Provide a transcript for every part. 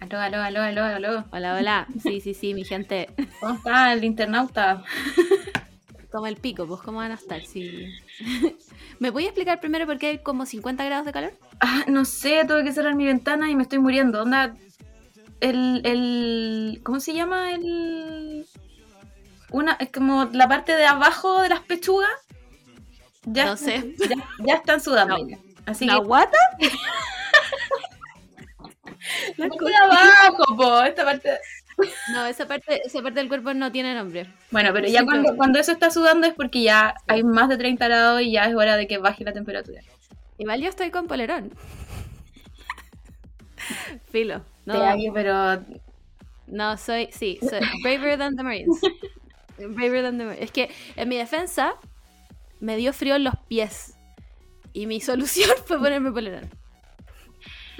Aló, aló, aló, aló, aló. Hola, hola. Sí, sí, sí, mi gente. ¿Cómo está el internauta? Como el pico, pues cómo van a estar. Sí. ¿Me voy a explicar primero por qué hay como 50 grados de calor? Ah, no sé, tuve que cerrar mi ventana y me estoy muriendo. Onda, el, el, ¿cómo se llama? El, una, es como la parte de abajo de las pechugas. Ya, No sé. Ya, ya están sudando. No. Así ¿La que guata? la abajo, po, esta parte. No, esa parte, esa parte del cuerpo no tiene nombre. Bueno, pero ya cuando, cuando eso está sudando es porque ya hay más de 30 grados y ya es hora de que baje la temperatura. Igual yo estoy con polerón. Filo. Te No, hallo, pero no, soy, sí, soy braver than the Marines. Braver than the Marines. Es que en mi defensa me dio frío en los pies. Y mi solución fue ponerme polerón.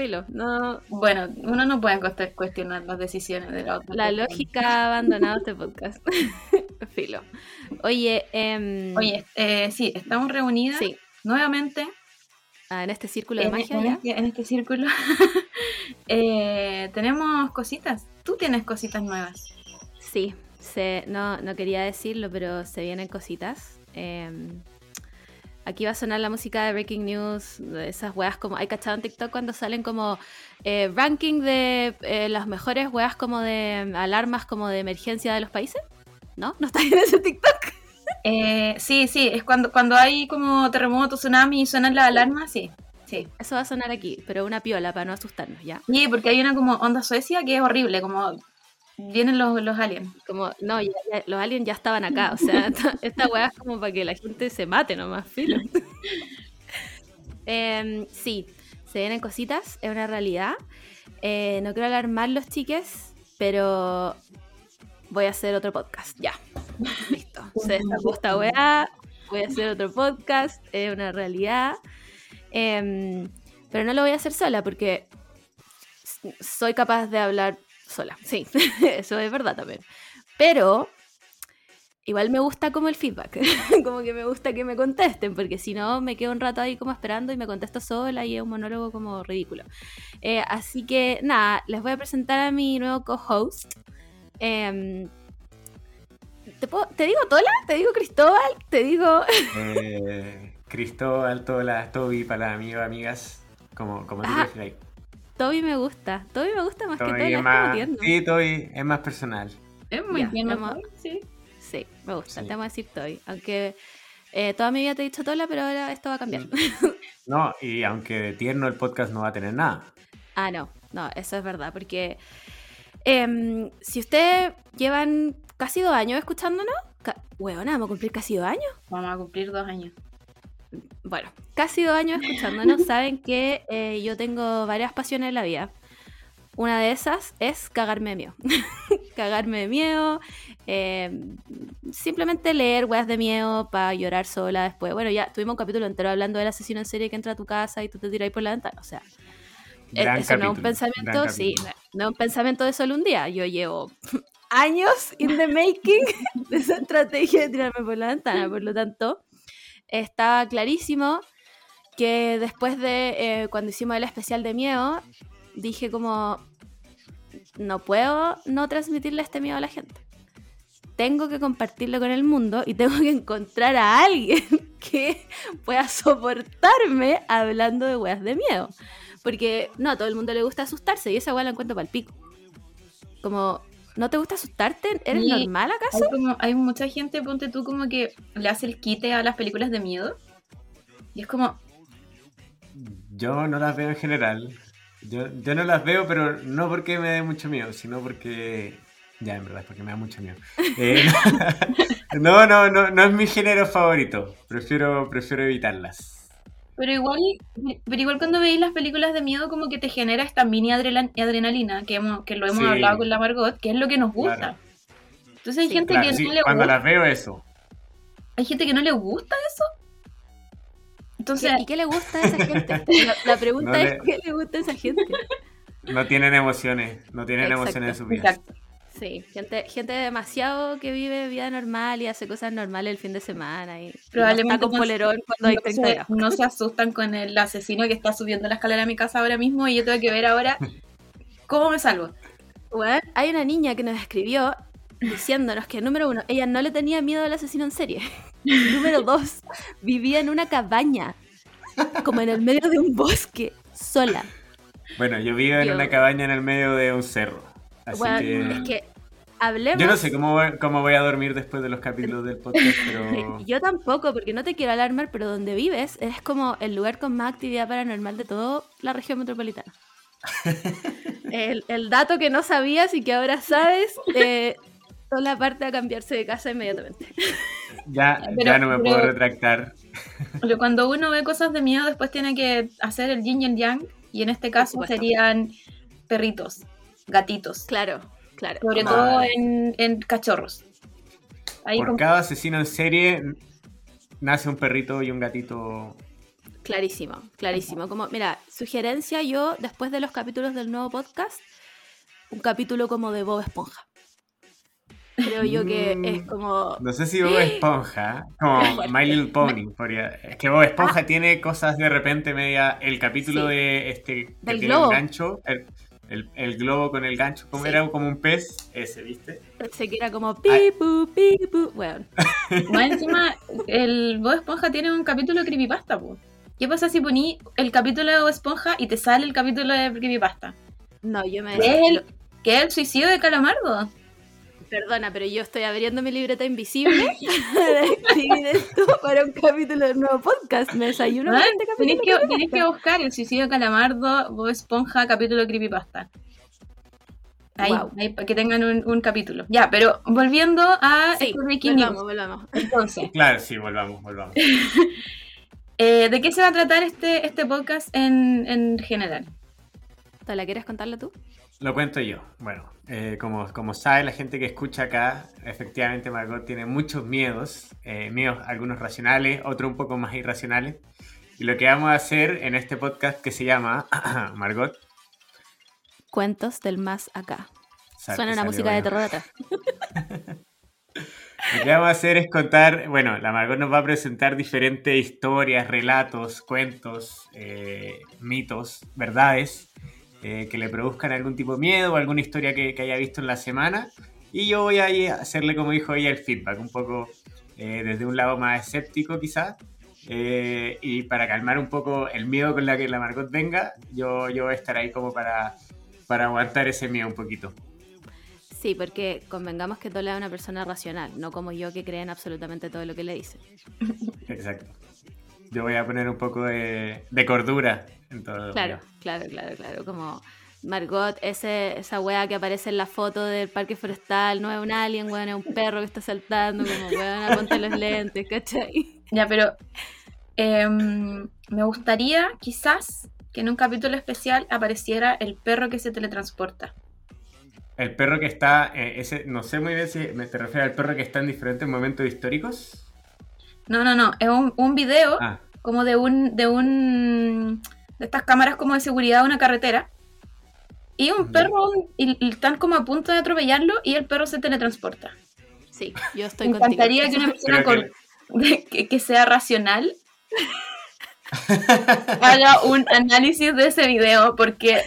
Filo, no. bueno, uno no puede cuest- cuestionar las decisiones de la otra. La lógica ha abandonado este podcast. Filo. Oye, em, Oye, eh, sí, estamos reunidas sí, nuevamente ah, en este círculo de en, magia en ya. este, en este círculo. Eh, tenemos cositas. Tú tienes cositas nuevas. Sí, se, no, no quería decirlo, pero se vienen cositas. Em, aquí va a sonar la música de Breaking News, esas weas como... ¿Hay cachado en TikTok cuando salen como eh, ranking de eh, las mejores weas como de em, alarmas como de emergencia de los países? ¿No? ¿No está en ese TikTok? Eh, sí, sí, es cuando, cuando hay como terremoto, tsunami y suenan las alarmas, sí. Sí. Eso va a sonar aquí, pero una piola para no asustarnos, ¿ya? Sí, porque hay una como onda Suecia que es horrible, como vienen los, los aliens. Como, no, ya- ya- los aliens ya estaban acá, o sea, esta, esta weá es como para que la gente se mate nomás, filo. Em, sí, se vienen cositas, es una realidad. Eh, no quiero alarmar los chiques, pero voy a hacer otro podcast, ya. Listo. Se destapó esta weá, voy a hacer otro podcast, es una realidad. Em, pero no lo voy a hacer sola porque soy capaz de hablar sola, sí, eso es verdad también. Pero igual me gusta como el feedback, como que me gusta que me contesten, porque si no me quedo un rato ahí como esperando y me contesto sola y es un monólogo como ridículo. Eh, así que nada, les voy a presentar a mi nuevo co-host. Em, ¿te, puedo- ¿Te digo Tola? ¿Te digo Cristóbal? ¿Te digo...? Eh, Cristóbal, Tola, Toby, para amigos, amigas, como, como tú Ah. Toby me gusta. Toby me gusta más que Toby Tola, es es como más, tierno. sí, Toby es más personal. Es muy Ya, tierno, sí. Sí, me gusta, Sí. te vamos a decir Toby. Aunque eh, toda mi vida te he dicho Tola, pero ahora esto va a cambiar. No, y aunque de tierno el podcast no va a tener nada. Ah, no, no, eso es verdad, porque em, si ustedes llevan casi dos años escuchándonos, ca weona, vamos a cumplir casi dos años. Vamos a cumplir dos años. Bueno, casi dos años escuchándonos, saben que eh, yo tengo varias pasiones en la vida. Una de esas es cagarme de miedo. cagarme de miedo, em, simplemente leer weas de miedo para llorar sola después. Bueno, ya tuvimos un capítulo entero hablando del asesino en serie que entra a tu casa y tú te tiras por la ventana. O sea, Gran eso no es un pensamiento, sí, no es un pensamiento de solo un día. Yo llevo años in the making de esa estrategia de tirarme por la ventana. Por lo tanto, está clarísimo que después de eh, cuando hicimos el especial de miedo, dije como, no puedo no transmitirle este miedo a la gente. Tengo que compartirlo con el mundo y tengo que encontrar a alguien que pueda soportarme hablando de weas de miedo. Porque no, a todo el mundo le gusta asustarse y esa wea la encuentro para el pico. Como, ¿no te gusta asustarte? ¿Eres normal acaso? Hay, como, hay mucha gente, ponte tú, como que le hace el quite a las películas de miedo. Y es como, Yo no las veo en general. Yo, yo no las veo, pero no porque me dé mucho miedo, sino porque... Ya, en verdad, es porque me da mucho miedo. Eh, no, no, no, no es mi género favorito. Prefiero, prefiero evitarlas. Pero igual, pero igual cuando veis las películas de miedo como que te genera esta mini adrenalina que, hemos, que lo hemos Sí. hablado con la Margot, que es lo que nos gusta. Claro. Entonces hay Sí, gente Claro, que sí, no le cuando gusta, las veo eso. hay gente que no le gusta eso. Entonces, ¿Y qué le gusta a esa gente? La, la pregunta No es, le- ¿qué le gusta a esa gente? No tienen emociones, no tienen Exacto, emociones en su vida. exacto. Sí, gente, gente demasiado que vive vida normal y hace cosas normales el fin de semana y Probablemente con no- polerón cuando hay no, 30 se, grados. no se asustan con el asesino que está subiendo la escalera a mi casa ahora mismo y yo tengo que ver ahora cómo me salvo. Weón, hay una niña que nos escribió diciéndonos que, número uno, ella no le tenía miedo al asesino en serie. número dos, vivía en una cabaña, como en el medio de un bosque, sola. Bueno, yo vivo en Yo- una cabaña en el medio de un cerro. Así Weón, que... es que hablemos. Yo no sé cómo, voy- cómo voy a dormir después de los capítulos del podcast, pero... Yo tampoco, porque no te quiero alarmar, pero donde vives es como el lugar con más actividad paranormal de toda la región metropolitana. el, el dato que no sabías y que ahora sabes, eh, toda la parte a cambiarse de casa inmediatamente. Ya, Pero- ya no me puedo retractar. Pero cuando uno ve cosas de miedo, después tiene que hacer el yin y el yang, y en este caso serían perritos, gatitos, Claro, claro. sobre Madre. todo en, en cachorros. Ahí Por cada asesino en serie nace un perrito y un gatito. Clarísimo, clarísimo. Como, mira, sugerencia yo, después de los capítulos del nuevo podcast, un capítulo como de Bob Esponja. Creo yo que Mm. es como... No sé si Bob Esponja, como. My Little Pony. podría- Es que Bob Esponja tiene cosas de repente media. El capítulo Ah. Sí. de este que Del tiene globo. un gancho, el, el- el globo con el gancho, como Sí. era como un pez, ese, ¿viste? Se que era como pipu, pipu. Bueno, Más encima, el Bob Esponja tiene un capítulo de creepypasta, po. ¿Qué pasa si poní el capítulo de Bob Esponja y te sale el capítulo de creepypasta? no, yo me... ¿Qué es el, qué es el suicidio de Calamardo? Perdona, pero yo estoy abriendo mi libreta invisible para escribir esto para un capítulo del nuevo podcast. Me desayuno con Ah, este capítulo. que, tenés que buscar el suicidio de Calamardo, Bob Esponja, capítulo creepypasta. Ahí, ahí, para que tengan un, un capítulo. Ya, pero volviendo a Sí, Breaking News. volvamos, volvamos. Entonces, Claro, sí, volvamos, volvamos. eh, ¿de qué se va a tratar este, este podcast en, en general? ¿Te la quieres contarla tú? Lo cuento yo. Bueno, eh, como, como sabe la gente que escucha acá, efectivamente Margot tiene muchos miedos, eh, miedos algunos racionales, otros un poco más irracionales. Y lo que vamos a hacer en este podcast que se llama Margot. Cuentos del más acá. Sal- Suena una música de bueno. terror atrás. Lo que vamos a hacer es contar, bueno, la Margot nos va a presentar diferentes historias, relatos, cuentos, eh, mitos, verdades eh, que le produzcan algún tipo de miedo o alguna historia que, que haya visto en la semana. Y yo voy a ahí a hacerle, como dijo ella, el feedback, un poco eh, desde un lado más escéptico quizás. Eh, y para calmar un poco el miedo con la que la Margot venga, yo, yo voy a estar ahí como para, para aguantar ese miedo un poquito. Sí, porque convengamos que Tola es una persona racional, no como yo que cree en absolutamente todo lo que le dicen. Exacto. Yo voy a poner un poco de, de cordura en todo. Claro, claro, claro, claro. Como Margot, ese, esa wea que aparece en la foto del parque forestal, no es un alien, weón, es un perro que está saltando, como weón, ponte los lentes, ¿cachai? Ya, pero em, me gustaría quizás que en un capítulo especial apareciera el perro que se teletransporta. El perro que está, eh, ese, no sé muy bien si me te refieres al perro que está en diferentes momentos históricos. No, no, no, es un, un video Ah, como de un, de un, de estas cámaras como de seguridad de una carretera. Y un perro, y, y están como a punto de atropellarlo y el perro se teletransporta. Sí, yo estoy Me contigo. encantaría que una persona que- que, que sea racional haga un análisis de ese video porque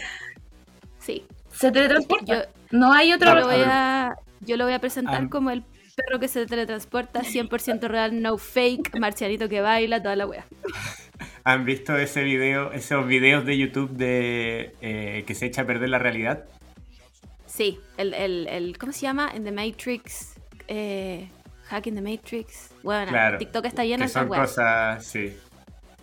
Sí, se teletransporta. yo, no hay otra yo lo Claro, voy a a, yo lo voy a presentar Ah. como el perro que se teletransporta, 100% real, no fake, marcianito que baila, toda la wea. ¿Han visto ese video, esos videos de YouTube de eh, que se echa a perder la realidad? Sí, el, el, el ¿cómo se llama? En The Matrix, eh, Hack in the Matrix. Bueno, Claro, TikTok está lleno de son cosas, sí.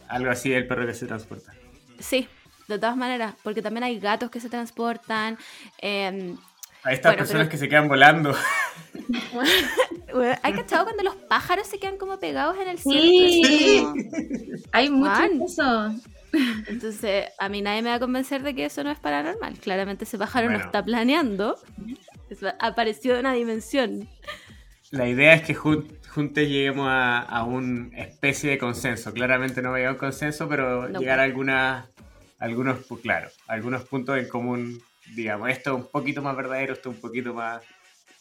Algo así del perro que se transporta. Sí, de todas maneras, porque también hay gatos que se transportan. eh, A estas Bueno, personas pero- que se quedan volando. ¿Hay cachado cuando los pájaros se quedan como pegados en el cielo? Sí. Como- Hay mucho Juan. de eso. Entonces, a mí nadie me va a convencer de que eso no es paranormal. Claramente ese pájaro no está planeando. Apareció de una dimensión. La idea es que jun- juntos lleguemos a, a una especie de consenso. Claramente no va a llegar a un consenso, pero No, llegar a pues. algunas, algunos, claro, algunos puntos en común. Digamos, esto es un poquito más verdadero, esto es un poquito más,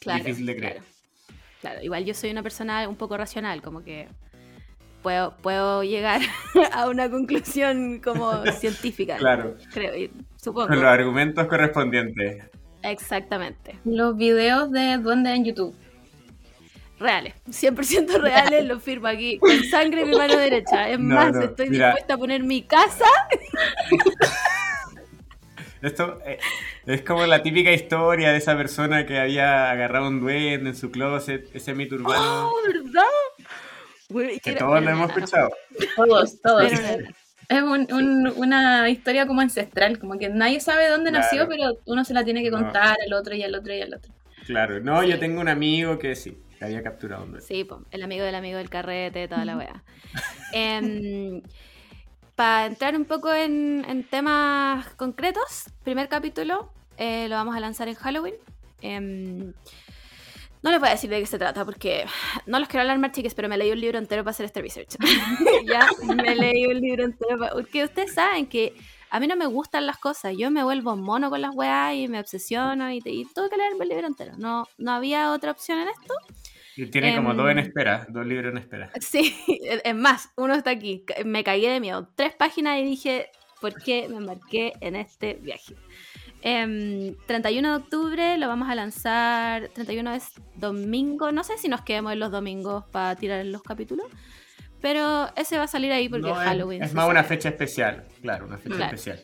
Claro, difícil de creer. Claro. Claro, igual yo soy una persona un poco racional, como que puedo, puedo llegar a una conclusión como científica. Claro. Creo, supongo. Con los argumentos correspondientes. Exactamente. Los videos de duendes en YouTube. Reales. 100% reales, lo firmo aquí. Con sangre en mi mano derecha. Es No, más, no, estoy mira. dispuesta a poner mi casa. Esto eh, es como la típica historia de esa persona que había agarrado un duende en su closet, ese mito urbano ¡Oh, verdad! Que era- todos lo hemos escuchado. Todos, todos. Es un- un- una historia como ancestral, como que nadie sabe dónde Claro. nació, pero uno se la tiene que No. contar al otro y al otro y al otro. Claro, no, Sí. yo tengo un amigo que sí, que había capturado un duende. Sí, po, el amigo del amigo del carrete, toda la wea. Para entrar un poco en, en temas concretos, primer capítulo eh, lo vamos a lanzar en Halloween. Em, no les voy a decir de qué se trata porque no los quiero alarmar, chiques, pero me leí un libro entero para hacer este research. ya, me leí un libro entero pa- porque ustedes saben que a mí no me gustan las cosas. Yo me vuelvo mono con las weas y me obsesiono y, y tuve que leerme el libro entero. No, no había otra opción en esto. Y tiene como dos en Em, espera, dos libros en espera. Sí, es más, uno está aquí. Me cagué de miedo. Tres páginas y dije, ¿por qué me embarqué en este viaje? Em, 31 de octubre lo vamos a lanzar. 31 es domingo. No sé si nos quedemos en los domingos para tirar los capítulos. Pero ese va a salir ahí porque No, es Halloween. Es, más una fecha especial, claro, una fecha Claro. especial.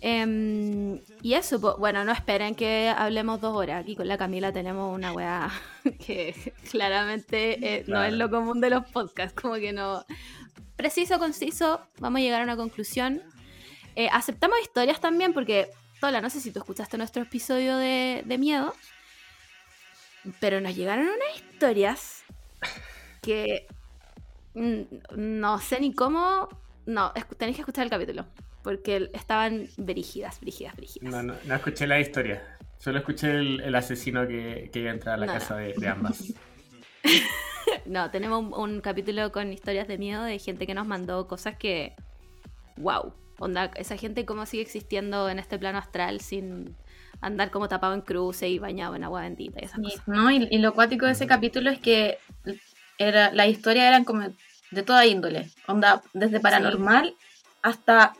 Em, y eso, bueno, no esperen que hablemos dos horas. Aquí con la Camila tenemos una weá que claramente eh, no es lo común de los podcasts. Como que no. Preciso, conciso, vamos a llegar a una conclusión. Eh, aceptamos historias también, porque, Tola, no sé si tú escuchaste nuestro episodio de, de miedo, pero nos llegaron unas historias que no sé ni cómo. No, tenéis que escuchar el capítulo. Porque estaban brígidas, brígidas, brígidas. No, no, no escuché la historia. Solo escuché el, el asesino que, que iba a entrar a la No, no. casa de, de ambas. No, tenemos un, un capítulo con historias de miedo de gente que nos mandó cosas que. ¡Wow! Onda, esa gente cómo sigue existiendo en este plano astral sin andar como tapado en cruce y bañado en agua bendita y esas cosas. ¿no? y, y lo cuático de ese capítulo es que era, la historia eran como de toda índole. Onda, desde paranormal hasta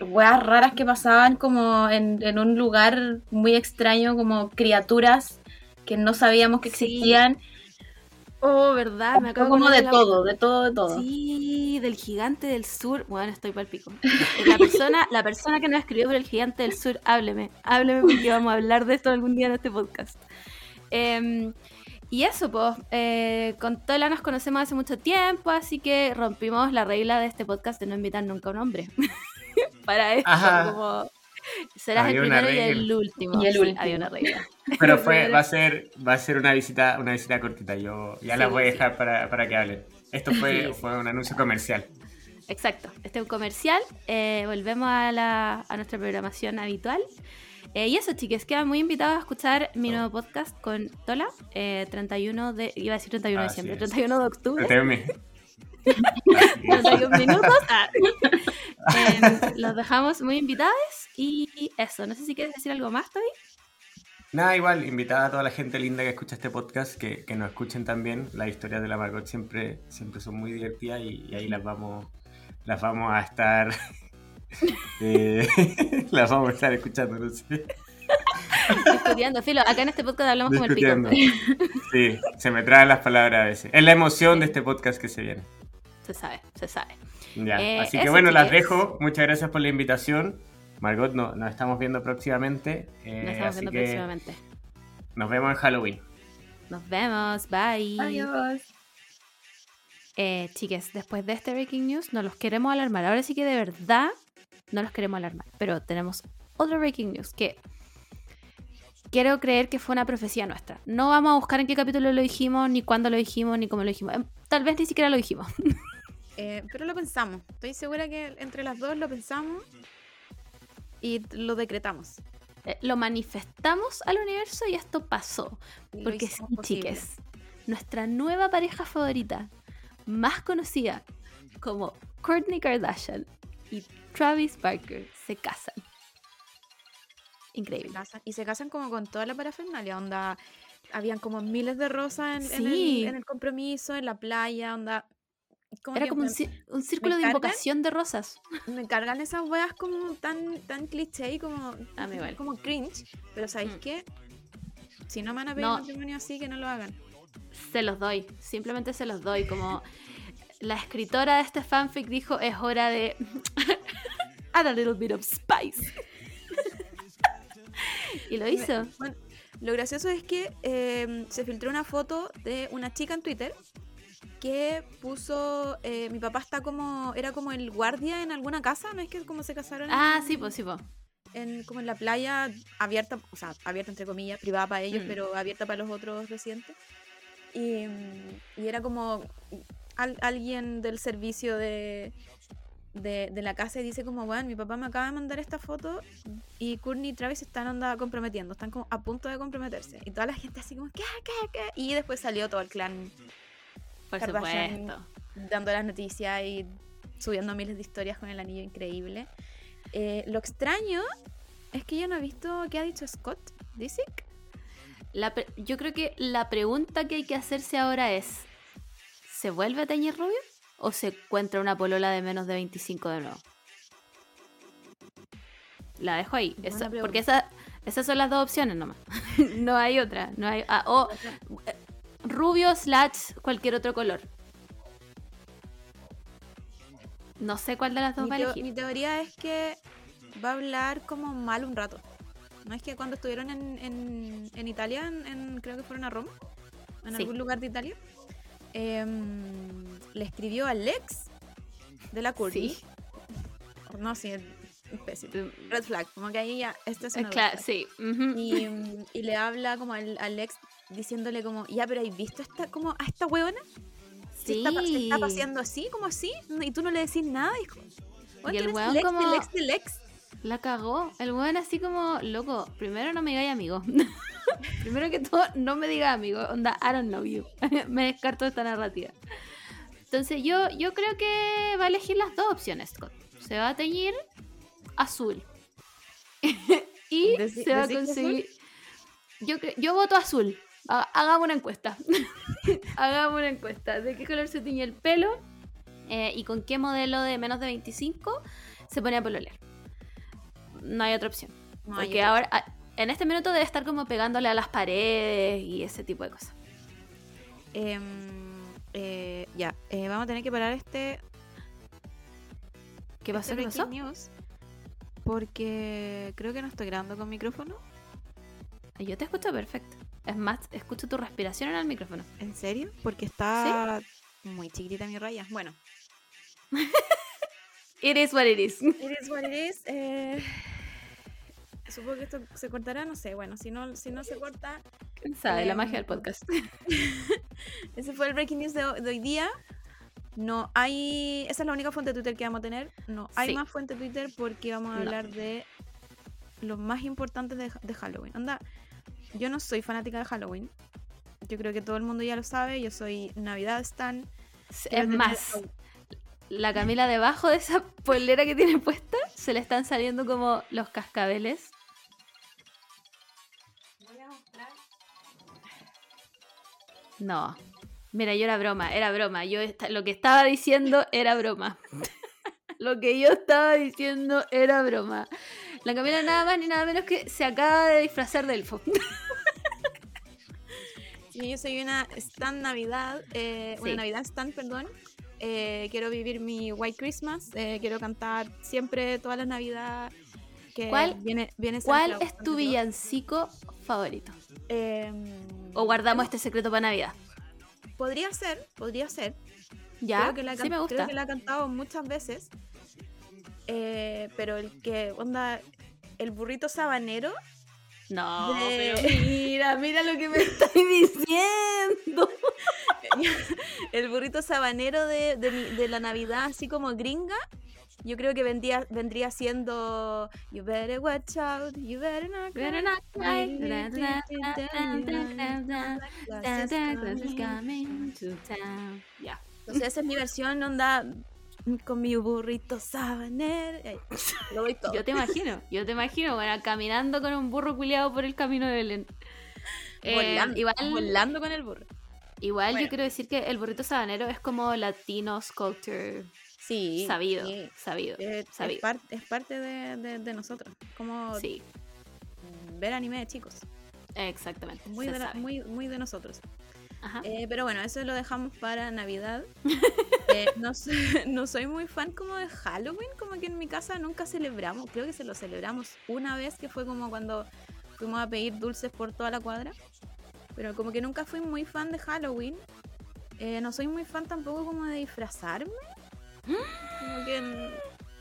weas raras que pasaban como en, en un lugar muy extraño, como criaturas que no sabíamos que Sí. existían. Oh, ¿verdad? Me acabo como de la- todo, de todo, de todo. Sí, del gigante del sur. Bueno, estoy para pico. La persona, la persona que nos escribió por el gigante del sur, hábleme. Hábleme porque vamos a hablar de esto algún día en este podcast. Em, y eso, pues, eh, con Tola nos conocemos hace mucho tiempo, así que rompimos la regla de este podcast de no invitar nunca a un hombre. para esto, Ajá. como serás el Había primero y el último. Y el Sí, último. había una regla. Pero fue, va a ser, va a ser una visita, una visita cortita. Yo ya la voy a sí. dejar para, para que hablen. Esto fue, fue un anuncio comercial. Exacto, este es un comercial. eh, volvemos a, la, a nuestra programación habitual. Eh, y eso, chiques, quedan muy invitados a escuchar mi nuevo podcast con Tola. eh, 31 de. Iba a decir 31 de diciembre, es. 31 de octubre. Teme. Así es. 31 minutos. Ah. Eh, los dejamos muy invitados. Y eso, no sé si quieres decir algo más, Toby. Nada, igual, invitada a toda la gente linda que escucha este podcast, que, que nos escuchen también. Las historias de la Margot siempre, siempre son muy divertidas y, y ahí las vamos, las vamos a estar. eh, las vamos a estar escuchando, no sé. Discutiendo, filo. Acá en este podcast hablamos como el pico. Sí, se me traen las palabras a veces. Es la emoción de este podcast que se viene. Se sabe, se sabe. Ya, Eh, así que bueno, las dejo. Muchas gracias por la invitación. Margot, no, nos estamos viendo próximamente. eh, Nos estamos así viendo que próximamente. nos vemos en Halloween. Nos vemos. Bye. Adiós. Eh, chiques, después de este breaking news no los queremos alarmar. Ahora sí que de verdad no los queremos alarmar. Pero tenemos otro breaking news que quiero creer que fue una profecía nuestra. No vamos a buscar en qué capítulo lo dijimos, ni cuándo lo dijimos, ni cómo lo dijimos. Em, Tal vez ni siquiera lo dijimos. Eh, pero lo pensamos. Estoy segura que entre las dos lo pensamos y lo decretamos. Eh, Lo manifestamos al universo y esto pasó. Y Porque sí, posible. chiques, nuestra nueva pareja favorita, más conocida como Kourtney Kardashian y Travis Barker, se casan. Se Increíble. casan, y se casan como con toda la parafernalia, onda. Habían como miles de rosas en, el, en el compromiso, en la playa, onda. Era como un, me- un círculo de cargan. invocación de rosas. me cargan esas weas como tan, tan cliché y como, A mí igual. como cringe. Pero ¿sabéis Mm. qué? Si no me van a pedir No. matrimonio así, que no lo hagan. Se los doy, simplemente se los doy. Como la escritora de este fanfic dijo, es hora de add a little bit of spice. y lo hizo. Bueno, lo gracioso es que eh, se filtró una foto de una chica en Twitter que puso, eh, mi papá está como, era como el guardia en alguna casa, ¿no es que como se casaron? Ah, en- sí, pues sí, pues. en, como en la playa abierta, o sea, abierta entre comillas, privada para ellos, Mm. pero abierta para los otros residentes. Y, y era como al- alguien del servicio de, de, de la casa y dice como, bueno, mi papá me acaba de mandar esta foto y Courtney y Travis están onda comprometiendo, están como a punto de comprometerse. Y toda la gente así como, ¿qué, qué, qué? Y después salió todo el clan Por Kardashian. supuesto. dando las noticias y subiendo miles de historias con el anillo increíble. Eh, lo extraño es que yo no he visto qué ha dicho Scott Disick. La yo creo que la pregunta que hay que hacerse ahora es: ¿se vuelve a teñir rubio? ¿O se encuentra una polola de menos de 25 de nuevo? La dejo ahí. Esa- porque esa- esas son las dos opciones nomás. no hay otra. No hay, ah, o eh, rubio slash cualquier otro color. No sé cuál de las dos Mi, va a elegir. mi teoría es que va a hablar como mal un rato. ¿No es que cuando estuvieron en, en- en Italia, en, en- creo que fueron a Roma, en Sí. algún lugar de Italia, em, le escribió al ex de la Courtney. Sí. No, sí, Mm, Red flag, como que ahí ya, esto es eh, una red claro, sí. ujú. y, mm, y le habla como al, al ex diciéndole como, ya, pero ¿has visto esta, como a esta huevona? Se Sí. está, se está paseando así, como así, y tú no le decís nada. Y, como, "Bueno, Y el weón el ex como- del ex del ex. La cagó. El weón así como, loco, primero no me digáis amigo. primero que todo, no me digas amigo. Onda, I don't know you. me descarto de esta narrativa. Entonces yo, yo creo que va a elegir las dos opciones, Scott. Se va a teñir azul. y Deci- se va a ¿decís que conseguir... Yo, yo voto azul. Ha- Hagamos una encuesta. Hagamos una encuesta. ¿De qué color se tiñe el pelo? Eh, y con qué modelo de menos de 25 se pone a pololear. No hay otra opción. No Porque otra ahora, a- en este minuto debe estar como pegándole a las paredes y ese tipo de cosas. Em, eh, ya, eh, vamos a tener que parar este, ¿Qué pasó? este ¿Qué breaking pasó? news porque creo que no estoy grabando con micrófono. Yo te escucho perfecto. Es más, escucho tu respiración en el micrófono. ¿En serio? Porque está muy chiquitita mi raya. Bueno, It is what it is. It is what it is. eh, supongo que esto se cortará, no sé. Bueno, si no, si no se corta, ¿Quién sabe? La Em, magia del podcast. ese fue el breaking news de hoy día. No hay. Esa es la única fuente de Twitter que vamos a tener. No hay Sí. más fuente de Twitter porque vamos a No. hablar de lo más importante de, de Halloween. Anda, yo no soy fanática de Halloween. Yo creo que todo el mundo ya lo sabe. Yo soy Navidad Stan. Es tener más, la Camila debajo de esa polera que tiene puesta se le están saliendo como los cascabeles. No. Mira, yo era broma, era broma. Yo lo que estaba diciendo era broma. lo que yo estaba diciendo era broma. La Camila nada más ni nada menos que se acaba de disfrazar de elfo. Yo soy una Stan Navidad, eh, una. Navidad Stan, perdón. Eh, quiero vivir mi White Christmas, eh, quiero cantar siempre todas las Navidades. Que ¿Cuál- viene, ¿Cuál es tu villancico favorito? Em, ¿O guardamos este secreto para Navidad? Podría ser, podría ser. ¿Ya? Creo que la, sí me gusta. creo que la he cantado muchas veces. Eh, pero el que, onda, el burrito sabanero. No, de- pero mira, mira lo que me estás diciendo. el burrito sabanero de, de la Navidad, así como gringa, yo creo que vendría, vendría siendo You better watch out, you better not cry. Better not cry. Santa Claus is Entonces coming to town. Ya. esa es mi versión, onda, con mi burrito sabanero. Lo doy todo. Yo te imagino, yo te imagino, bueno, caminando con un burro culiado por el camino de Belén. Eh, volando, igual volando con el burro. igual Bueno. yo quiero decir que el burrito sabanero es como latino culture Sí. sabido, sí. sabido, Eh, Es, sabido. par- es parte de, de- de nosotros. Como Sí, ver anime de chicos. exactamente. Muy de, la- muy, muy de nosotros. Ajá. Eh, pero bueno, eso lo dejamos para Navidad. Eh, no, soy, no soy muy fan como de Halloween, como que en mi casa nunca celebramos. Creo que se lo celebramos una vez, que fue como cuando fuimos a pedir dulces por toda la cuadra. Pero como que nunca fui muy fan de Halloween. Eh, no soy muy fan tampoco como de disfrazarme. Como que... en-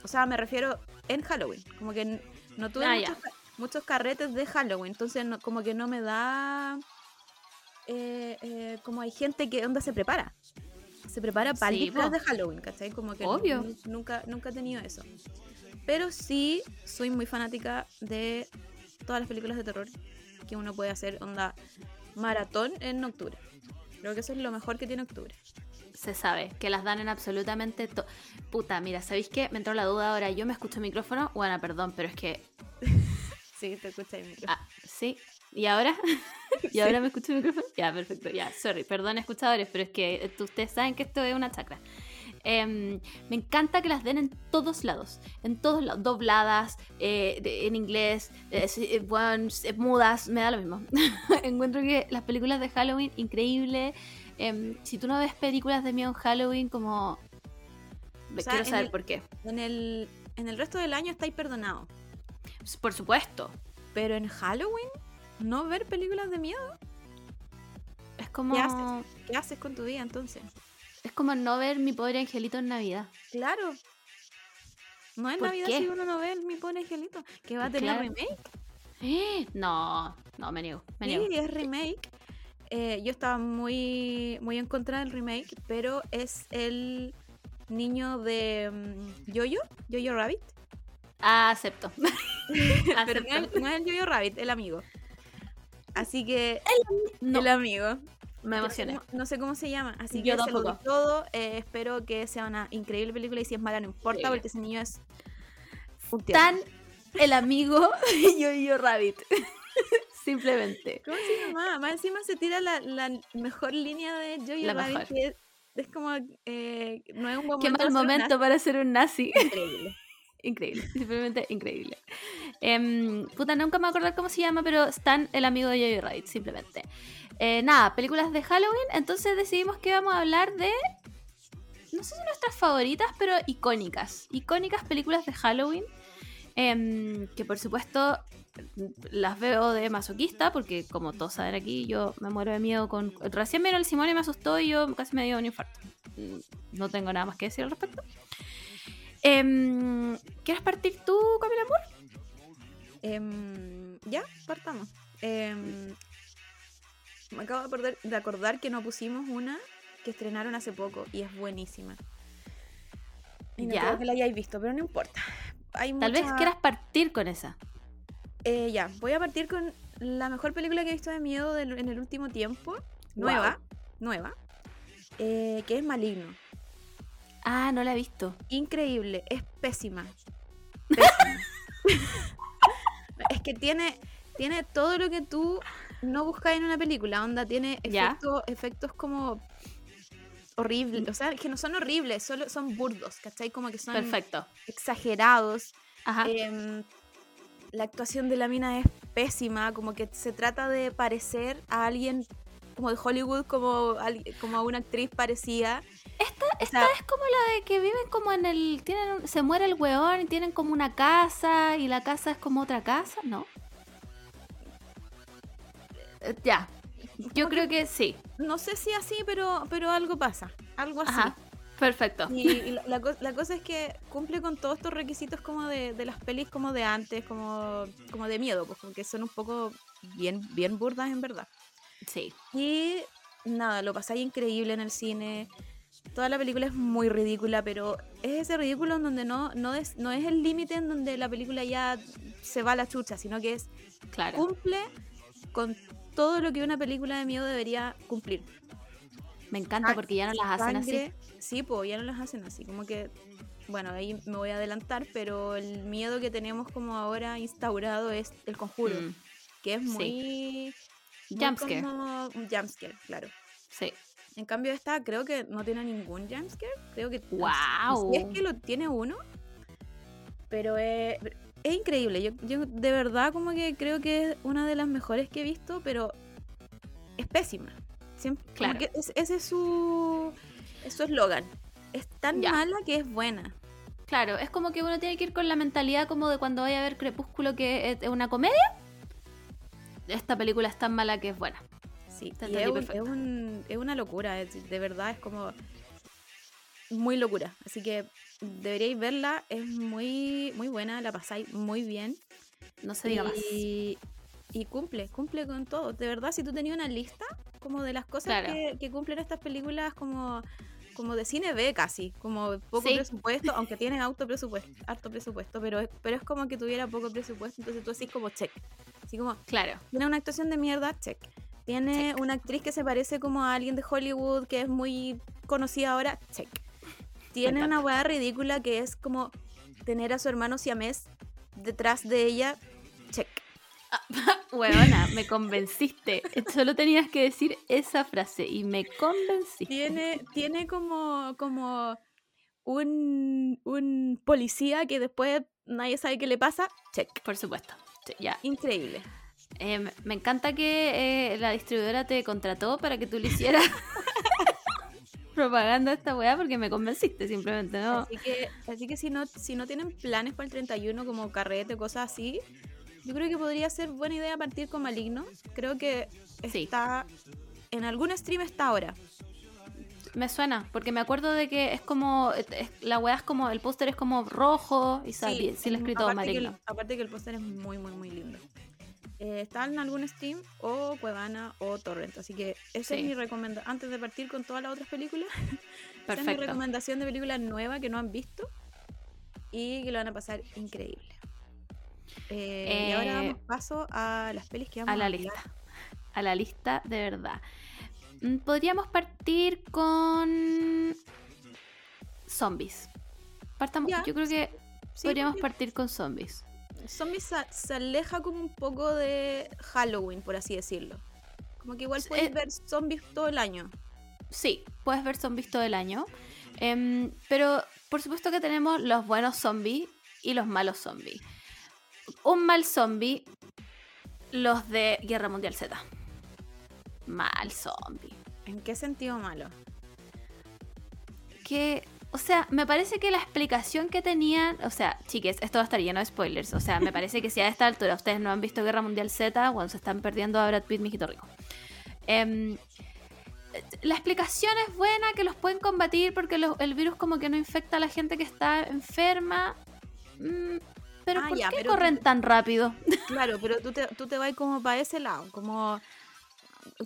o sea, me refiero en Halloween. Como que no tuve Ah, muchos, muchos carretes de Halloween. Entonces no- como que no me da eh, eh, como hay gente que onda se prepara. Se prepara para Sí, de Halloween, ¿cachai? Como que Obvio. nu- nunca, nunca he tenido eso. Pero sí soy muy fanática de todas las películas de terror que uno puede hacer, onda maratón en octubre. Creo que eso es lo mejor que tiene octubre. Se sabe que las dan en absolutamente todo. Puta, mira, ¿sabéis qué? Me entró la duda ahora. Yo me escucho el micrófono. Bueno, perdón, pero es que. Sí, te escucha el micro. Ah, sí. ¿Y ahora? ¿Y ahora me escucho el micrófono? Ya, perfecto. Ya, sorry. Perdón, escuchadores, pero es que eh, ustedes saben que esto es una chacra. Em, me encanta que las den en todos lados. En todos lados. Dobladas, eh, de- en inglés, eh, sí, eh, bueno, eh, mudas, me da lo mismo. Encuentro que las películas de Halloween, increíble. Em, si tú no ves películas de miedo en Halloween, como. O sea, Quiero saber el- por qué. En el, en el resto del año estáis perdonados. Por supuesto. Pero en Halloween, no ver películas de miedo. Es como. ¿Qué haces? ¿Qué haces con tu vida entonces? Es como no ver mi pobre angelito en Navidad. Claro. No es ¿Por Navidad qué? si uno no ve Mi Pone Angelito. Que va a tener Claro. remake. No, no, me niego. Me Sí, niego. es remake. Eh, yo estaba muy, muy en contra del remake, pero es el niño de mm, Jojo, Jojo Rabbit. Ah, acepto. Pero no es, no es el Jojo Rabbit, el amigo. Así que No, el amigo. me emocioné. No sé cómo se llama, así Yo que tampoco. todo. eh, espero que sea una increíble película y si es mala no importa porque ese niño es un. Tan el amigo de Yo-Yo Rabbit. Simplemente. ¿Cómo se llama? Más encima se tira la, la mejor línea de Jojo La Rabbit que es, es como eh, no es un buen Qué mal para ser momento para ser un nazi. increíble. increíble. Simplemente increíble. Em, puta, nunca me voy a acordar cómo se llama, pero Stan, el amigo de Yo-Yo Rabbit, simplemente. Eh, nada, películas de Halloween. Entonces decidimos que vamos a hablar de. No sé si nuestras favoritas, pero icónicas. Icónicas películas de Halloween. em, que por supuesto las veo de masoquista, porque como todos saben aquí, yo me muero de miedo con. Recién vino el Simón y me asustó y yo casi me dio un infarto. Mm, No tengo nada más que decir al respecto. Em, ¿Quieres partir tú, Camila Moore? Em, ya, partamos. Em, me acabo de acordar, de acordar que no pusimos una que estrenaron hace poco y es buenísima. Y no Ya. creo que la hayáis visto, pero no importa. Hay Tal vez quieras partir con esa. Eh, ya, voy a partir con la mejor película que he visto de miedo en el último tiempo. Nueva, nueva. eh, que es Maligno. Ah, no la he visto. Increíble, es pésima. Pésima. es que tiene, tiene todo lo que tú no buscas en una película. Onda, tiene Ya. efectos, como horribles. O sea, que no son horribles, solo son burdos, ¿cachai? Como que son Perfecto. exagerados. Ajá. Em, la actuación de la mina es pésima, como que se trata de parecer a alguien como de Hollywood, como, como a una actriz parecida. Esta, o esta sea- es como la de que viven como en el. tienen Se muere el weón y tienen como una casa y la casa es como otra casa, ¿no? Eh, ya. Yo creo que sí. No sé si así, pero, pero algo pasa, algo así. Ajá. Perfecto. Y, la, la co- la cosa es que cumple con todos estos requisitos como de, de las pelis como de antes, como, como de miedo, pues como que son un poco bien, bien burdas en verdad. Sí. Y nada, lo pasáis increíble en el cine. Toda la película es muy ridícula, pero es ese ridículo en donde no, no, es, no es el límite en donde la película ya se va a la chucha, sino que es Claro. cumple con todo lo que una película de miedo debería cumplir. Me encanta Sang- porque ya no las hacen así. sangre. Sí, pues ya no las hacen así. Como que, bueno, ahí me voy a adelantar, pero el miedo que tenemos como ahora instaurado es el conjuro, Mm, que es sí. muy... muy Jumpscare. como un jumpscare, claro. Sí. En cambio esta creo que no tiene ningún jumpscare. Creo que... ¡Guau! Si es que lo tiene uno. Pero es, es increíble. Yo, yo de verdad como que creo que es una de las mejores que he visto, pero es pésima. Siempre, Claro. que es- ese es su es su eslogan. Es tan Ya. mala que es buena. Claro, es como que uno tiene que ir con la mentalidad como de cuando vaya a ver Crepúsculo que es una comedia. Esta película es tan mala que es buena. Sí, y es, un- es un- es una locura. es- de verdad es como muy locura. Así que deberíais verla. Es muy, muy buena. La pasáis muy bien. No se diga más. Y, cumple, cumple con todo. De verdad, si tú tenías una lista como de las cosas Claro. que, que cumplen estas películas como, como de cine B casi, como poco Sí. presupuesto, aunque tienen alto presupuesto, alto presupuesto, pero, es- pero es como que tuviera poco presupuesto, entonces tú así como check. Así como, Claro. tiene una actuación de mierda, check. Tiene Check. una actriz que se parece como a alguien de Hollywood que es muy conocida ahora, check. Tiene una weá ridícula que es como tener a su hermano siamés detrás de ella, check. Huevona, me convenciste. Solo tenías que decir esa frase y me convenciste. Tiene, tiene como, como un, un policía que después nadie sabe qué le pasa, check. Por supuesto. Ya. Increíble. Eh, me- me encanta que eh, la distribuidora te contrató para que tú le hicieras propaganda a esta weá porque me convenciste simplemente, ¿no? Así que, así que si no, si no tienen planes para el 31 como carrete, cosas así, yo creo que podría ser buena idea partir con Maligno. Creo que Sí. está en algún stream está ahora. Me suena, porque me acuerdo de que es como, es- la weá es como, el póster es como rojo y sí, sí, he mm, escrito aparte que, el, maligno. aparte que el póster es muy, muy, muy lindo. Eh, está en algún stream o Cuevana o Torrent. Así que esa Sí. es mi recomendación. Antes de partir con todas las otras películas, esa es mi recomendación de película nueva que no han visto y que lo van a pasar increíble. Eh, y ahora Eh, damos paso a las pelis que vamos A la hablar. lista. A la lista de verdad. Mm, Podríamos partir con zombies. Partamos, yo creo que Sí, podríamos partir con zombies. Zombies se, aleja como un poco de Halloween, por así decirlo. Como que igual puedes eh, ver zombies todo el año. Sí, puedes ver zombies todo el año. Em, pero por supuesto que tenemos los buenos zombies y los malos zombies. Un mal zombie, los de Guerra Mundial Z. Mal zombie. ¿En qué sentido malo? que, o sea, me parece que la explicación que tenían, o sea, chiques, esto va a estar lleno de spoilers, o sea, me parece que si a esta altura ustedes no han visto Guerra Mundial Z, bueno, se están perdiendo a Brad Pitt, mijito rico. Em, la explicación es buena, que los pueden combatir porque los- el virus como que no infecta a la gente que está enferma. Mm, pero Ah, ¿por ya, qué pero corren tú- tan rápido? Claro, pero tú te, tú te vas como para ese lado, como,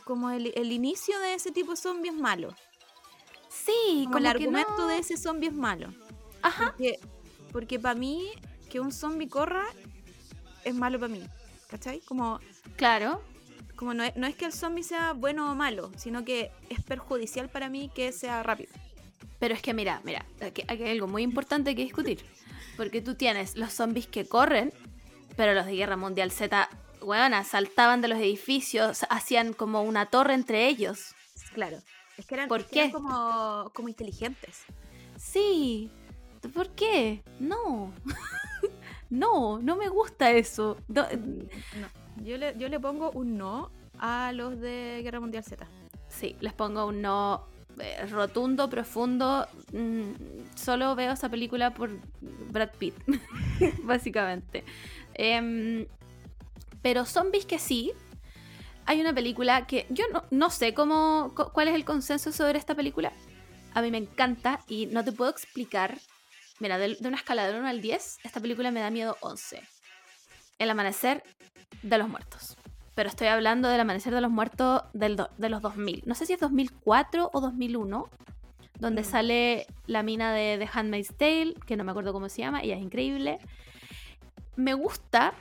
como el, el inicio de ese tipo de zombie es malo. Sí, Como, como, el que argumento no- de ese zombie es malo. Ajá, Porque, porque para mí, que un zombie corra es malo para mí. ¿Cachai? Como, claro. como no, es, no es que el zombie sea bueno o malo, sino que es perjudicial para mí que sea rápido. Pero es que mira, mira, aquí, aquí hay algo muy importante que discutir. Porque tú tienes los zombies que corren, pero los de Guerra Mundial Z, weona, saltaban de los edificios, hacían como una torre entre ellos. Claro. Es que eran, ¿Por es que eran como, como inteligentes. Sí, ¿por qué? No. no, no me gusta eso. No, No. Yo le, yo le pongo un no a los de Guerra Mundial Z. Sí, les pongo un no eh, rotundo, profundo. Mm, solo veo esa película por Brad Pitt, básicamente. Em, pero zombies que sí. Hay una película que yo no, sé cómo, cu- cuál es el consenso sobre esta película. A mí me encanta y no te puedo explicar. Mira, de, una escala de 1 al 10, esta película me da miedo 11. El amanecer de los muertos. Pero estoy hablando del amanecer de los muertos del de los 2000. No sé si es 2004 o 2001, donde Mm. sale la mina de The Handmaid's Tale, que no me acuerdo cómo se llama, ella es increíble. Me gusta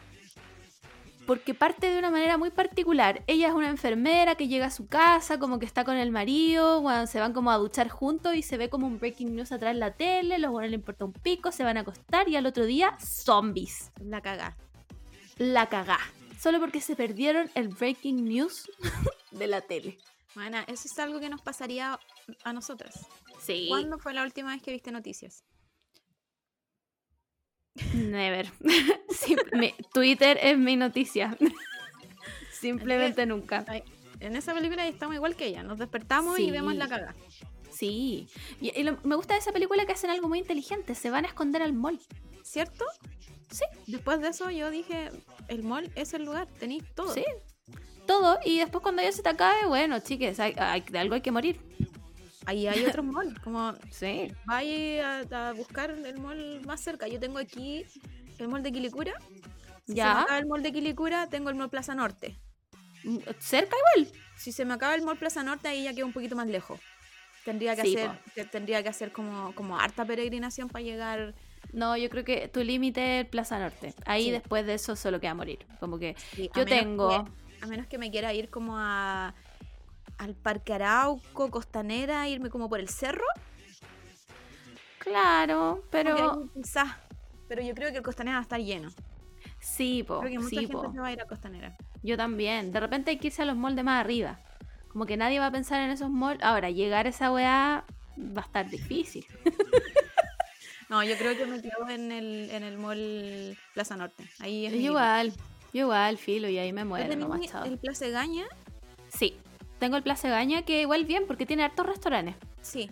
porque parte de una manera muy particular. Ella es una enfermera que llega a su casa, como que está con el marido, bueno, se van como a duchar juntos y se ve como un breaking news atrás en la tele, los buenos le importa un pico, se van a acostar y al otro día, zombies. La cagá. La cagá. Solo porque se perdieron el breaking news de la tele. Bueno, eso es algo que nos pasaría a nosotras. Sí. ¿Cuándo fue la última vez que viste noticias? Never. Sí, mi- Twitter es mi noticia. Simplemente nunca. En esa película estamos igual que ella. Nos despertamos y vemos la cagá. Sí. Y, y lo- me gusta de esa película que hacen algo muy inteligente. Se van a esconder al mall. ¿Cierto? Sí. Después de eso yo dije, el mall es el lugar, tenéis todo. Sí. Todo. Y después cuando ya se te acabe, bueno, chiques, hay- hay- de algo hay que morir. Ahí hay otros malls, como Sí. vaya a, a buscar el mall más cerca. Yo tengo aquí el mall de Quilicura. Si Ya. se me acaba el mall de Quilicura, tengo el mall Plaza Norte. Mm, Cerca igual. Si se me acaba el mall Plaza Norte, ahí ya queda un poquito más lejos. Tendría que Sí, hacer, te- tendría que hacer como, como harta peregrinación para llegar. No, yo creo que tu límite es Plaza Norte. Ahí Sí. después de eso solo queda morir. Como que Sí, yo tengo. que- a menos que me quiera ir como a al Parque Arauco, Costanera, irme como por el cerro. Claro, Pero pero quizás. Pero yo creo que el Costanera va a estar lleno. sí, po. Creo que mucha Sí, gente po. se va a ir a Costanera. Yo también. De repente hay que irse a los malls de más arriba. Como que nadie va a pensar en esos malls. Ahora, llegar a esa weá va a estar difícil. No, yo creo que me quedo en el, en el mall Plaza Norte. Ahí es igual, yo igual, filo, y ahí me ¿Tú muero, nomás, chao. el Plaza Gaña? Sí, tengo el Plaza Gaña que igual bien porque tiene hartos restaurantes. Sí.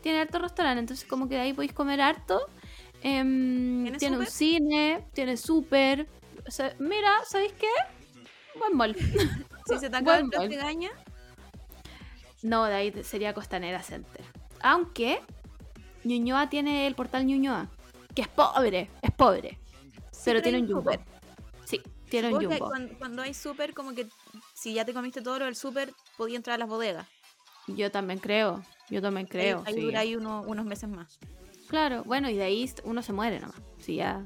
Tiene hartos restaurantes, entonces como que de ahí podéis comer harto. Em, ¿Tiene un cine, tiene súper. O sea, mira, ¿sabéis qué? Buen mall. Si se te acaba el Plaza. Gaña, No, de ahí sería Costanera Center. Aunque Ñuñoa tiene el portal Ñuñoa, que es pobre, es pobre. sí, pero tiene un jumbo. Sí, tiene un jumbo. Cuando, cuando hay súper, como que si ya te comiste todo lo del súper, podía entrar a las bodegas. Yo también creo, yo también creo. Ahí, ahí sí. dura ahí uno- unos meses más. Claro, bueno, y de ahí uno se muere nomás. Si ya,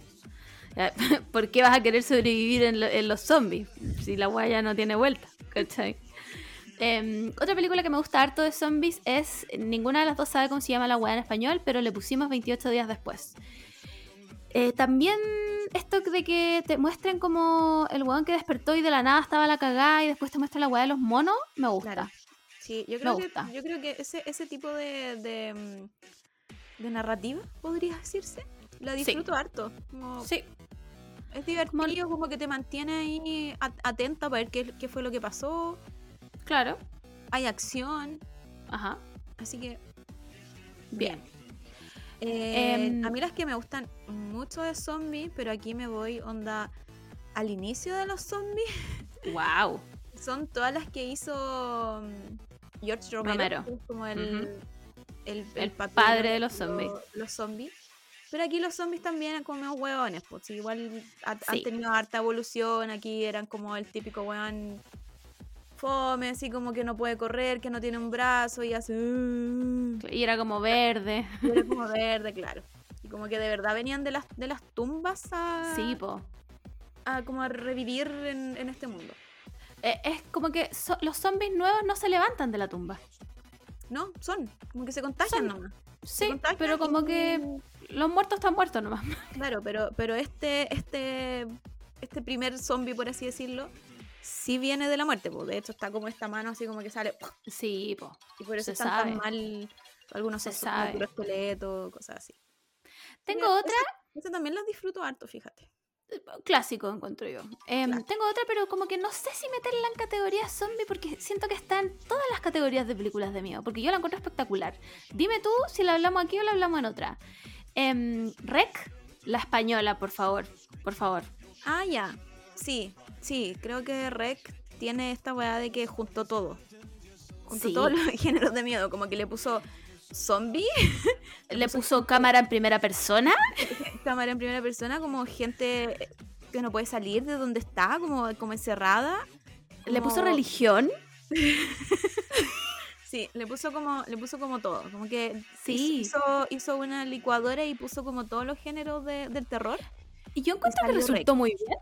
ya- ¿Por qué vas a querer sobrevivir en, lo- en los zombies? Si la guaya no tiene vuelta, ¿cachai? Em, otra película que me gusta harto de zombies es. Ninguna de las dos sabe cómo se llama la guaya en español, pero le pusimos 28 días después. Eh, también esto de que te muestren como el weón que despertó y de la nada estaba la cagada y después te muestra la weá de los monos, me gusta. Claro. Sí, yo creo, que, gusta. yo creo que ese, ese tipo de, de, mm, de narrativa, podría decirse, la Sí. disfruto harto. Como- Sí, Es divertido, como que te mantiene ahí atenta para ver qué, qué fue lo que pasó. Claro. Hay acción, Ajá. así que Bien. Eh, Em, a mí las que me gustan mucho de zombies, pero aquí me voy onda al inicio de los zombies, Wow. son todas las que hizo mm, George Romero, Romero. que es como el, el, padre de los zombies. Los zombies. Pero aquí los zombies también eran como hueones, pues igual ha- han tenido harta evolución, aquí eran como el típico hueón fome, así como que no puede correr, que no tiene un brazo y hace... Y era como verde. Y era como verde, claro. Y como que de verdad venían de las, de las tumbas a, Sí, po. a como a revivir en, en este mundo. Eh, es como que so- los zombies nuevos no se levantan de la tumba. No, son, como que se contagian Son. nomás. Sí, contagian pero y- como que los muertos están muertos nomás. Claro, pero, pero este, este, este primer zombie, por así decirlo, sí viene de la muerte. Pues. De hecho, está como esta mano así como que sale. ¡pum! Sí, po. Y por eso Se están sabe. tan mal. Algunos Se son como sabe. puro esqueleto, cosas así. Tengo Mira, otra, Esa también las disfruto harto, fíjate. clásico encuentro yo. Claro. Tengo otra, pero como que no sé si meterla en categoría zombie porque siento que está en todas las categorías de películas de miedo, porque yo la encuentro espectacular. Dime tú si la hablamos aquí o la hablamos en otra. Em, Rec, la española, por favor, por favor. Ah, ya. Sí, sí, creo que Rec tiene esta weá de que juntó todo. Juntó Sí. todos los géneros de miedo. Como que le puso zombie, Le puso cámara en primera persona. cámara en primera persona, como gente que no puede salir de donde está, como, como encerrada. Le puso religión. Sí, le puso como, le puso como todo. Como que Sí. hizo, hizo una licuadora y puso como todos los géneros de- del terror. Y yo encuentro que resultó muy bien.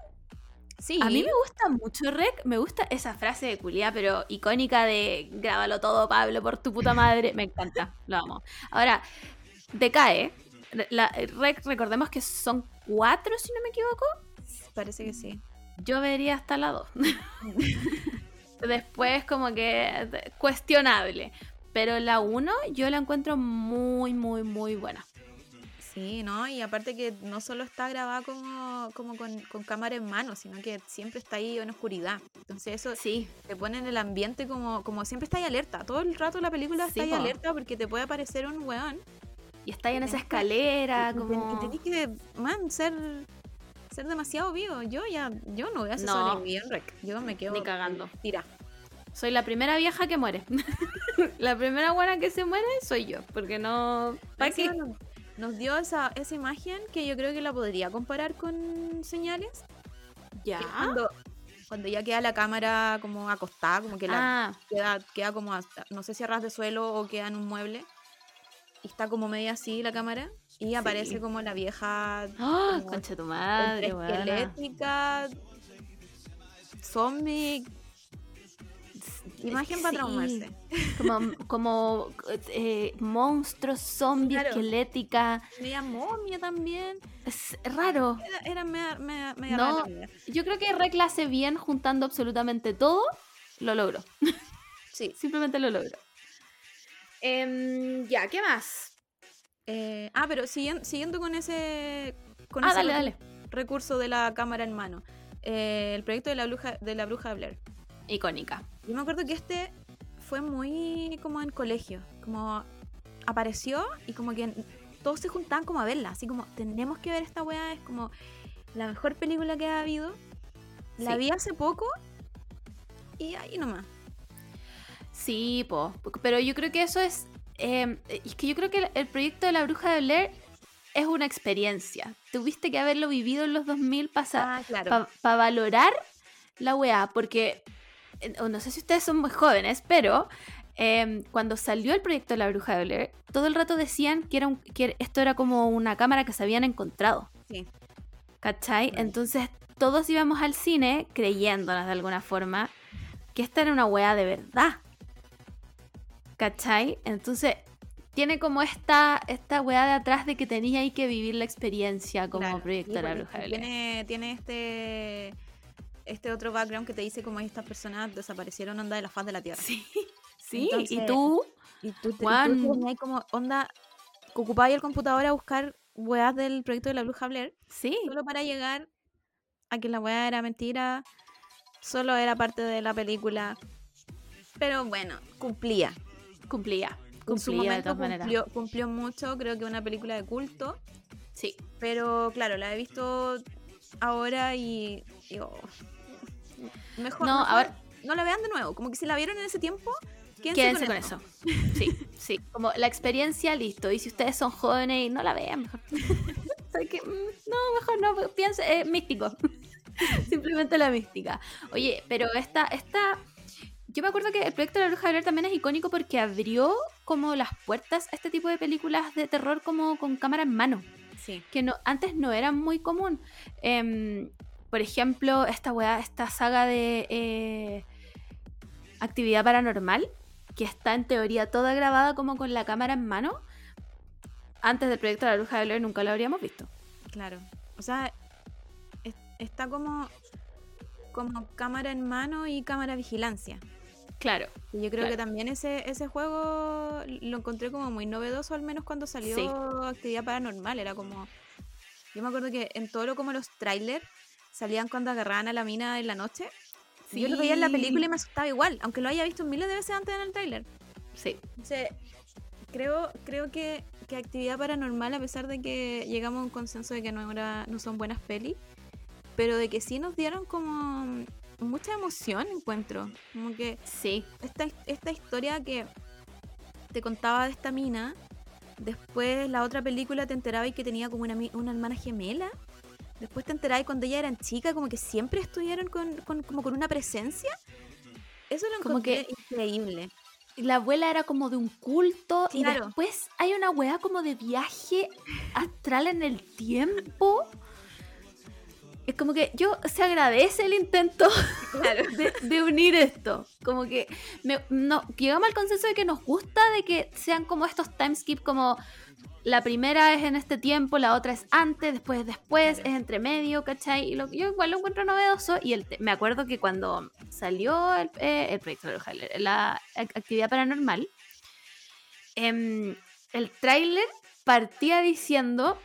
Sí. A mí me gusta mucho Rec, me gusta esa frase de culia, pero icónica de grábalo todo, Pablo, por tu puta madre. Me encanta, lo amo. Ahora, decae. La, Rec, recordemos que son cuatro, si no me equivoco. Parece que sí. Yo vería hasta la dos. Después, como que cuestionable. Pero la uno yo la encuentro muy, muy, muy buena. Sí, ¿no? Y aparte que no solo está grabada como, como con, con cámara en mano, sino que siempre está ahí en oscuridad. Entonces eso Sí, te pone en el ambiente como, como siempre está ahí alerta. Todo el rato la película Sí, está ahí po. alerta porque te puede aparecer un weón. y está ahí en esa escalera, y, como... y tenés que, man, ser, ser demasiado vivo. Yo ya, yo no voy a hacer No. rec. Yo me quedo Ni cagando. tira. Soy la primera vieja que muere. la primera buena que se muere soy yo, porque no... ¿Para qué? Encima Nos, dio esa, esa imagen que yo creo que la podría comparar con señales. Ya. Cuando, cuando ya queda la cámara como acostada, como que la, Ah, queda, queda como, hasta- no sé si a ras de suelo o queda en un mueble. Y está como media así la cámara. Y aparece como la vieja como concha tu madre, esquelética, zombie. Imagen para Sí. traumarse. Como, como eh, monstruos, zombies, Claro. esquelética. Media momia también. Es raro. Era, era media, media, media No. rara. Yo creo que Rec la hace bien juntando absolutamente todo. Lo logró. Sí. Simplemente lo logró. Em, ya, ¿qué más? Eh, ah, pero siguiendo, siguiendo con ese, con Ah, ese dale, recu- dale. recurso de la cámara en mano. Eh, el proyecto de la bruja de la bruja de Blair. Icónica. Yo me acuerdo que este fue muy como en colegio, como apareció y como que todos se juntaban como a verla, así como tenemos que ver esta weá, es como la mejor película que ha habido. La Sí. vi hace poco y ahí nomás. Sí, po. Pero yo creo que eso es. eh, es que yo creo que el, el proyecto de la bruja de Blair es una experiencia. Tuviste que haberlo vivido en los 2000 para Ah, claro. valorar la weá. Porque. No sé si ustedes son muy jóvenes, pero. eh, cuando salió el proyecto de la bruja de Blair, todo el rato decían que, era un- que esto era como una cámara que se habían encontrado. Sí. ¿Cachai? Entonces todos íbamos al cine creyéndonos de alguna forma que esta era una weá de verdad. ¿Cachai? Entonces tiene como esta, esta weá de atrás de que tenía ahí que vivir la experiencia como Claro, proyecto de la bruja de tiene, tiene este este otro background que te dice cómo estas personas desaparecieron onda de la faz de la tierra. Sí, sí. y tú, Y tú Juan. y tú como onda que ocupabas el computador a buscar weas del proyecto de la bruja Blair sí, solo para llegar a que la wea era mentira, solo era parte de la película. Pero bueno, cumplía. cumplía. Cumplía de todas maneras. cumplió, cumplió mucho, creo que una película de culto. Sí. Pero claro, la he visto ahora y digo, mejor, No, mejor ahora- no la vean de nuevo. Como que si la vieron en ese tiempo, quédense, Quédense con, con eso. Sí, sí. Como la experiencia, listo. Y si ustedes son jóvenes y no la vean, mejor. Mm, No, mejor no. Piense, eh, místico. Simplemente la mística. Oye, pero esta, esta. Yo me acuerdo que el proyecto de la Bruja de Blair también es icónico porque abrió como las puertas a este tipo de películas de terror como con cámara en mano. Sí. Que no, antes no era muy común. Em, por ejemplo, esta weá, esta saga de eh, actividad paranormal, que está en teoría toda grabada como con la cámara en mano. Antes del proyecto de la bruja de Blair nunca lo habríamos visto. Claro. O sea, es- está como, como cámara en mano y cámara vigilancia. Claro. Y yo creo Claro. que también ese, ese juego lo encontré como muy novedoso, al menos cuando salió Sí. Actividad Paranormal. Era como. Yo me acuerdo que en todo lo como los trailers salían cuando agarraban a la mina en la noche. y Yo lo veía en la Sí. película y me asustaba igual, aunque lo haya visto miles de veces antes en el trailer. Sí. Creo, creo que, que Actividad Paranormal, a pesar de que llegamos a un consenso de que no, era, no son buenas pelis, pero de que sí nos dieron como mucha emoción, encuentro. Como que Sí. esta, esta historia que te contaba de esta mina, después la otra película te enterabas que tenía como una, una hermana gemela. Después te enterabas cuando ella eran chica, como que siempre estuvieron con, con- como con una presencia. Eso lo Como que- increíble. La abuela era como de un culto y Claro. después hay una weá como de viaje astral en el tiempo. es como que yo se agradece el intento Claro. de, de unir esto. Como que me- no, llegamos al consenso de que nos gusta de que sean como estos timeskip como la primera es en este tiempo, la otra es antes, después es después, es entre medio, ¿cachai? Y lo, yo igual lo encuentro novedoso y el me acuerdo que cuando salió el, eh, el proyecto de la ac- actividad paranormal, em, el tráiler partía diciendo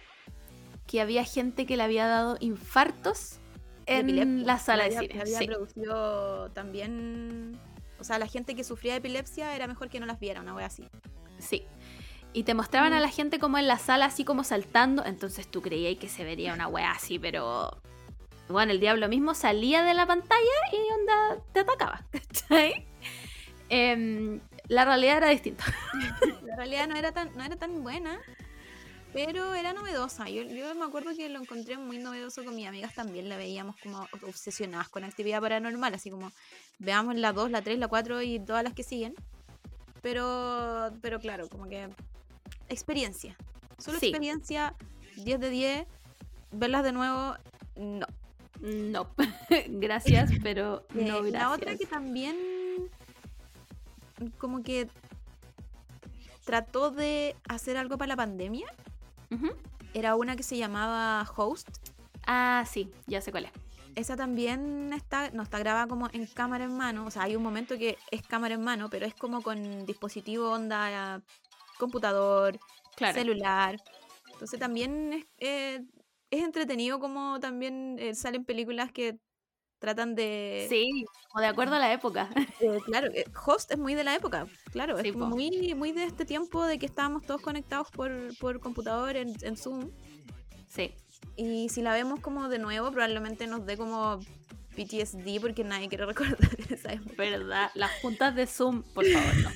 que había gente que le había dado infartos en epilepsia. la sala de cine. Había sí. producido también. O sea, la gente que sufría de epilepsia era mejor que no las viera, una wea así. Sí. Y te mostraban a la gente como en la sala, así como saltando. Entonces tú creías que se vería una wea así, pero. Bueno, el diablo mismo salía de la pantalla y onda te atacaba. ¿Cachai? Em, la realidad era distinta. La realidad no era tan, no era tan buena, pero era novedosa. Yo, yo me acuerdo que lo encontré muy novedoso con mis amigas también. La veíamos como obsesionadas con actividad paranormal, así como veamos la 2, la 3, la 4 y todas las que siguen. Pero, pero claro, como que experiencia. Solo Sí. experiencia, 10 de 10. Verlas de nuevo, no. No. gracias, pero Eh, no gracias. la otra que también como que trató de hacer algo para la pandemia era una que se llamaba Host. Ah, sí, ya sé cuál es. Esa también está, no está grabada como en cámara en mano. O sea, hay un momento que es cámara en mano, pero es como con dispositivo onda computador, Claro. celular. Entonces también es, eh, es entretenido como también eh, salen películas que tratan de... Sí, como de acuerdo a la época. Eh, claro, eh, Host es muy de la época, claro, Sí, es como muy, muy de este tiempo de que estábamos todos conectados por, por computador en, en Zoom. Sí. Y si la vemos como de nuevo, probablemente nos dé como PTSD porque nadie quiere recordar esa época. Verdad. Las juntas de Zoom, por favor, no.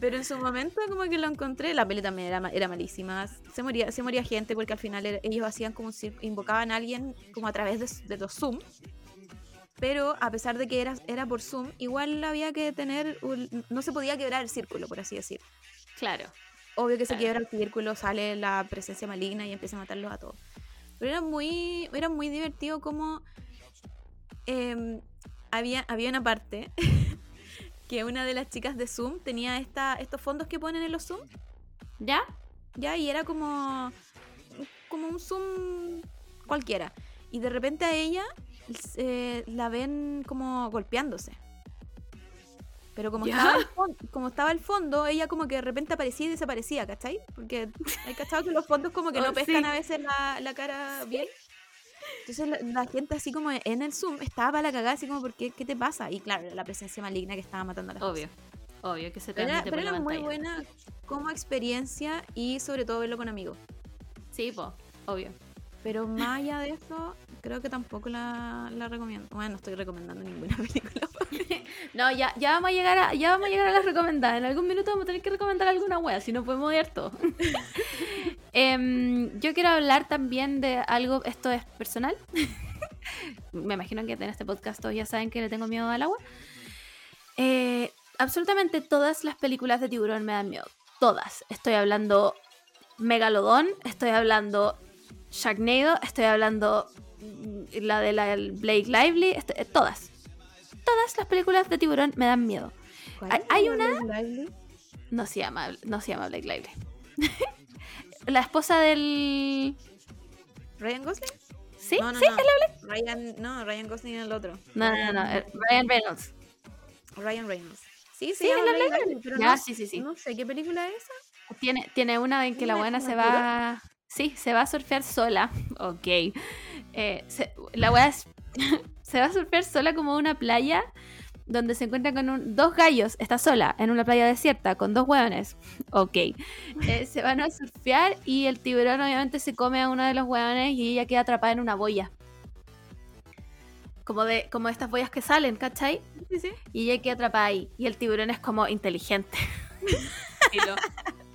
Pero en su momento como que lo encontré, la peli también era, era malísima, se moría, se moría gente porque al final ellos hacían como si invocaban a alguien como a través de, de los Zoom. Pero a pesar de que era, era por Zoom, igual había que tener, un- no se podía quebrar el círculo, por así decir. Claro. Obvio que se quiebra el círculo, sale la presencia maligna y empieza a matarlos a todos. Pero era muy, era muy divertido como em, había, había una parte que una de las chicas de Zoom tenía esta, estos fondos que ponen en los Zoom, ¿Ya? ya, y era como, como un Zoom cualquiera. Y de repente a ella eh, la ven como golpeándose. Pero como ¿Ya? estaba, el fon- como estaba el fondo, ella como que de repente aparecía y desaparecía, ¿cachai? Porque hay cachado que los fondos como que Oh, no pescan sí. a veces la, la cara bien. Entonces la, la gente así como en el Zoom estaba para la cagada, así como, ¿por qué? ¿Qué te pasa? Y claro, la presencia maligna que estaba matando a las Obvio. Obvio que se Pero transmite pero la era muy buena como experiencia y sobre todo verlo con amigos. Sí, po, obvio. Pero más allá de eso, creo que tampoco la, la recomiendo. Bueno, no estoy recomendando ninguna película. No, ya, ya vamos a llegar a, ya vamos a llegar a las recomendadas. En algún minuto vamos a tener que recomendar alguna wea, si no podemos odiar todo. Em, yo quiero hablar también de algo, esto es personal. Me imagino que en este podcast todos ya saben que le tengo miedo al agua. Eh, absolutamente todas las películas de tiburón me dan miedo. Todas. Estoy hablando Megalodón, estoy hablando Sharknado, estoy hablando mm, la de la Blake Lively, estoy- eh, todas. Todas las películas de tiburón me dan miedo. Hay- hay una- No se llama, no se llama Blake Lively. la esposa del. ¿Ryan Gosling? ¿Sí? No, no, ¿Sí? no. Ryan, no, Ryan Gosling es el otro. No, no, no, eh, Ryan Reynolds. Ryan Reynolds. Sí, Sí, llama es la Blake Blake Lively, pero Ya, no, sí, sí, sí. no sé qué película es esa. Tiene, tiene una en que la ¿Una buena se va. Sí, se va a surfear sola. Ok. Eh, se- la es- se va a surfear sola como una playa donde se encuentra con un- dos gallos. Está sola en una playa desierta con dos hueones. Ok. Eh, se van a surfear y el tiburón obviamente se come a uno de los hueones y ella queda atrapada en una boya. Como de como estas boyas que salen, ¿cachai? Sí, sí. Y ella queda atrapada ahí. Y el tiburón es como inteligente.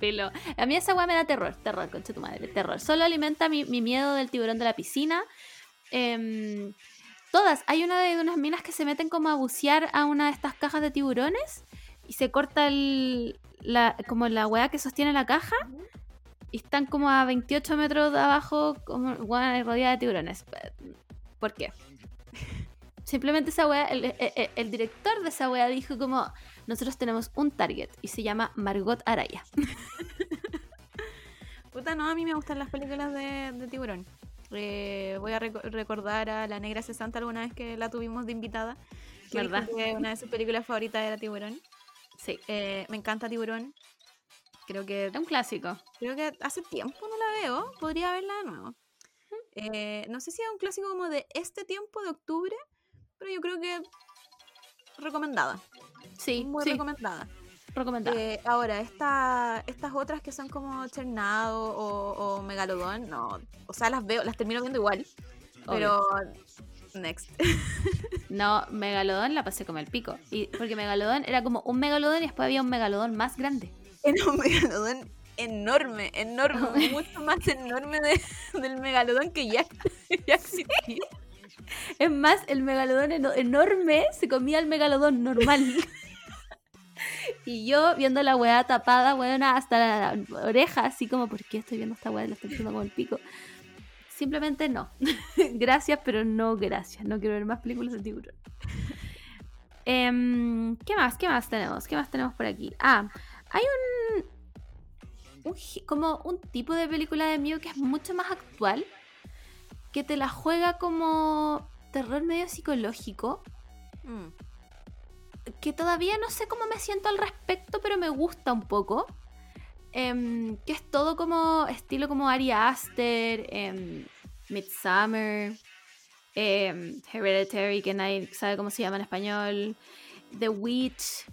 Filo. A mí esa weá me da terror, terror, concha tu madre, terror. Solo alimenta mi, mi miedo del tiburón de la piscina. Em, todas. Hay una de unas minas que se meten como a bucear a una de estas cajas de tiburones y se corta el, la, como la weá que sostiene la caja y están como a 28 metros de abajo, como weá, rodeada de tiburones. ¿Por qué? Simplemente esa wea, el, el- director de esa wea dijo como, nosotros tenemos un target y se llama Margot Araya. Puta, no, a mí me gustan las películas de, de tiburón. Eh, voy a reco- recordar a La Negra 60 alguna vez que la tuvimos de invitada. que ¿Verdad? que una de sus películas favoritas era Tiburón. Sí, Eh, me encanta Tiburón. Creo que es un clásico. creo que hace tiempo no la veo. Podría verla de nuevo. Eh, no sé si es un clásico como de este tiempo de octubre, pero yo creo que recomendada. Sí, Muy sí, recomendada. recomendada. Eh, ahora, esta, estas otras que son como Chernado o, o Megalodón, no. O sea, las veo, las termino viendo igual. Pero. Next. No, Megalodón la pasé como el pico. Y porque Megalodón era como un Megalodón y después había un Megalodón más grande. Era un Megalodón enorme, enorme, mucho más enorme de- del Megalodón que ya, ya existía. Es más, el Megalodón eno- enorme se comía el Megalodón normal. y yo viendo la weá tapada, weona, hasta la oreja, así como, ¿por qué estoy viendo esta weá? La estoy viendo como el pico. Simplemente no. gracias, pero no gracias. No quiero ver más películas de tiburón. Em, ¿Qué más? ¿Qué más tenemos? ¿Qué más tenemos por aquí? Ah, hay un, un como un tipo de película de miedo que es mucho más actual, que te la juega como terror medio psicológico, Mm, que todavía no sé cómo me siento al respecto, pero me gusta un poco. Em, que es todo como estilo como Ari Aster, em, Midsummer, em, Hereditary, que nadie sabe cómo se llama en español, The Witch,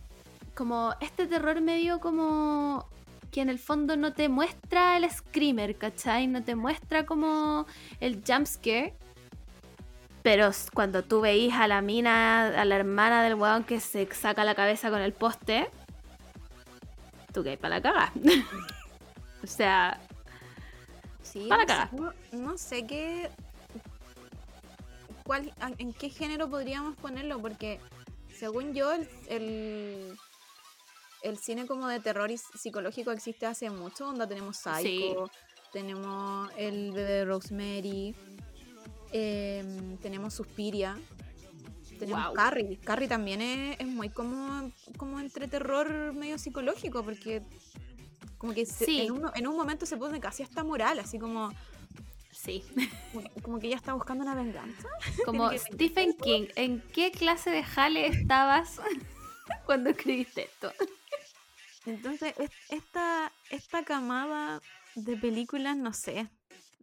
como este terror medio como que en el fondo no te muestra el screamer, ¿cachai? No te muestra como el jumpscare. Pero cuando tú veís a la mina, a la hermana del weón que se saca la cabeza con el poste, tú que para la caga. o sea, Sí, Para no, cagar. sé, no, sé qué. Cuál, ¿En qué género podríamos ponerlo? Porque según yo, el, el, el cine como de terror y psicológico existe hace mucho. Onda tenemos Psycho, tenemos El bebé de Rosemary, em, tenemos Suspiria. Tenemos. Carrie. Carrie también es, es muy como, como entre terror medio psicológico, porque como que se- en, uno- en un momento se pone casi hasta moral, así como, sí. como, como que ella está buscando una venganza. Como Stephen King, ¿en qué clase de jale estabas cuando escribiste esto? Entonces, es- esta, esta camada de películas, no sé.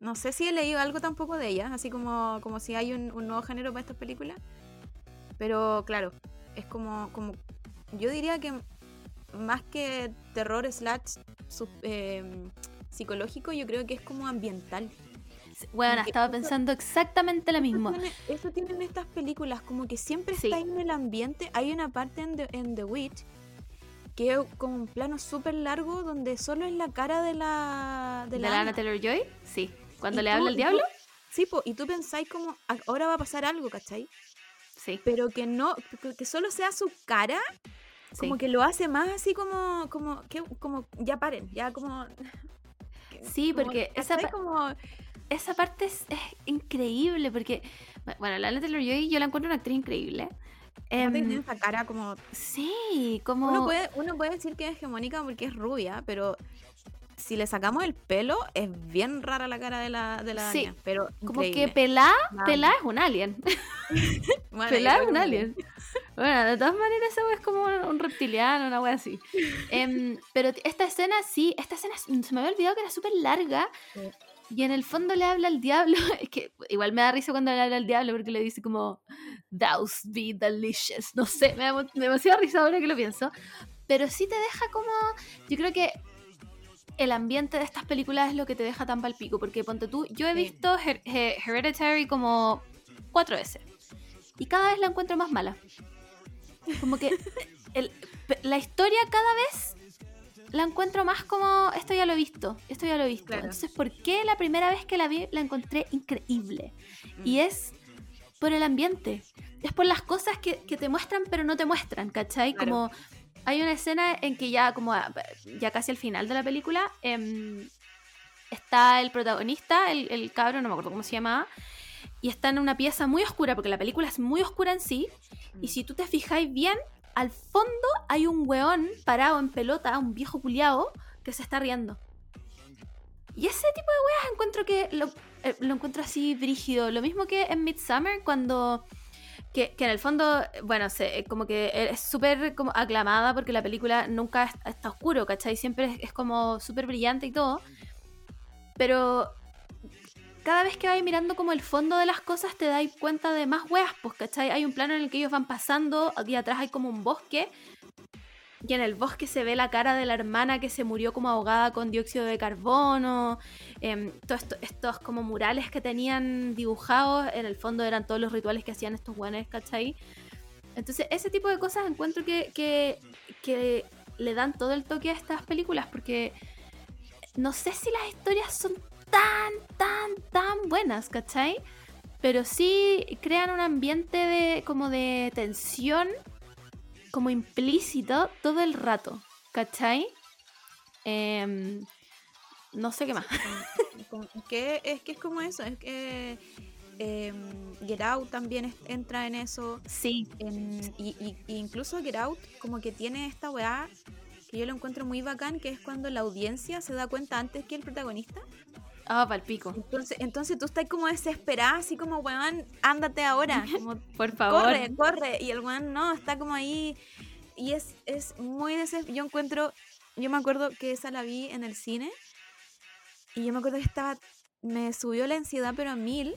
No sé si he leído algo tampoco de ellas, así como, como si hay un, un nuevo género para estas películas. Pero claro, es como, como yo diría que más que terror slash sus- em, psicológico, yo creo que es como ambiental. Bueno, estaba eso- pensando exactamente lo mismo. Eso, tiene- eso tienen estas películas, como que siempre Sí. está en el ambiente. Hay una parte en The, en The Witch que es como un plano súper largo donde solo es la cara de la de ¿De la la Ana. Anna Taylor Joy? Sí. Cuando le tú- habla el tú- diablo? Sí, po, y tú pensáis como "Ah, ahora va a pasar algo, ¿cachai? Sí. Pero que no, que- solo sea su cara, sí. como que lo hace más así como, como, que, como, ya paren, ya como... Sí, como, porque esa como... esa parte es, es increíble porque, bueno, la Anna Taylor Joy yo la encuentro una actriz increíble. como Em, tiene esa cara como sí, como... Uno puede, uno puede decir que es hegemónica porque es rubia, pero si le sacamos el pelo, es bien rara la cara de la, de la Sí, pero como que. Pelá. Pelá es un alien. Bueno, Pelá es un alien. Bueno, de todas maneras esa es como un reptiliano, una wea así. Em, pero esta escena, sí, esta escena s- se me había olvidado que era súper larga. Sí. Y en el fondo le habla al diablo. Es que igual me da risa cuando le habla al diablo porque le dice como, Thous be delicious. No sé, me da mu- demasiada risa ahora que lo pienso. Pero sí te deja como. Yo creo que el ambiente de estas películas es lo que te deja tan palpico. Porque ponte tú, yo he visto Her- He- Hereditary como cuatro veces. Y cada vez la encuentro más mala. Como que el- la historia cada vez la encuentro más como esto ya lo he visto, esto ya lo he visto. Claro. Entonces, ¿por qué la primera vez que la vi la encontré increíble? Mm. Y es por el ambiente. Es por las cosas que, que te muestran pero no te muestran, ¿cachai? Claro. Como hay una escena en que ya como a- ya casi al final de la película em, está el protagonista, el, el cabro, no me acuerdo cómo se llamaba, y está en una pieza muy oscura, porque la película es muy oscura en sí, y si tú te fijáis bien, al fondo hay un weón parado en pelota, un viejo culiao, que se está riendo. Y ese tipo de weas encuentro que lo, eh, lo encuentro así brígido. Lo mismo que en Midsummer, cuando que, en el fondo, bueno, se, como que es súper aclamada porque la película nunca es- está oscuro, ¿cachai? Siempre es, como súper brillante y todo. Pero cada vez que vais mirando como el fondo de las cosas te dais cuenta de más weas, pues, ¿cachai? Hay un plano en el que ellos van pasando, aquí atrás hay como un bosque. Y en el bosque se ve la cara de la hermana que se murió como ahogada con dióxido de carbono. em, todos esto- estos como murales que tenían dibujados, en el fondo eran todos los rituales que hacían estos guanes, ¿cachai? Entonces, ese tipo de cosas encuentro que, que, que le dan todo el toque a estas películas, porque no sé si las historias son tan, tan, tan buenas, ¿cachai? Pero sí crean un ambiente de como de tensión, como implícito todo el rato, ¿cachai? Em, no sé qué más. Que es que es como eso, es que eh, Get Out también es- entra en eso. Sí, en- y, y- y incluso Get Out como que tiene esta weá que yo lo encuentro muy bacán, que es cuando la audiencia se da cuenta antes que el protagonista. Ah, palpico. Entonces, entonces tú estás como desesperada, así como, weón, ándate ahora. Como, Por favor. corre, corre. Y el weón no, está como ahí. Y es, es muy desesperado. Yo encuentro, yo me acuerdo que esa la vi en el cine. Y yo me acuerdo que estaba, me subió la ansiedad, pero a mil.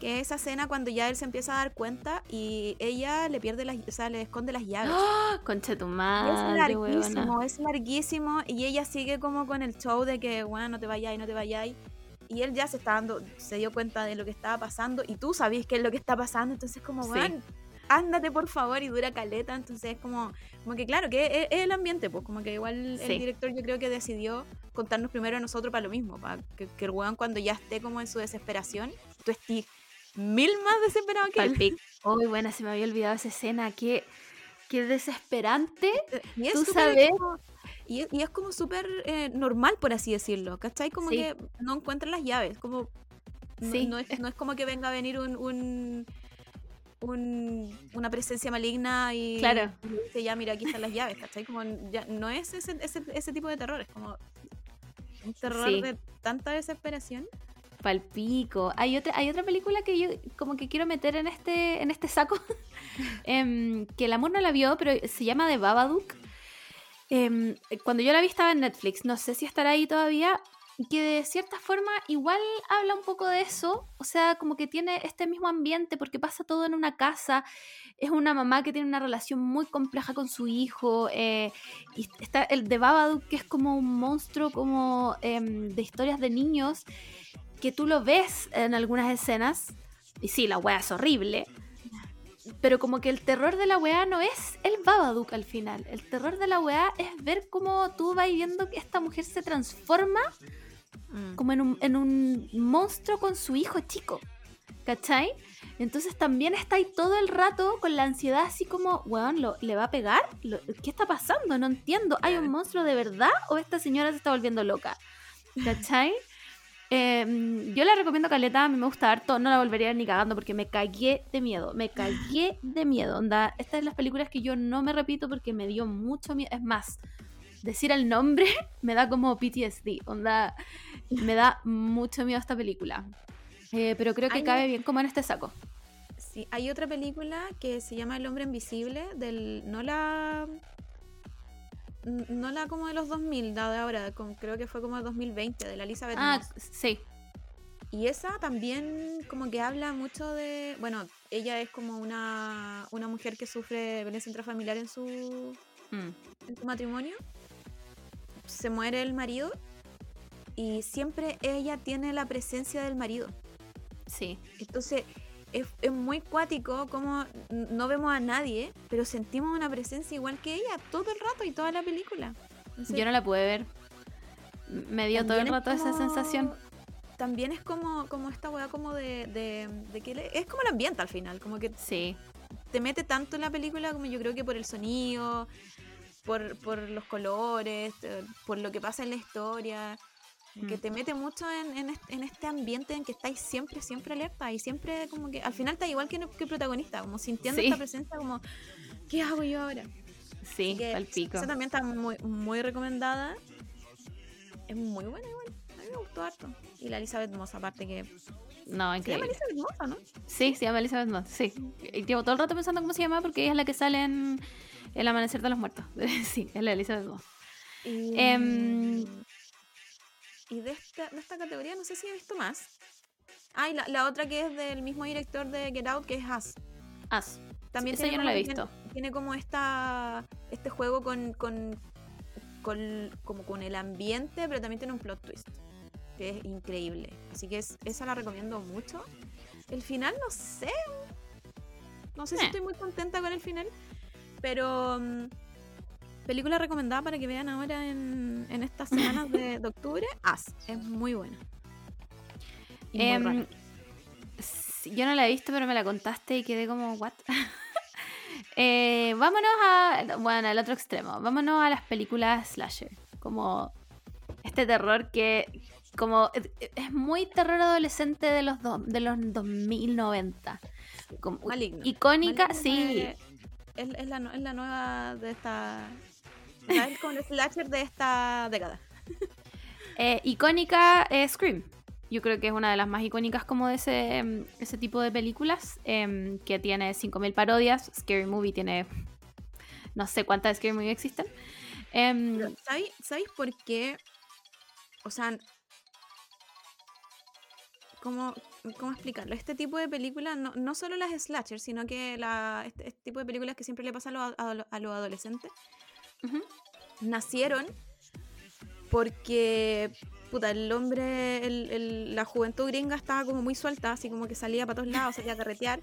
Que esa escena cuando ya él se empieza a dar cuenta y ella le pierde las, o sea, le esconde las llaves. ¡Ah! Concha tu madre, es weona. larguísimo, es larguísimo. Y ella sigue como con el show de que, bueno, no te vayáis, no te vayáis. Y él ya se está dando, se dio cuenta de lo que estaba pasando. Y tú sabías qué es lo que está pasando. Entonces, como, Sí. ándate por favor. Y dura caleta. Entonces, es como, como que, claro, que es, es el ambiente, pues. Como que igual Sí. el director, yo creo que decidió contarnos primero a nosotros para lo mismo. Para que, que el weón, cuando ya esté como en su desesperación, tú estés mil más desesperado que él. Palpico. Uy, buena, se me había olvidado esa escena. Qué, qué desesperante. Y es Tú sabes- y, es- y es como súper eh, normal, por así decirlo, ¿cachai? Como Sí. que no encuentran las llaves, como... No, Sí, no es, es- no es como que venga a venir un... un- un- una presencia maligna y, Claro. dice ya mira aquí están las llaves ¿cachai? como ya, no es ese, ese, ese tipo de terror es como un terror Sí. de tanta desesperación Palpico. Hay otra, hay otra película que yo como que quiero meter en este, en este saco. em, que el amor no la vio, pero se llama The Babadook. Em, cuando yo la vi estaba en Netflix. No sé si estará ahí todavía. Que de cierta forma igual habla un poco de eso. O sea, como que tiene este mismo ambiente porque pasa todo en una casa. Es una mamá que tiene una relación muy compleja con su hijo. eh, y está el de Babadook, que es como un monstruo como em, de historias de niños que tú lo ves en algunas escenas, y sí, la wea es horrible, pero como que el terror de la wea no es el Babadook al final. El terror de la wea es ver cómo tú vas viendo que esta mujer se transforma como en un, en un monstruo con su hijo chico. ¿Cachai? Entonces también está ahí todo el rato con la ansiedad así como, weón, ¿lo, ¿le va a pegar? ¿Lo- ¿Qué está pasando? No entiendo. ¿Hay un monstruo de verdad o esta señora se está volviendo loca? ¿Cachai? Eh, yo la recomiendo Caleta, a mí me gusta harto, no la volvería a ver ni cagando porque me cagué de miedo, me cagué de miedo. Onda, esta es de las películas que yo no me repito porque me dio mucho miedo. Es más, decir el nombre me da como PTSD, onda, me da mucho miedo esta película. Eh, pero creo que Hay- cabe bien como en este saco. Sí, hay otra película que se llama El hombre invisible, del no la no la como de los 2000, la de ahora, con- creo que fue como de 2020, de la Elizabeth Ah, Moss. sí, Y esa también como que habla mucho de, bueno, ella es como una, una mujer que sufre violencia intrafamiliar en su, Mm, en su matrimonio. Se muere el marido y siempre ella tiene la presencia del marido. sí, Entonces es, es muy cuático como no vemos a nadie, pero sentimos una presencia igual que ella todo el rato y toda la película. Entonces, yo no la pude ver. Me dio todo el también es rato esa sensación. También es como, como esta weá como de, de, de que le- es como el ambiente al final, como que Sí, te mete tanto en la película como yo creo que por el sonido, por, por los colores, por lo que pasa en la historia. Que Mm. te mete mucho en, en est- en este ambiente en que estáis siempre, siempre alerta y siempre como que al final está igual que, que el protagonista, como sintiendo Sí. esta presencia como, ¿qué hago yo ahora? Sí, que al pico. Esa también está muy, muy recomendada. Es muy buena igual. A mí me gustó harto. Y la Elizabeth Moss, aparte que... No, Se llama increíble. Elizabeth Moss, ¿o ¿no? Sí, se llama Elizabeth Moss, sí. Y Llevo todo el rato pensando cómo se llama porque ella es la que sale en El Amanecer de los Muertos. sí, es la Elizabeth Moss. Y, Em, y de, esta, de esta categoría no sé si he visto más. Ah, y la, la otra que es del mismo director de Get Out, que es Us. As. También esa tiene yo no la he visto. Tiene, tiene como esta este juego con, con, con- como con el ambiente, pero también tiene un plot twist que es increíble. Así que es- esa la recomiendo mucho. El final no sé. No sé si estoy muy contenta con el final, pero mm, película recomendada para que vean ahora en, en estas semanas de, de octubre. As, es muy buena. Y muy Em, yo no la he visto, pero me la contaste y quedé como, ¿what? Eh, vámonos a. Bueno, al otro extremo. Vámonos a las películas slasher. Como este terror que. Como. Es muy terror adolescente de los, do- de los 2090. Como, Maligno. icónica, Maligno sí. Es, es la, es la nueva de esta. Como el slasher de esta década. Eh, icónica eh, Scream. Yo creo que es una de las más icónicas como de ese, em, ese tipo de películas, em, que tiene 5.000 parodias. Scary Movie tiene no sé cuántas Scary Movie existen. Em, Pero, ¿sabéis, ¿Sabéis por qué? O sea, ¿cómo, cómo explicarlo? Este tipo de películas, no, no solo las slashers, sino que la, este, este tipo de películas que siempre le pasa a, a los adolescentes, nacieron porque puta, el hombre, el- el- la juventud gringa estaba como muy suelta, así como que salía para todos lados, salía a carretear.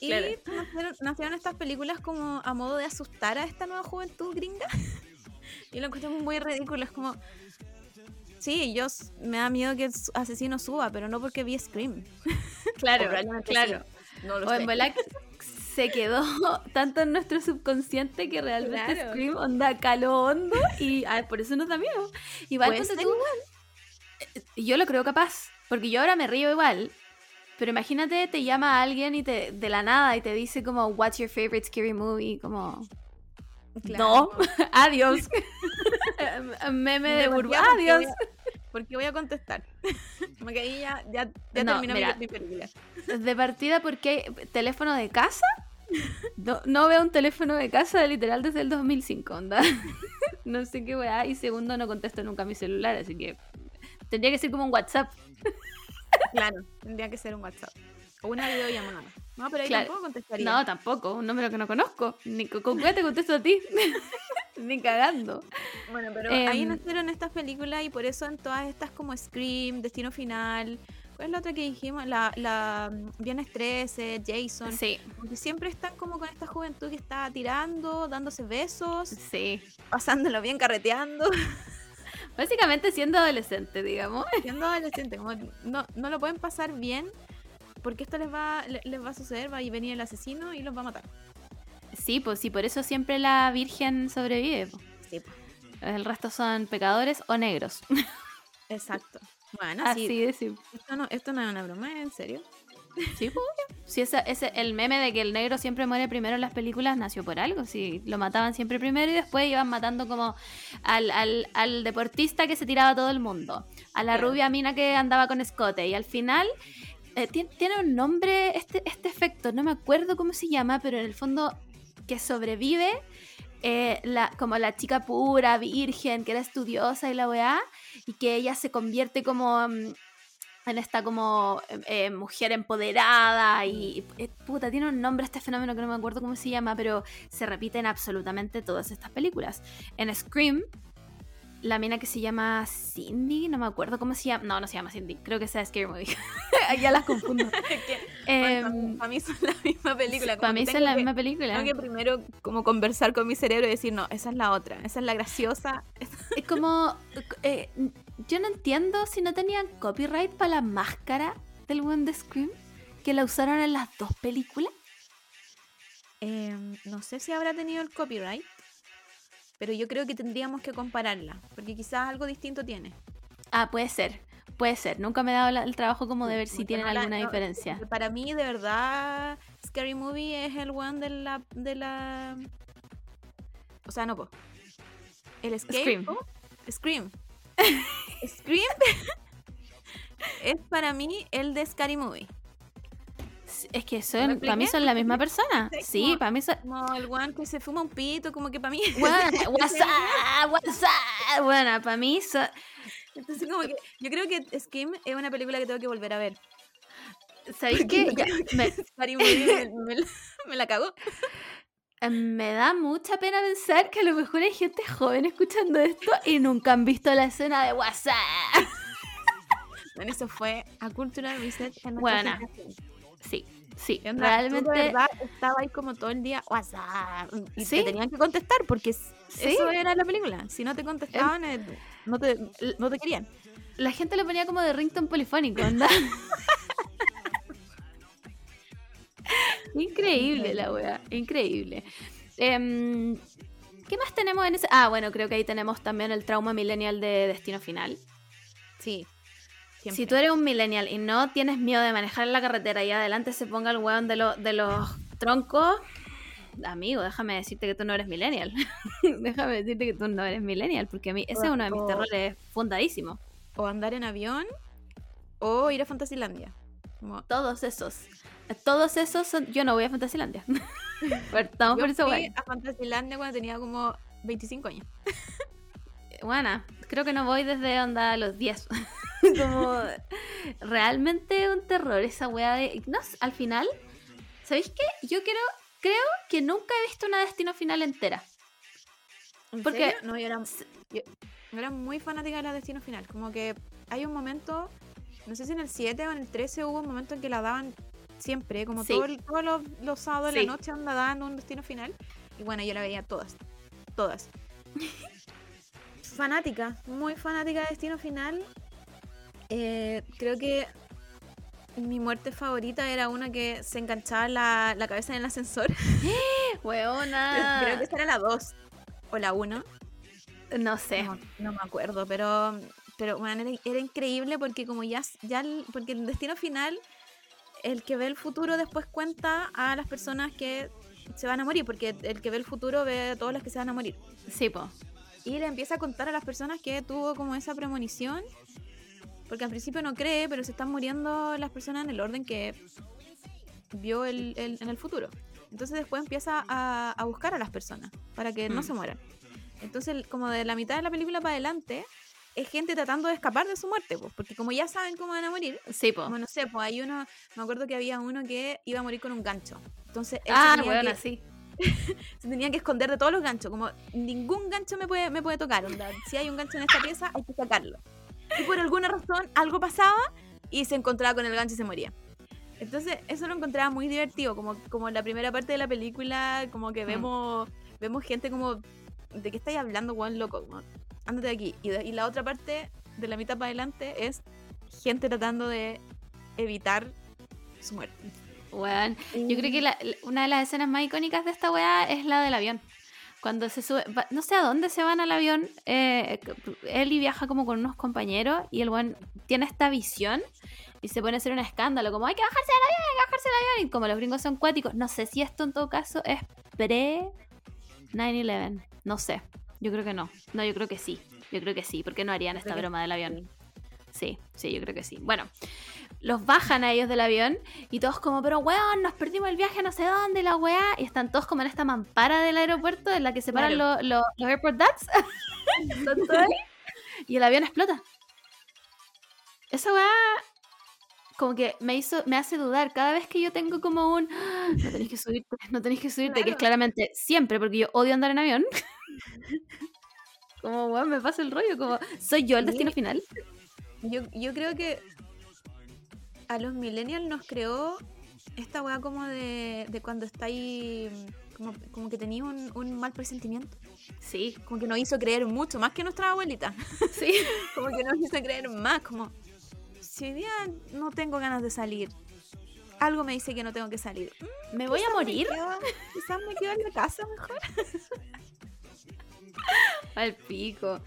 Y Claro. nacieron, nacieron estas películas como a modo de asustar a esta nueva juventud gringa. y lo encuentro muy ridículo, es como... Sí, yo me da miedo que el asesino suba, pero no porque vi Scream. Claro, claro. No lo O en sé. verdad que se quedó tanto en nuestro subconsciente que realmente Claro. Scream onda caló hondo y ah, por eso nos da miedo. Igual ser tú, eh, yo lo creo capaz, porque yo ahora me río igual. Pero imagínate, te llama alguien y te de la nada y te dice como What's your favorite scary movie? Como Claro. no, adiós. Meme de burbuja, adiós. Porque voy a contestar. Como que ahí ya, ya, ya No, terminó mi- mira. mi película. De partida, porque teléfono de casa. No, no veo un teléfono de casa literal desde el 2005, onda. No sé qué weá. Y segundo, no contesto nunca mi celular, así que tendría que ser como un WhatsApp. Claro, tendría que ser un WhatsApp. O una videollamada. No, pero ahí Claro. tampoco contestaría. No, tampoco, un número que no conozco. Ni con qué te contesto a ti. Ni cagando. Bueno, pero ahí Em, nacieron estas películas y por eso en todas estas como Scream, Destino Final. ¿Cuál es la otra que dijimos? La, la mm, Viernes 13, Jason. Sí, Porque siempre están como con esta juventud que está tirando, dándose besos, sí. pasándolo bien, carreteando, Básicamente siendo adolescente, digamos. siendo adolescente. Como no, no lo pueden pasar bien porque esto les va, le- les va a suceder, va a venir el asesino y los va a matar. Sí, pues sí, por eso siempre la virgen sobrevive. po. Sí, pues. El resto son pecadores o negros. Exacto. Bueno, Así sí, de simple. esto no, esto no es una broma, ¿es en serio? Sí, pues. Sí, ese, ese, el meme de que el negro siempre muere primero en las películas nació por algo. Sí, lo mataban siempre primero y después iban matando como al, al, al deportista que se tiraba a todo el mundo, a la rubia mina que andaba con escote y al final eh, ti- tiene un nombre este, este efecto, no me acuerdo cómo se llama, pero en el fondo que sobrevive eh, la, como la chica pura, virgen, que era estudiosa y la weá, y que ella se convierte como mm, en esta como eh, eh, mujer empoderada y eh, puta, tiene un nombre este fenómeno que no me acuerdo cómo se llama, pero se repite en absolutamente todas estas películas. En Scream, la mina que se llama Cindy, no me acuerdo cómo se llama, no, no se llama Cindy, creo que sea Scary Movie. ya las confundo. Em, para mí son la misma película. como para mí tengo la que- misma película. Tengo que primero como conversar con mi cerebro y decir, no, esa es la otra, esa es la graciosa. Es como. eh, yo no entiendo si no tenían copyright para la máscara del buen de Scream, que la usaron en las dos películas. Em, no sé si habrá tenido el copyright, pero yo creo que tendríamos que compararla, porque quizás algo distinto tiene. Ah, puede ser. Puede ser. Nunca me he dado el trabajo como de ver si tienen no alguna no, diferencia. Para mí, de verdad, Scary Movie es el one de la. De la... O sea, no, po. El Escape. Scream. po, Scream. Scream es para mí el de Scary Movie. Es que ¿Me son, para mí son la misma persona. Sí, como- para mí son. Como el one que se fuma un pito, como que para mí. Bueno, WhatsApp, WhatsApp. Bueno, para mí son. Entonces, como que yo creo que Scream es una película que tengo que volver a ver. ¿Sabéis qué? Ya, me, la- me la cagó. me da mucha pena pensar que a lo mejor hay gente joven escuchando esto y nunca han visto la escena de WhatsApp. Bueno, eso fue a Cultural Reset en Buena. Sí, sí. Tú de Realmente. verdad estaba ahí como todo el día WhatsApp y Sí. te tenían que contestar porque Sí. eso era la película. Si no te contestaban, eh, no, te, no te querían. La gente lo ponía como de ringtone polifónico, ¿onda? increíble la wea, increíble. Em, ¿Qué más tenemos en ese? Ah, bueno, creo que ahí tenemos también el trauma millennial de Destino Final. Sí. Si tú eres un millennial y no tienes miedo de manejar en la carretera y adelante se ponga el weón de, lo- de los troncos, amigo, déjame decirte que tú no eres millennial. déjame decirte que tú no eres millennial, porque a mí ese es uno de mis O- terrores fundadísimos. O andar en avión o ir a Fantasilandia. Como, Todos esos. Todos esos son. Yo no voy a Fantasilandia. Partamos yo por eso, fui a Fantasilandia cuando tenía como 25 años. Buena. Creo que no voy desde onda a los 10. Como. Realmente un terror esa weá de. No, al final. ¿Sabéis qué? Yo quiero. Creo que nunca he visto una destino final entera. ¿En Porque- serio? No, yo era, yo- yo era muy fanática de la Destino Final. Como que hay un momento, no sé si en el 7 o en el 13 hubo un momento en que la daban siempre, como Sí. todo todos los, los sábados de Sí. la noche onda daban un Destino Final. Y bueno, yo la veía todas, todas. fanática, muy fanática de Destino Final. Eh, creo que mi muerte favorita era una que se enganchaba la, la cabeza en el ascensor. Weona. Creo que esa era la 2 o la 1. No sé. No, no me acuerdo, pero, pero bueno, era, era increíble porque como ya, ya el- porque el destino final, el que ve el futuro después cuenta a las personas que se van a morir, porque el que ve el futuro ve a todos los que se van a morir. Sí, po. Y le empieza a contar a las personas que tuvo como esa premonición, porque al principio no cree, pero se están muriendo las personas en el orden que vio el, el- en el futuro. Entonces después empieza a, a buscar a las personas para que no Mm. se mueran. Entonces, como de la mitad de la película para adelante, es gente tratando de escapar de su muerte, pues, porque como ya saben cómo van a morir, Sí, po. como no sé, pues hay uno, me acuerdo que había uno que iba a morir con un gancho. Entonces, él Ah, weona, que, sí. se tenía que esconder de todos los ganchos, como ningún gancho me puede, me puede tocar, onda, si hay un gancho en esta pieza, hay que sacarlo. Y por alguna razón, algo pasaba y se encontraba con el gancho y se moría. Entonces, eso lo encontraba muy divertido, como, como en la primera parte de la película, como que Mm. vemos, vemos gente como, ¿de qué estáis hablando, weón loco? Como, ándate de aquí. Y, de- y la otra parte, de la mitad para adelante, es gente tratando de evitar su muerte. Weón. Yo creo que la- una de las escenas más icónicas de esta weá es la del avión. Cuando se sube, no sé a dónde se van al avión, eh, Ellie viaja como con unos compañeros y el weón tiene esta visión y se pone a hacer un escándalo, como hay que bajarse del avión, hay que bajarse del avión, y como los gringos son cuáticos, no sé si esto en todo caso es pre 9-11, no sé, yo creo que no, no, yo creo que sí, yo creo que sí, porque no harían esta broma del avión. Sí, sí, yo creo que sí. Bueno, los bajan a ellos del avión y todos como, pero weón, nos perdimos el viaje a no sé dónde, la weá. Y están todos como en esta mampara del aeropuerto en la que separan Claro. lo- lo- los airport ducks. Y el avión explota. Esa weá como que me hizo, me hace dudar cada vez que yo tengo como un "Ah, no tenéis que subirte, no tenéis que subirte, que es claramente siempre, porque yo odio andar en avión. como weón, me pasa el rollo, como soy yo el destino final. Yo, yo creo que a los millennials nos creó esta weá como de, de cuando está ahí, como, como que tenía un, un mal presentimiento. Sí, Como que nos hizo creer mucho, más que nuestra abuelita. sí. Como que nos hizo creer más, como si hoy día no tengo ganas de salir, algo me dice que no tengo que salir. Mm, ¿Me voy a morir? quizás me quedo- Quizás me quedo en la casa mejor. Al pico.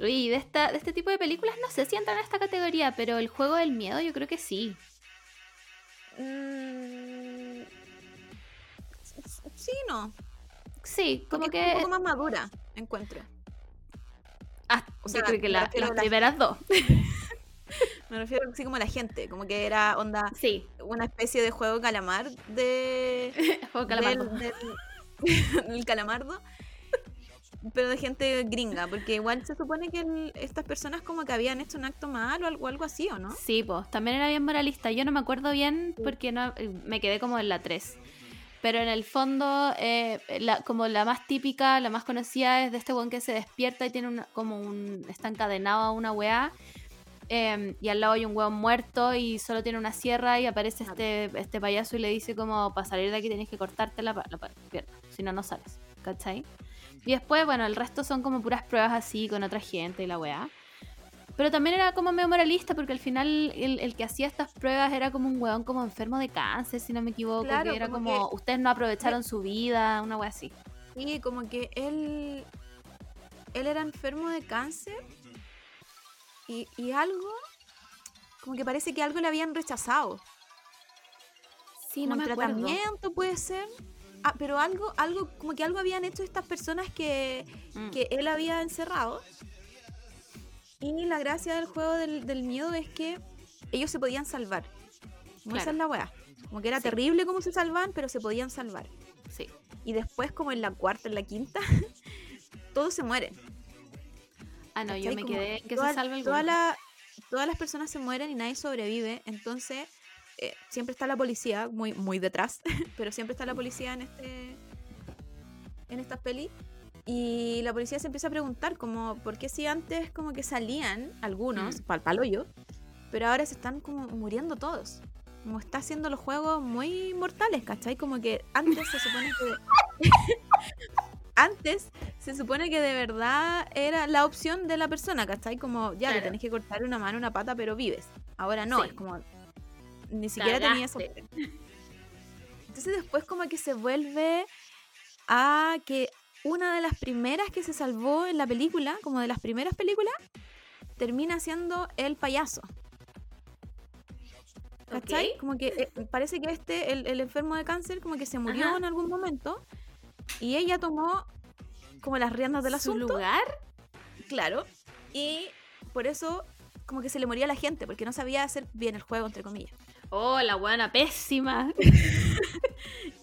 Uy, de, esta, de este tipo de películas no sé si entran en esta categoría, pero el juego del miedo yo creo que sí. Mm, sí, no. Sí, como Porque que. es un poco más madura, encuentro. Ah, o yo sea, creo que la- las a la- primeras dos. Me refiero así como a la gente, como que era onda Sí, una especie de juego calamar de juego calamardo. del, del- del calamardo, pero de gente gringa, porque igual se supone que el- estas personas como que habían hecho un acto mal o algo, algo así, ¿o no? Sí, pues también era bien moralista. Yo no me acuerdo bien porque no eh, me quedé como en la 3. Pero en el fondo, eh, la- como la más típica, la más conocida es de este weón que se despierta y tiene una- como un. está encadenado a una weá. eh, y al lado hay un weón muerto y solo tiene una sierra y aparece este, este payaso y le dice como para salir de aquí tienes que cortarte la, la pa- pierna, si no, no sales, ¿cachai? Y después, bueno, el resto son como puras pruebas así con otra gente y la weá. Pero también era como medio moralista porque al final el, el que hacía estas pruebas era como un weón como enfermo de cáncer, si no me equivoco. Claro, que era como como, ustedes no aprovecharon su vida, una weá así. Y como que él, él era enfermo de cáncer y, y algo, como que parece que algo le habían rechazado. Sí, como no me un acuerdo. tratamiento puede ser. Ah, pero algo, algo, como que algo habían hecho estas personas que, Mm. que él había encerrado. Y la gracia del juego del, del miedo es que ellos se podían salvar. Como esa es la weá. Como que era Sí. terrible cómo se salvaban, pero se podían salvar. Sí. Y después, como en la cuarta, en la quinta, todos se mueren. Ah, no, yo me Como quedé que toda- se salve el toda la- Todas las personas se mueren y nadie sobrevive. Entonces, eh, siempre está la policía muy, muy detrás. pero siempre está la policía en este. En estas pelis. Y la policía se empieza a preguntar como, ¿por qué si antes como que salían algunos, Mm. pal palo yo, pero ahora se están como muriendo todos? Como está haciendo los juegos muy mortales, ¿cachai? Como que antes se supone que... antes se supone que de verdad era la opción de la persona, ¿cachai? Como ya le tenés que cortar una mano, una pata, pero vives. Ahora no, Sí. es como... Ni siquiera tenía eso. Entonces después como que se vuelve a que una de las primeras que se salvó en la película, como de las primeras películas, termina siendo el payaso. ¿Cachai? Ok. Como que eh, parece que este, el, el enfermo de cáncer, como que se murió Ajá. en algún momento y ella tomó como las riendas del ¿Su asunto. lugar? Claro. Y por eso como que se le moría a la gente, porque no sabía hacer bien el juego, entre comillas. Oh, la buena pésima.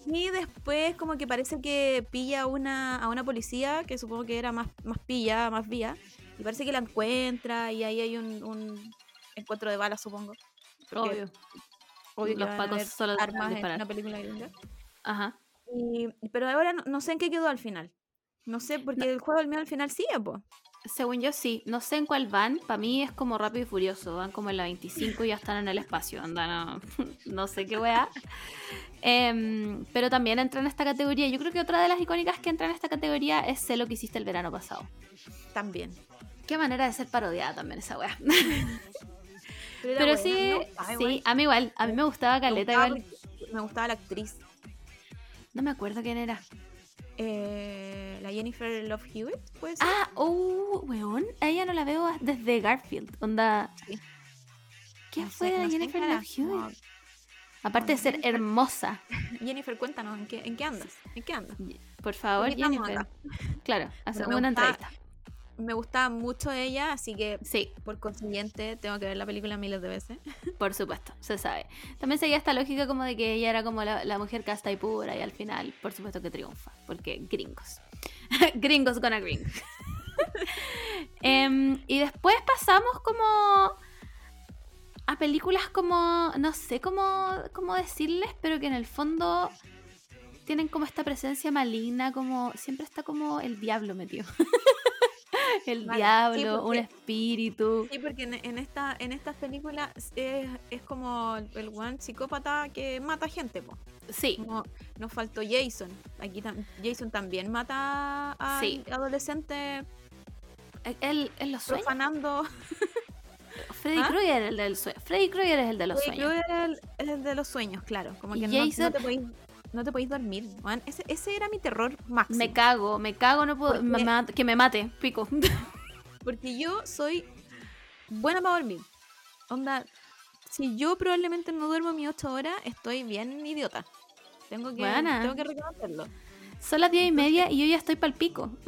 Y después como que parece que pilla una, a una policía, que supongo que era más, más pilla, más vía, y parece que la encuentra y ahí hay un, un encuentro de balas, supongo. Obvio. obvio que Los pacos solo armas en una película gringa. Ajá. Y, pero ahora no, no sé en qué quedó al final. No sé, porque el juego miedo al final sigue, pues. Según yo sí, no sé en cuál van, para mí es como rápido y furioso, van como en la 25 y ya están en el espacio, andan a- no sé qué weá. Em, pero también entra en esta categoría, yo creo que otra de las icónicas que entra en esta categoría es Sé lo que hiciste el verano pasado. También. Qué manera de ser parodiada también esa weá. Pero buena, sí, gustaba sí, a mí igual, a mí me gustaba Me Caleta gustaba igual. Me gustaba la actriz. No me acuerdo quién era. Eh, la Jennifer Love Hewitt, puede ser. Ah, oh, weón, a ella no la veo desde Garfield, onda. Sí. ¿Quién No fue sé- no en Jennifer qué Love Hewitt? Aparte de ser hermosa. Jennifer, cuéntanos, ¿en qué, en qué andas? ¿En qué andas? Por favor, Jennifer. acá. Claro, hacemos una entrevista. Me gustaba mucho ella, así que Sí, por consiguiente tengo que ver la película miles de veces. por supuesto, se sabe. También seguía esta lógica como de que ella era como la, la mujer casta y pura y al final, por supuesto que triunfa, porque gringos. gringos gonna gring. Em, y después pasamos como a películas como, no sé cómo, cómo decirles, pero que en el fondo tienen como esta presencia maligna, como siempre está como el diablo metido. el Vale, sí, diablo, un espíritu. Sí, porque en, en esta, en estas películas es, es como el, el one psicópata que mata gente, po. Sí, Como nos faltó Jason. Aquí tam- Jason también mata a Sí. adolescentes él en los sueños. profanando. Freddy ¿Ah? Krueger es el del sueño. Freddy Krueger es el de los Freddy sueños. Krueger es el, de los sueños, claro. Como que no- no, te podéis no te podéis dormir. weón. Ese, ese era mi terror máximo. Me cago, me cago, no puedo. ¿Por me ma- que me mate, pico. Porque yo soy buena para dormir. Onda, si yo probablemente no duermo mis 8 horas, estoy bien idiota. Tengo que, Buena. tengo que reconocerlo. Son las diez y media y yo ya estoy pal pico.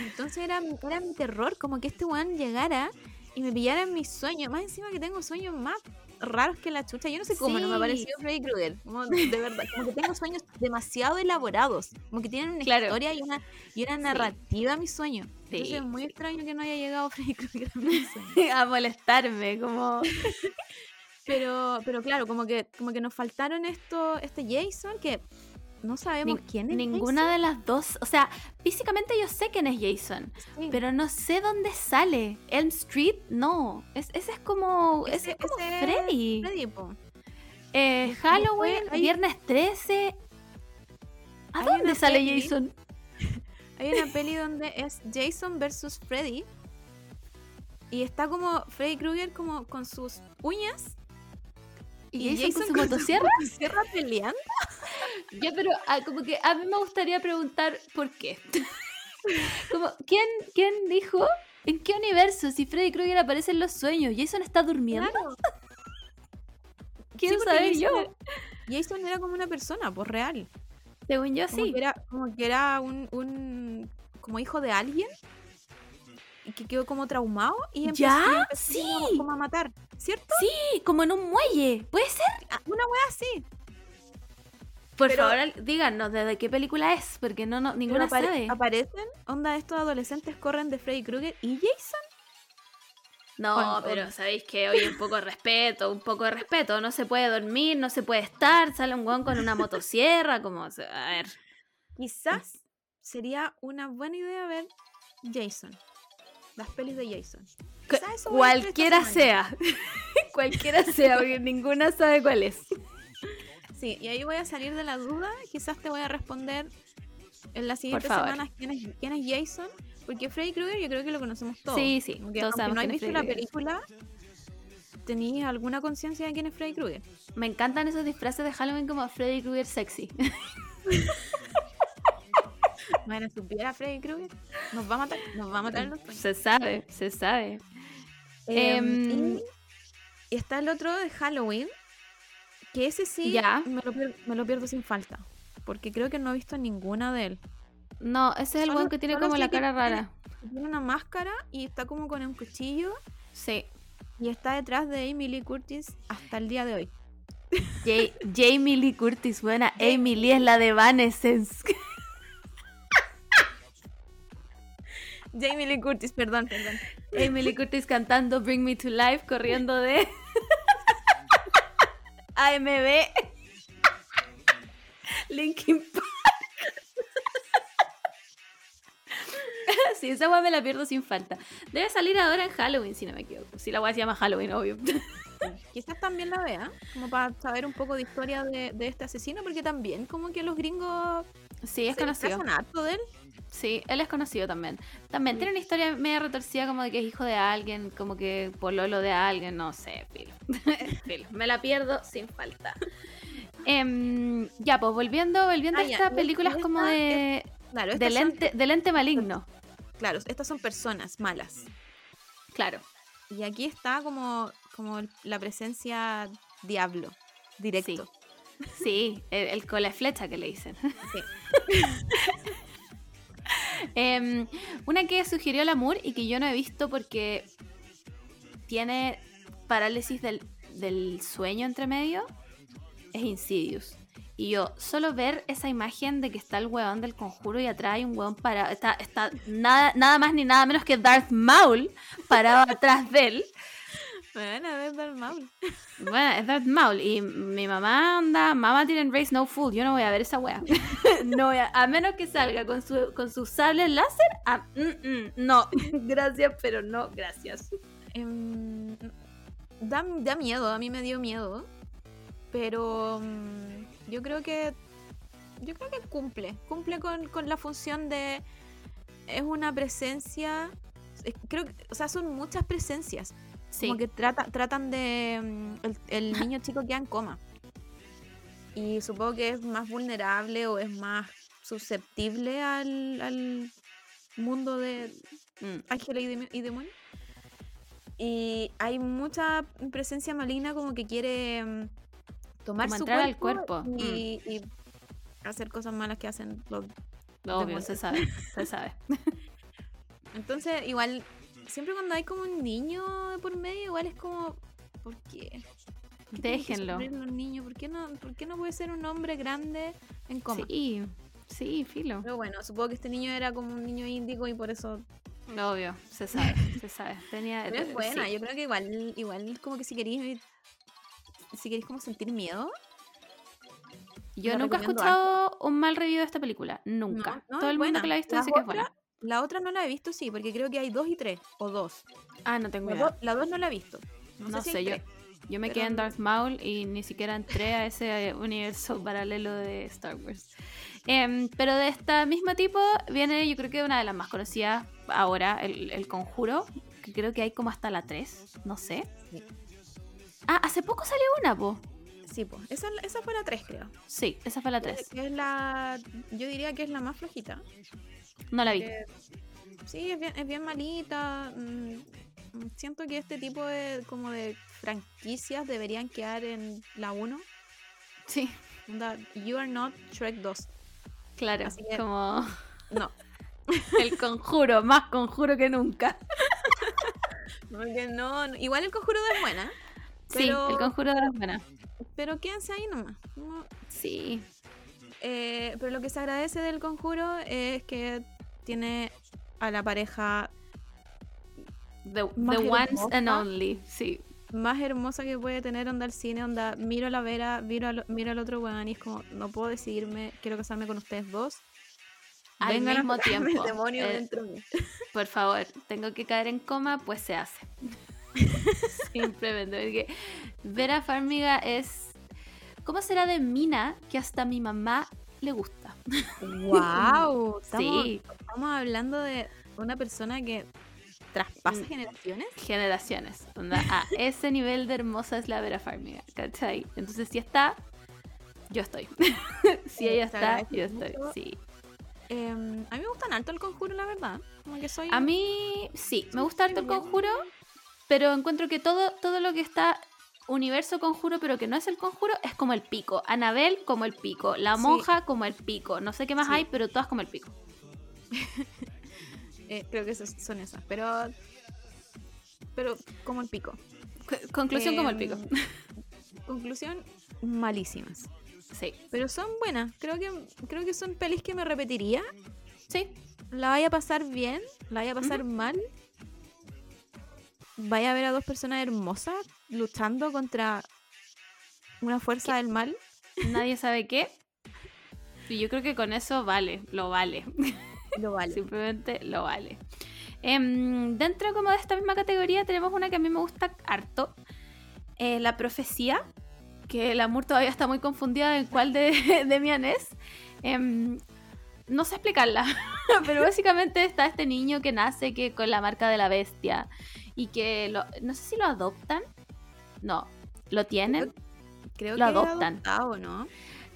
Entonces era, era mi terror, como que este weón llegara y me pillara en mis sueños. Más encima que tengo sueños más raros que la chucha. Yo no sé cómo no me Sí. pareció Freddy Krueger. Como, de verdad, como que tengo sueños demasiado elaborados. Como que tienen una Claro. historia y una, y una narrativa a mis sueños. Sí. Entonces es muy extraño que no haya llegado Freddy Krueger a mis sueños. a molestarme, como. Pero, pero claro, como que, como que nos faltaron esto, este Jason, que no sabemos quién es. Ninguna de las dos. O sea, físicamente yo sé quién es Jason. Sí. pero no sé dónde sale. Elm Street, no. Es, ese es como. Ese, es como ese Freddy. Eh, Halloween, hay- viernes 13. ¿A Hay dónde sale peli- Jason? Hay una peli donde es Jason versus Freddy. Y está como Freddy Krueger como con sus uñas. ¿Y Jason con su motosierra? motosierra peleando. Ya, pero ah, como que a mí me gustaría preguntar por qué. como, ¿quién, ¿quién dijo? ¿En qué universo? Si Freddy Krueger aparece en los sueños, Jason está durmiendo. Claro. Quiero Sí, saber Jason yo. era- Jason era como una persona, pues real. Según yo, Como sí. que era, como que era un, un como hijo de alguien y que quedó como traumado y empezó, ¿Ya? empezó como- Sí. como a matar, ¿cierto? Sí, como en un muelle. ¿Puede ser? Ah, Una wea así. Por Pero- favor, díganos de qué película es, porque no, no ninguna apare- sabe. aparecen, onda, estos adolescentes corren de Freddy Krueger y Jason. No, pero sabéis que hoy un poco de respeto, un poco de respeto. No se puede dormir, no se puede estar. Sale un guan con una motosierra, como. A ver. Quizás sería una buena idea ver Jason. Las pelis de Jason. Cu- Cualquiera sea. Cualquiera sea, porque ninguna sabe cuál es. Sí, y ahí voy a salir de la duda. Quizás te voy a responder en las siguientes semanas quién es, quién es Jason. Porque Freddy Krueger yo creo que lo conocemos todos. Sí, sí, todos aunque no hayas visto la película, ¿tenéis alguna conciencia de quién es Freddy Krueger? Me encantan esos disfraces de Halloween como Freddy Krueger sexy. Bueno, supiera Freddy Krueger, nos va a matar, nos va a matar los se sabe, se sabe. Em, Em, y, está el otro de Halloween, que ese sí Ya. Me, lo pier- me lo pierdo sin falta, porque creo que no he visto ninguna de él. No, ese es el guan que tiene como la cara rara. Tiene una máscara y está como con un cuchillo Sí. y está detrás de Amy Lee Curtis hasta el día de hoy. Ja- Jamie Lee Curtis, buena. Amy Lee es la de Evanescence. Jamie Lee Curtis, perdón, perdón. Amy Lee Curtis cantando Bring Me to Life, corriendo de AMB. Linkin Park. Sí, esa weá me la pierdo sin falta. Debe salir ahora en Halloween, si no me equivoco. Si la weá se llama Halloween, obvio. Quizás también la vea, como para saber un poco de historia de, de este asesino, porque también como que los gringos Sí, es conocido. disfrazan harto de él. Sí, él es conocido también. También tiene una historia media retorcida como de que es hijo de alguien, como que pololo de alguien, no sé, filo. Filo, Me la pierdo sin falta. Em, ya, pues volviendo, volviendo Ah, a estas películas y como esta de, Claro, de, estas son- lente, de lente maligno. claro, estas son personas malas. Claro. Y aquí está como, como la presencia diablo, directo. Sí, el, el con la flecha que le dicen. Sí. Em, una que sugirió el amor y que yo no he visto porque tiene parálisis del, del sueño entre medio es Insidious. Y yo, solo ver esa imagen de que está el weón del conjuro y atrás hay un weón parado, está, está nada, nada más ni nada menos que Darth Maul parado atrás de él. Bueno, a ver, Darth Maul. Bueno, es Darth Maul. Y mi mamá anda, mamá tiene Race No Fool. Yo no voy a ver esa wea. no voy a, a menos que salga con su, con su sable láser. ah, mm, mm, no, gracias, pero no, gracias. Em, da, da miedo, a mí me dio miedo. Pero mm, yo creo que. Yo creo que cumple. Cumple con, con la función de. Es una presencia. es- Creo que. O sea, son muchas presencias. Sí, Como que trata, tratan de. mm, El, el niño chico queda en coma. Y supongo que es más vulnerable o es más susceptible al, al mundo de Mm. ángeles y, demi- y demonios. Y hay mucha presencia maligna como que quiere mm, tomar Como su entrar al cuerpo cuerpo, y, y hacer cosas malas que hacen los Obvio, demonios. se sabe, se sabe. Entonces, igual, siempre cuando hay como un niño de por medio, igual es como, ¿por qué? ¿Por qué tienen que Déjenlo. sufrir los niños? ¿Por qué, no, ¿Por qué no puede ser un hombre grande en coma? Sí, sí, filo. Pero bueno, supongo que este niño era como un niño índigo y por eso... Obvio, se sabe, se sabe. Tenía, Pero es eh, buena, sí. yo creo que igual, igual como que si queréis... Si queréis como sentir miedo, Yo nunca he escuchado un mal review de esta película. Nunca. No, no, Todo el mundo buena. que la ha visto Las dice que es buena. La otra no la he visto, sí, porque creo que hay dos y tres, o dos. Ah, no tengo La, idea. do- la dos no la he visto. No, No sé, si yo, tres. yo me pero quedé en Darth Maul y ni siquiera entré a ese universo paralelo de Star Wars. Em, pero de esta misma tipo viene, yo creo que una de las más conocidas ahora, el, el Conjuro, que creo que hay como hasta la 3, no sé. Sí. Ah, hace poco salió una, po. Sí, pues. Esa, esa fue la tres, creo. Sí, esa fue la Que- 3. que es la. Yo diría que es la más flojita. No la vi. Eh, sí, es bien, es bien malita. mm, siento que este tipo de como de franquicias deberían quedar en la 1. Sí, You are not Shrek 2. claro. Así que- Como No. el conjuro, más conjuro que nunca. Porque no, no- Igual el conjuro es buena. Sí, el conjuro de las buenas. Pero quédense ahí nomás. No, Sí, Eh, pero lo que se agradece del conjuro es que tiene a la pareja the, the ones and only. Sí, más hermosa que puede tener onda al cine, onda miro a la Vera, miro al, miro al otro weón y es como, no puedo decidirme, quiero casarme con ustedes dos. Al Vengan mismo tiempo. El demonio Eh, dentro de mí. Por favor, tengo que caer en coma, pues se hace. Simplemente, porque Vera Farmiga es. ¿Cómo será de mina que hasta mi mamá le gusta? ¡Wow! Estamos, Sí, estamos hablando de una persona que traspasa Mm. generaciones. generaciones. Onda, a ese nivel de hermosa es la Vera Farmiga, ¿cachai? Entonces, si está, yo estoy. si ella está, yo estoy. Sí. Eh, a mí me gustan alto el conjuro, la verdad. Como que soy. A mí, sí, me gusta harto el conjuro, pero encuentro que todo, todo lo que está universo conjuro, pero que no es el conjuro, es como el pico. Anabel como el pico, la Sí. monja como el pico. No sé qué más Sí. hay, pero todas como el pico. eh, creo que son esas. Pero. Pero como el pico. Conclusión como el pico. Em, Conclusión, malísimas. Sí, Pero son buenas. Creo que, creo que son pelis que me repetiría. sí, La vaya a pasar bien, la vaya a pasar mal. Vaya a ver a dos personas hermosas luchando contra una fuerza del mal. nadie sabe qué. Y yo creo que con eso vale, lo vale. Lo vale. Simplemente lo vale. Em, dentro como de esta misma categoría tenemos una que a mí me gusta harto. eh, la profecía. Que el amor todavía está muy confundida en cuál de, de Mian es. Em, no sé explicarla. pero básicamente está este niño que nace que con la marca de la bestia. Y que lo, no sé si lo adoptan. No, lo tienen. Creo Lo que era adoptan. adoptado, ¿no?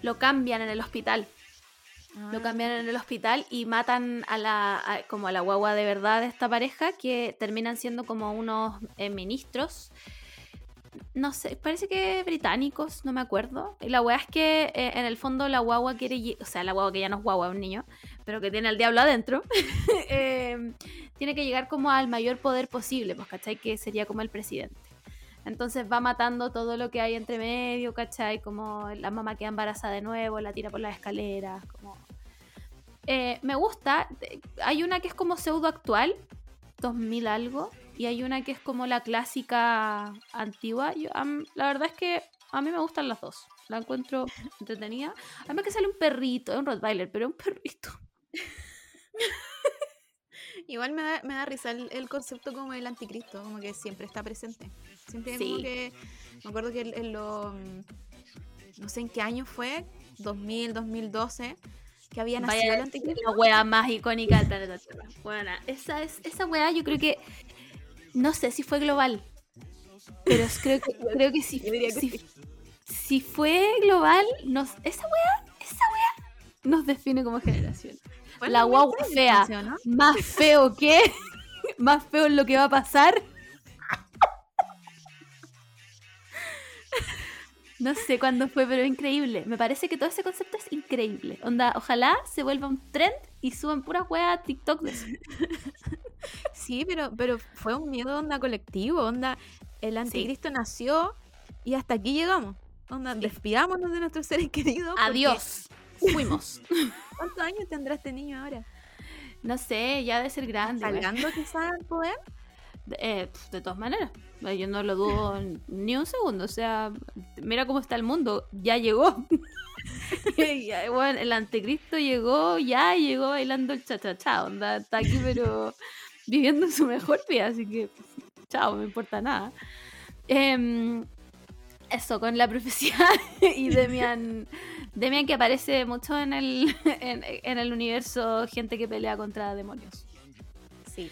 Lo cambian en el hospital. Lo Ah, cambian en el hospital y matan a la a- como a la guagua de verdad de esta pareja que terminan siendo como unos eh, ministros no sé, parece que británicos, no me acuerdo. Y la weá es que eh, en el fondo la guagua quiere, o sea, la guagua que ya no es guagua, es un niño, pero que tiene al diablo adentro, eh, tiene que llegar como al mayor poder posible, pues, ¿cachai? Que sería como el presidente. Entonces va matando todo lo que hay entre medio, ¿cachai? Como la mamá queda embarazada de nuevo, la tira por las escaleras, como... Eh, me gusta, eh, hay una que es como pseudo actual, 2000 algo, y hay una que es como la clásica antigua. La verdad es que a mí me gustan las dos, la encuentro entretenida. A mí que sale un perrito, es un Rottweiler, pero un perrito. Igual me da, me da risa el, el concepto como el anticristo, como que siempre está presente. Siempre como Sí. que. Me acuerdo que en, lo. No sé en qué año fue, 2000, 2012, que había nacido Vaya, el anticristo. la wea más icónica del planeta Tierra. Bueno, esa, es, esa wea yo creo que. No sé si fue global. Pero creo que, creo que sí. si fue global, nos, esa weá nos define como generación. La guagua 2013, fea. ¿no? Más feo que, más feo es lo que va a pasar. No sé cuándo fue, pero es increíble. Me parece que todo ese concepto es increíble. Onda, ojalá se vuelva un trend y suban puras weas a TikTok de eso. Sí, pero, pero fue un miedo onda colectivo, onda, el anticristo nació y hasta aquí llegamos. Onda, despidámonos de nuestros seres queridos. porque Adiós. Fuimos. ¿Cuántos años tendrá este niño ahora? No sé, ya debe ser grande. ¿Salgando quizás al poder? De, eh, de todas maneras, eh, yo no lo dudo ni un segundo. O sea, mira cómo está el mundo, ya llegó. Ya, bueno, el anticristo llegó, ya llegó bailando el cha-cha-cha. Onda, está aquí, pero viviendo su mejor vida. Así que, chao, no importa nada. Em, eso, con la profecía y Demian. Demian que aparece mucho en el, en, en el universo, gente que pelea contra demonios. Sí.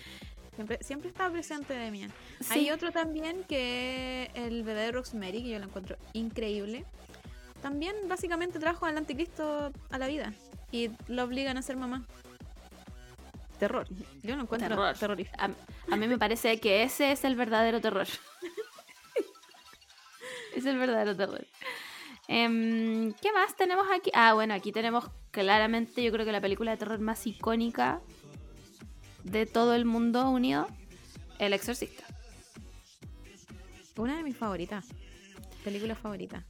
Siempre, siempre está presente Demian. Sí. Hay otro también que es el bebé de Rosemary, que yo lo encuentro increíble. También básicamente trajo al anticristo a la vida y lo obligan a ser mamá. Terror. Yo lo encuentro Terror. terrorífico. A, a mí me parece que ese es el verdadero terror. es el verdadero terror. Em, ¿Qué más tenemos aquí? Ah, bueno, aquí tenemos claramente, yo creo que la película de terror más icónica de todo el mundo unido, El Exorcista. Una de mis favoritas. Películas favoritas.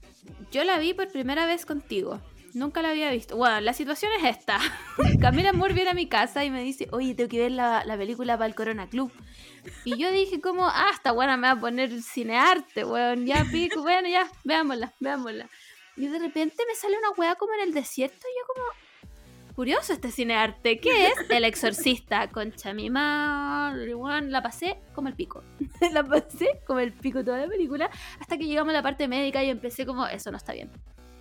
Yo la vi por primera vez contigo. Nunca la había visto. Bueno, la situación es esta. Camila Moore viene a mi casa y me dice, oye, tengo que ver la, la película para el Corona Club. Y yo dije como, ah, esta buena me va a poner cinearte, weón. Ya pico, bueno, ya, veámosla, veámosla. Y de repente me sale una weá como en el desierto y yo como, curioso este cinearte. ¿Qué es? El Exorcista. Madre, weón. La pasé como el pico. la pasé como el pico toda la película hasta que llegamos a la parte médica y empecé como, eso no está bien.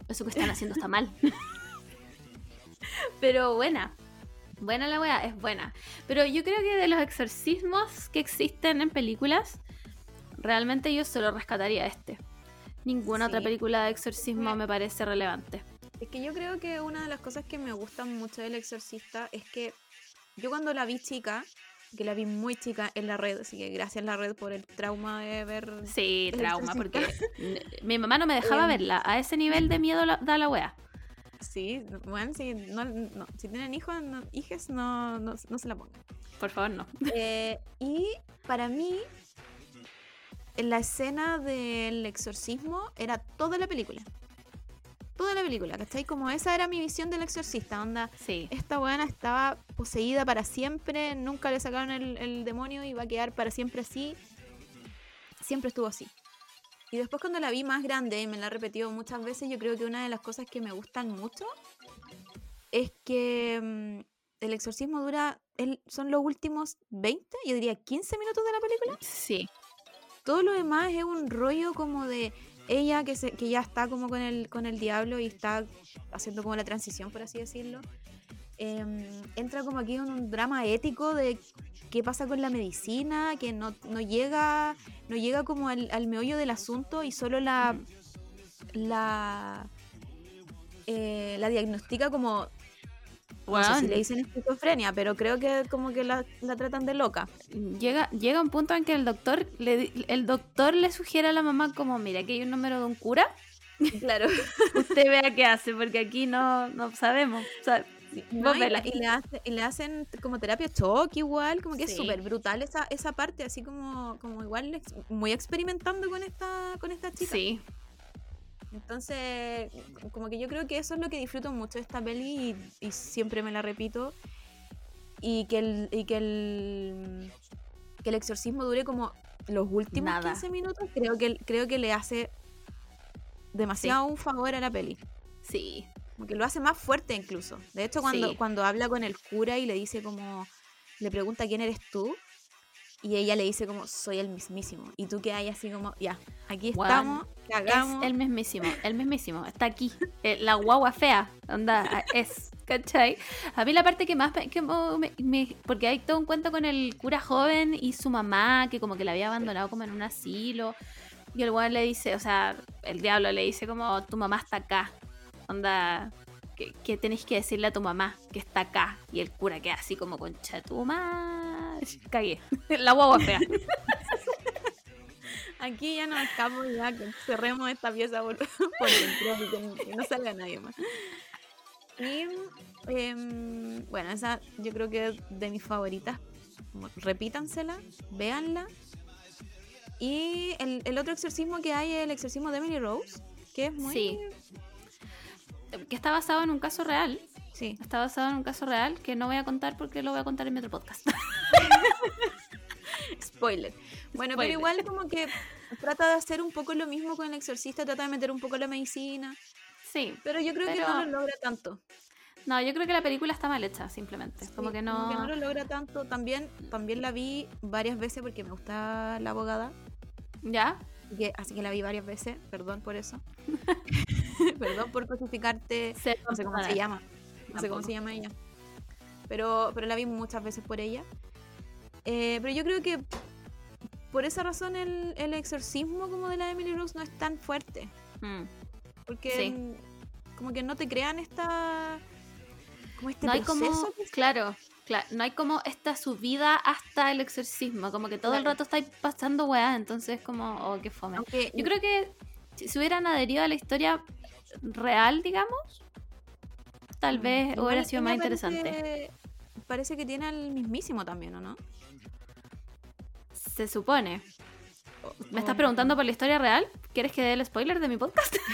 Eso que están haciendo está mal. Pero buena. Buena la wea, es buena. Pero yo creo que de los exorcismos que existen en películas, realmente yo solo rescataría este. Ninguna Sí. otra película de exorcismo me parece relevante. Es que yo creo que una de las cosas que me gustan mucho del Exorcista es que yo cuando la vi chica, que la vi muy chica en la red, así que gracias la red por el trauma de ver... Sí, trauma, porque mi mamá no me dejaba Em. verla. A ese nivel de miedo la- da la wea. Sí, bueno, si, no, no- si tienen hijos, no, hijes, no, no, no se la pongan. Por favor, no. Eh, y para mí, en la escena del exorcismo era toda la película. Toda la película, ¿cachai? Como esa era mi visión del exorcista, onda, Sí. esta buena estaba poseída para siempre, nunca le sacaron el, el demonio y va a quedar para siempre así. Siempre estuvo así. Y después cuando la vi más grande, y me la he repetido muchas veces, yo creo que una de las cosas que me gustan mucho es que mm, el exorcismo dura, el- son los últimos 20, yo diría 15 minutos de la película. Sí. Todo lo demás es un rollo como de ella que, se, que ya está como con el, con el diablo y está haciendo como la transición, por así decirlo. Em, entra como aquí en un drama ético de qué pasa con la medicina, que no, no llega no llega como al, al meollo del asunto y solo la la eh, la diagnostica como no sé si Weón, le dicen esquizofrenia, pero creo que como que la, la tratan de loca. llega, llega un punto en que el doctor le, el doctor le sugiere a la mamá como, mira, aquí hay un número de un cura, Claro. usted vea qué hace, porque aquí no, no sabemos. O sea, No, vos y, le hace- y le hacen como terapia shock igual, como que es súper brutal esa, esa parte, así como, como igual muy experimentando con esta, con esta chica. sí, Entonces, como que yo creo que eso es lo que disfruto mucho de esta peli y, y siempre me la repito. Y que el, y que el que el exorcismo dure como los últimos Nada. 15 minutos, creo que, creo que le hace demasiado un favor a la peli. sí. Como que lo hace más fuerte incluso. De hecho, cuando, Sí. cuando habla con el cura y le dice como, le pregunta quién eres tú, y ella le dice como, soy el mismísimo. Y tú que hay así como, ya, aquí estamos, cagamos. Es el mismísimo, el mismísimo, está aquí. Eh, la guagua fea, onda, ah, es, ¿cachai? A mí la parte que más me, que me- me- Porque hay todo un cuento con el cura joven y su mamá, que como que la había abandonado como en un asilo. Y el weón le dice, o sea, el diablo le dice como, tu mamá está acá. Onda, que, que tenéis que decirle a tu mamá que está acá. Y el cura queda así como, concha tu mamá. Cagué. La guagua fea. Aquí ya nos escapamos ya, que cerremos esta pieza por, por dentro y que, no salga nadie más. Y em, bueno, esa yo creo que es de mis favoritas. Repítansela, véanla. Y el, el otro exorcismo que hay es el exorcismo de Emily Rose, que es muy... Sí. Que está basado en un caso real. Sí. Está basado en un caso real que no voy a contar porque lo voy a contar en mi otro podcast. Spoiler. Bueno, pero Spoiler. igual como que trata de hacer un poco lo mismo con el exorcista, trata de meter un poco la medicina, Sí. pero yo creo que Pero- no lo logra tanto. No, yo creo que la película está mal hecha, simplemente. como Sí, que no. lo logra tanto. También, también la vi varias veces porque me gusta la abogada. ¿Ya? Así que- así que la vi varias veces, perdón por eso. perdón por crucificarte. No sé cómo se llama. No sé cómo se llama ella. Pero, pero la vi muchas veces por ella. Eh, pero yo creo que por esa razón el, el exorcismo como de la Emily Rose no es tan fuerte. Mm. Porque Sí. como que no te crean esta... Como este no hay proceso como, que claro, claro, no hay como esta subida hasta el exorcismo, como que todo el rato estáis pasando weá, entonces como, oh, qué fome. Aunque Yo creo que si se hubieran adherido a la historia real, digamos, tal vez Mm, igual hubiera sido más interesante. Parece, parece que tiene el mismísimo también, ¿o no? Se supone. ¿Me estás preguntando por la historia real? ¿Quieres que dé el spoiler de mi podcast?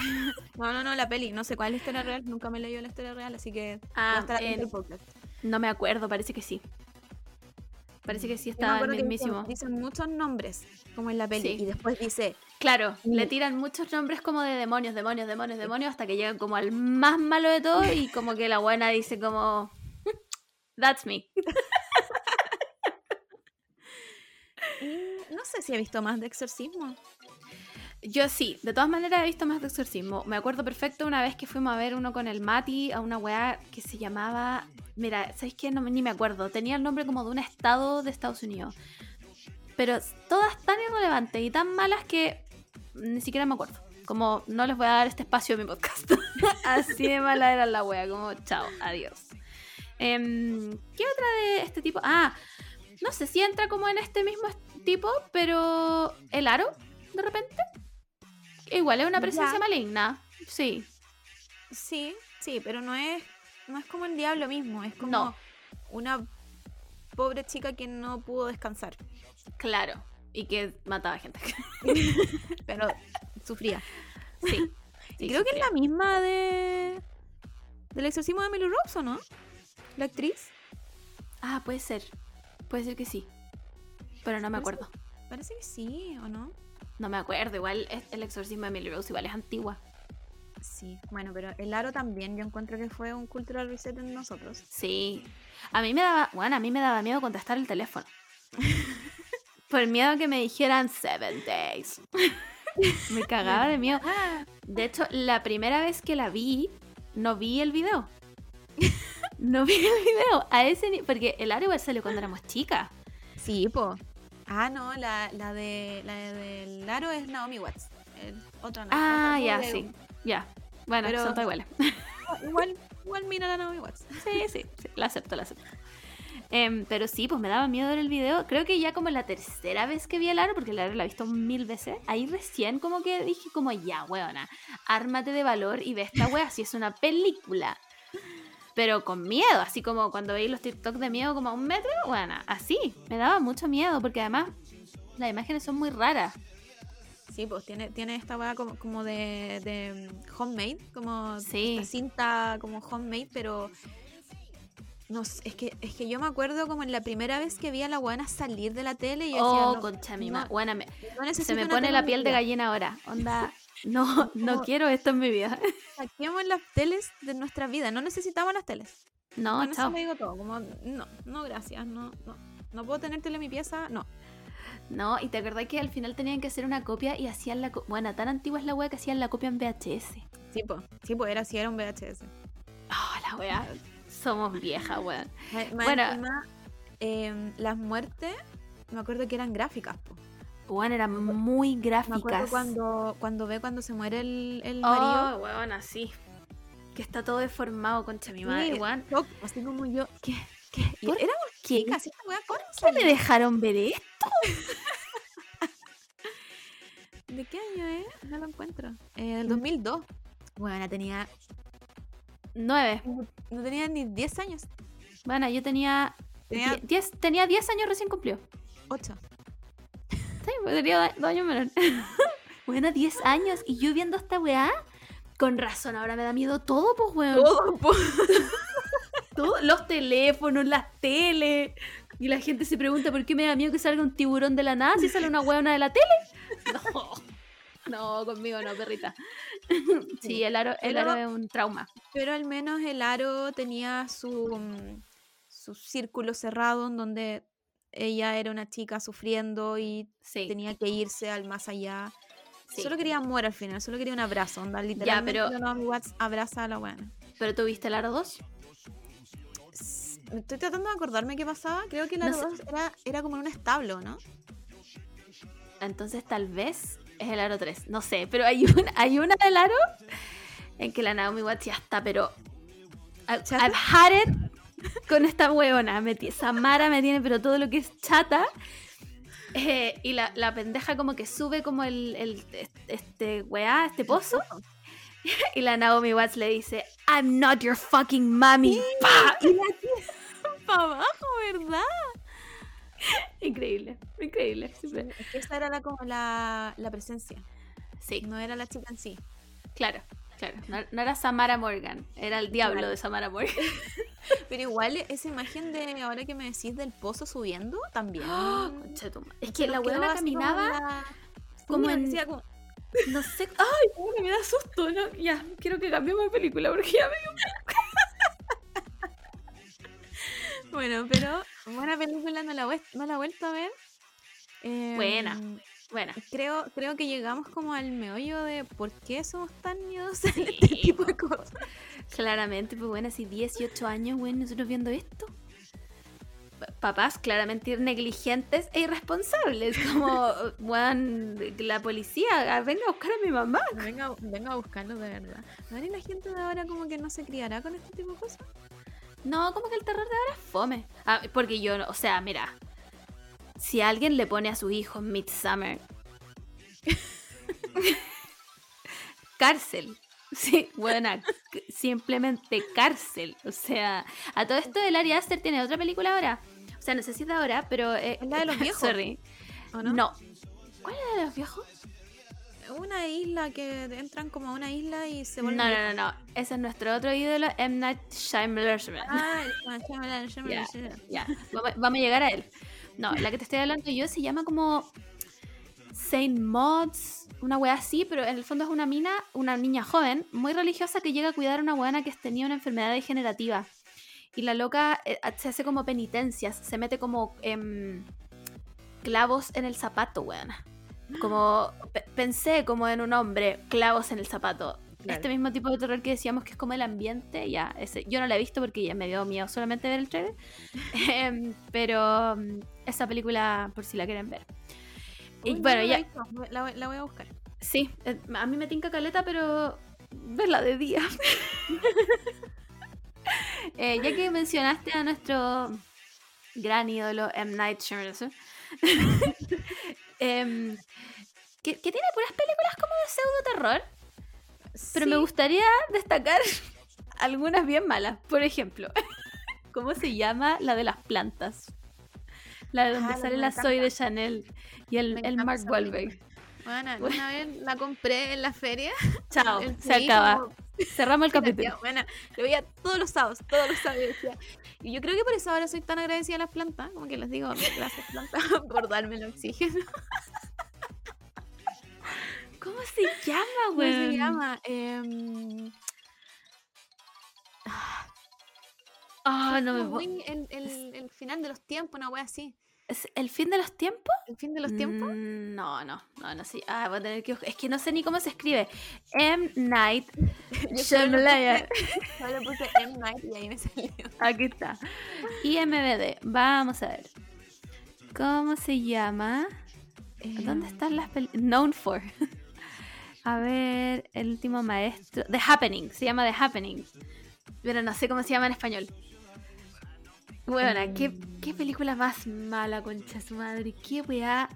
No, no, no, la peli. No sé cuál es la historia real. Nunca me he leído la historia real, así que Ah, en- al podcast. No me acuerdo, parece que sí. Parece que sí está el mismísimo. Dicen, muchos nombres, como en la peli, Sí. y después dice, Claro, le tiran muchos nombres como de demonios, demonios, demonios, demonios, hasta que llegan como al más malo de todo y como que la buena dice como, that's me. "Mm, no sé si he visto más de exorcismo. Yo sí, de todas maneras he visto más de exorcismo. Me acuerdo perfecto una vez que fuimos a ver uno con el Mati a una weá que se llamaba. Mira, ¿sabéis qué? No, ni me acuerdo. Tenía el nombre como de un estado de Estados Unidos. Pero todas tan irrelevantes y tan malas que ni siquiera me acuerdo. Como no les voy a dar este espacio en mi podcast. Así de mala era la wea. Como chao, adiós. Em, ¿Qué otra de este tipo? Ah, no sé si entra como en este mismo tipo, pero el aro, de repente. Igual es una presencia Ya. maligna. Sí. Sí, sí, pero no es, no es como el diablo mismo, es como No. una pobre chica que no pudo descansar, Claro. Y que mataba gente. pero sufría. Sí. Creo que es la misma de del exorcismo de Emily Rose, ¿o no? La actriz. Ah, puede ser. Puede ser que sí. Pero no me Parece- acuerdo. Parece que sí, ¿o no? No me acuerdo. Igual es el exorcismo de Emily Rose igual es antigua. Sí, bueno, pero el aro también yo encuentro que fue un cultural reset en nosotros. Sí. A mí me daba, bueno, a mí me daba miedo contestar el teléfono. Por miedo a que me dijeran seven days. me cagaba de miedo. De hecho, la primera vez que la vi, no vi el video. No vi el video. A ese porque el aro igual salió cuando éramos chicas. Sí, po. Ah, no, la, la de la del aro es Naomi Watts. El otro. Ah, ya, de- sí. Ya. Bueno, Pero- son todas iguales. Igual, igual mira la Naomi Watts. Sí, sí, sí, la acepto, la acepto. Em, pero sí, pues me daba miedo ver el video. Creo que ya como la tercera vez que vi el aro, porque el aro la he visto mil veces, ahí recién como que dije como, ya, weona, ármate de valor y ve esta wea si es una película. Pero con miedo, así como cuando veis los TikTok de miedo como a un metro, bueno, así. Me daba mucho miedo, porque además las imágenes son muy raras. Sí, pues tiene, tiene esta weá como, como de, de homemade, como Sí. cinta como homemade, pero no es que, es que yo me acuerdo como en la primera vez que vi a la buena salir de la tele y yo Oh, decía, no, concha mi no, ma- Buena, me- no necesito se me pone la piel de gallina ahora. Onda, no, no quiero esto en mi vida. Saquemos las teles de nuestra vida, no necesitamos las teles. No, Con eso me digo todo, como no, no gracias, no, no, no puedo tener tele en mi pieza, no. No, y te acordás que al final tenían que hacer una copia y hacían la... co- Bueno, tan antigua es la wea que hacían la copia en VHS. Sí, pues, sí, pues era así, era un VHS. Oh, la wea. Somos viejas, weón. Bueno. encima, em, las muertes, me acuerdo que eran gráficas, po. Weón, eran muy Me acuerdo gráficas. cuando, cuando ve cuando se muere el, el Oh, marido. weón, así. Que está todo deformado, concha mi madre, Sí, weón. así como yo. ¿Qué? ¿Qué? ¿Por éramos qué? chicas, esta weá, ¿cómo ¿Qué me dejaron ver esto? ¿De qué año es? No lo encuentro. Eh, del 2002. Bueno, tenía. Nueve. No tenía ni 10 años. Bueno, yo tenía. Tenía- die- diez, tenía 10 años recién cumplió. 8. Sí, pues tenía dos años menor. bueno, 10 años. Y yo viendo esta weá. Con razón, ahora me da miedo todo, pues, weón. Todo, po. Todo, los teléfonos, las teles. Y la gente se pregunta por qué me da miedo que salga un tiburón de la nada si sale una hueona de la tele. No. No, conmigo no, perrita. Sí, el aro, el Pero- aro es un trauma. Pero al menos el aro tenía su, mm, su círculo cerrado en donde ella era una chica sufriendo y Sí. tenía que irse al más allá. sí. Solo quería amor al final, solo quería un abrazo. Onda, literalmente pero- Naomi Watts abraza a la buena. ¿Pero tuviste el aro 2? Estoy tratando de acordarme qué pasaba. Creo que la No sé. dos era, era como en un establo, ¿no? Entonces tal vez es el aro 3. No sé, pero hay una, hay una del aro en que la Naomi Watts ya está, pero... I- ¿Chata? I've had it con esta huevona. Me, Samara me tiene, pero todo lo que es chata. Eh, y la, la pendeja como que sube como el, el- este weá, este pozo. Y la Naomi Watts le dice, I'm not your fucking mommy. ¡Pa! Y la tía para abajo, ¿verdad? Increíble, increíble. Es que esa era la, como la, la presencia. Sí, No era la chica en sí. claro, claro. No, no era Samara Morgan, era el diablo Claro. de Samara Morgan. Pero igual esa imagen de ahora que me decís del pozo subiendo, también. Ma- Es que la huevona como caminaba la- como Sí, en- decía como- No sé. ¡Ay! bueno, me da susto. ¿no? Ya, quiero que cambiemos de película porque ya me. Bueno, pero buena película, no la, no la he vuelto a ver. Em, Buena. Bueno. Creo, creo que llegamos como al meollo de por qué somos tan miedosos en este tipo de cosas. Claramente, pues bueno, así 18 años, bueno, nosotros viendo esto. Pa- Papás claramente negligentes e irresponsables, como, bueno, la policía, ah, venga a buscar a mi mamá. Venga, venga a buscarlo de verdad. ¿No la gente de ahora como que no se criará con este tipo de cosas? No, como que el terror de ahora es fome. Ah, porque yo, o sea, mira, si alguien le pone a su hijo Midsummer, cárcel. Sí, buena, c- simplemente cárcel. O sea, a todo esto el Ari Aster tiene otra película ahora. O sea, no sé si es de ahora, pero... eh, ¿Es la de los viejos? Sorry. ¿O No. no? ¿Cuál es la de los viejos? Una isla que entran como a una isla y se No, vuelven. no, viejos. no, no. Ese es nuestro otro ídolo, M. Night Shyamalan. Ah, Shyamalan, Shyamalan, Ya. Shyamalan. Ya, vamos, vamos a llegar a él. No, la que te estoy hablando yo se llama como Saint Mods, una wea así, pero en el fondo es una mina, una niña joven, muy religiosa que llega a cuidar a una weana que tenía una enfermedad degenerativa. Y la loca eh, se hace como penitencias, se mete como em, clavos en el zapato, weana. Como pe- pensé como en un hombre, clavos en el zapato. Claro. Este mismo tipo de terror que decíamos que es como el ambiente, ya, ese, yo no la he visto porque ya me dio miedo solamente ver el trailer. Em, pero mm, esa película, por si la quieren ver. Y Uy, no, bueno, ya, visto. La, voy- la voy a buscar. sí, eh, a mí me tinca caleta, pero verla de día. Eh, ya que mencionaste a nuestro gran ídolo M. Night Shyamalan, em, que, que tiene puras películas como de pseudo terror, pero me gustaría destacar algunas bien malas. Por ejemplo, ¿cómo se llama la de las plantas? La de donde Ah, la sale la. Zoe de Chanel y el, el Mark Wahlberg. Bueno, Bueno. una vez la compré en la feria. Chao, El se acaba. Cerramos el capítulo. Bueno, lo veía todos los sábados, todos los sábados. y yo creo que por eso ahora soy tan agradecida a las plantas. Como que les digo, gracias plantas por darme el oxígeno. ¿Cómo se llama, ¿Cómo güey? se llama? Em, Ah, no me muy el, el, el final de los tiempos, una wea así. ¿Es ¿El fin de los tiempos? ¿El fin de los tiempos? Mm, No, no, no, no sé. Ah, voy a tener que Es que no sé ni cómo se escribe. M. Night Yo le Shyamalan. puse- Solo le puse M. Night y ahí me salió. Aquí está. IMBD. Vamos a ver. ¿Cómo se llama? ¿Dónde Em, están las películas? Known for. A ver, el último maestro. The Happening, se llama The Happening. Pero no sé cómo se llama en español. Bueno, ¿qué, Mm. qué película más mala, concha su madre. Qué weá.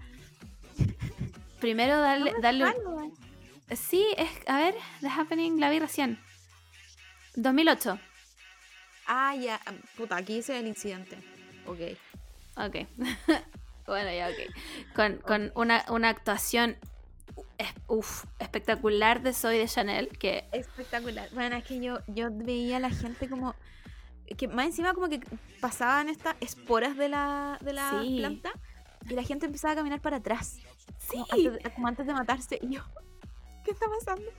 Primero darle, darle un-. Sí, es. A ver, The Happening la vi recién. 2008. Ah, ya. ah, Puta, aquí dice el incidente. Ok. Ok. bueno, ya, ok. Con, con una, una actuación uf, espectacular de Zoe de Chanel, que Espectacular. Bueno, es que yo, yo veía a la gente como. Que más encima como que pasaban estas esporas de la, de la Sí. planta y la gente empezaba a caminar para atrás. sí, Como, antes, de, como antes de matarse. Y yo, ¿qué está pasando?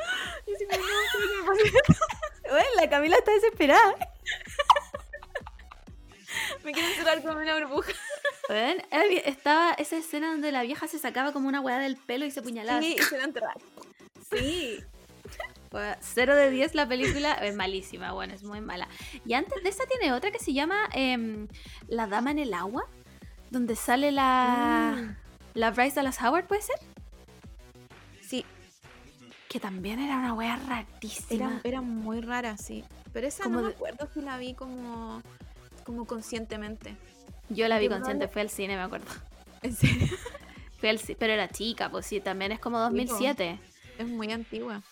Y así como, no, ¿qué me? Bueno, la Camila está desesperada. Me quiero encerrar como una burbuja. Bueno, estaba esa escena donde la vieja se sacaba como una weá del pelo y se puñalaba. Sí, y se va a enterrar. Sí. Bueno, 0 de 10 la película es malísima, bueno, es muy mala. Y antes de esa tiene otra que se llama em, La Dama en el Agua, donde sale la, la Bryce Dallas Howard, ¿puede ser? Sí, Que también era una wea rarísima. era, era muy rara, sí. Pero esa Como no me acuerdo si la vi como, como conscientemente. Yo la vi consciente, fue al cine, me acuerdo. En serio. Fui al ci- pero era chica, pues sí, también es como 2007. Es muy antigua.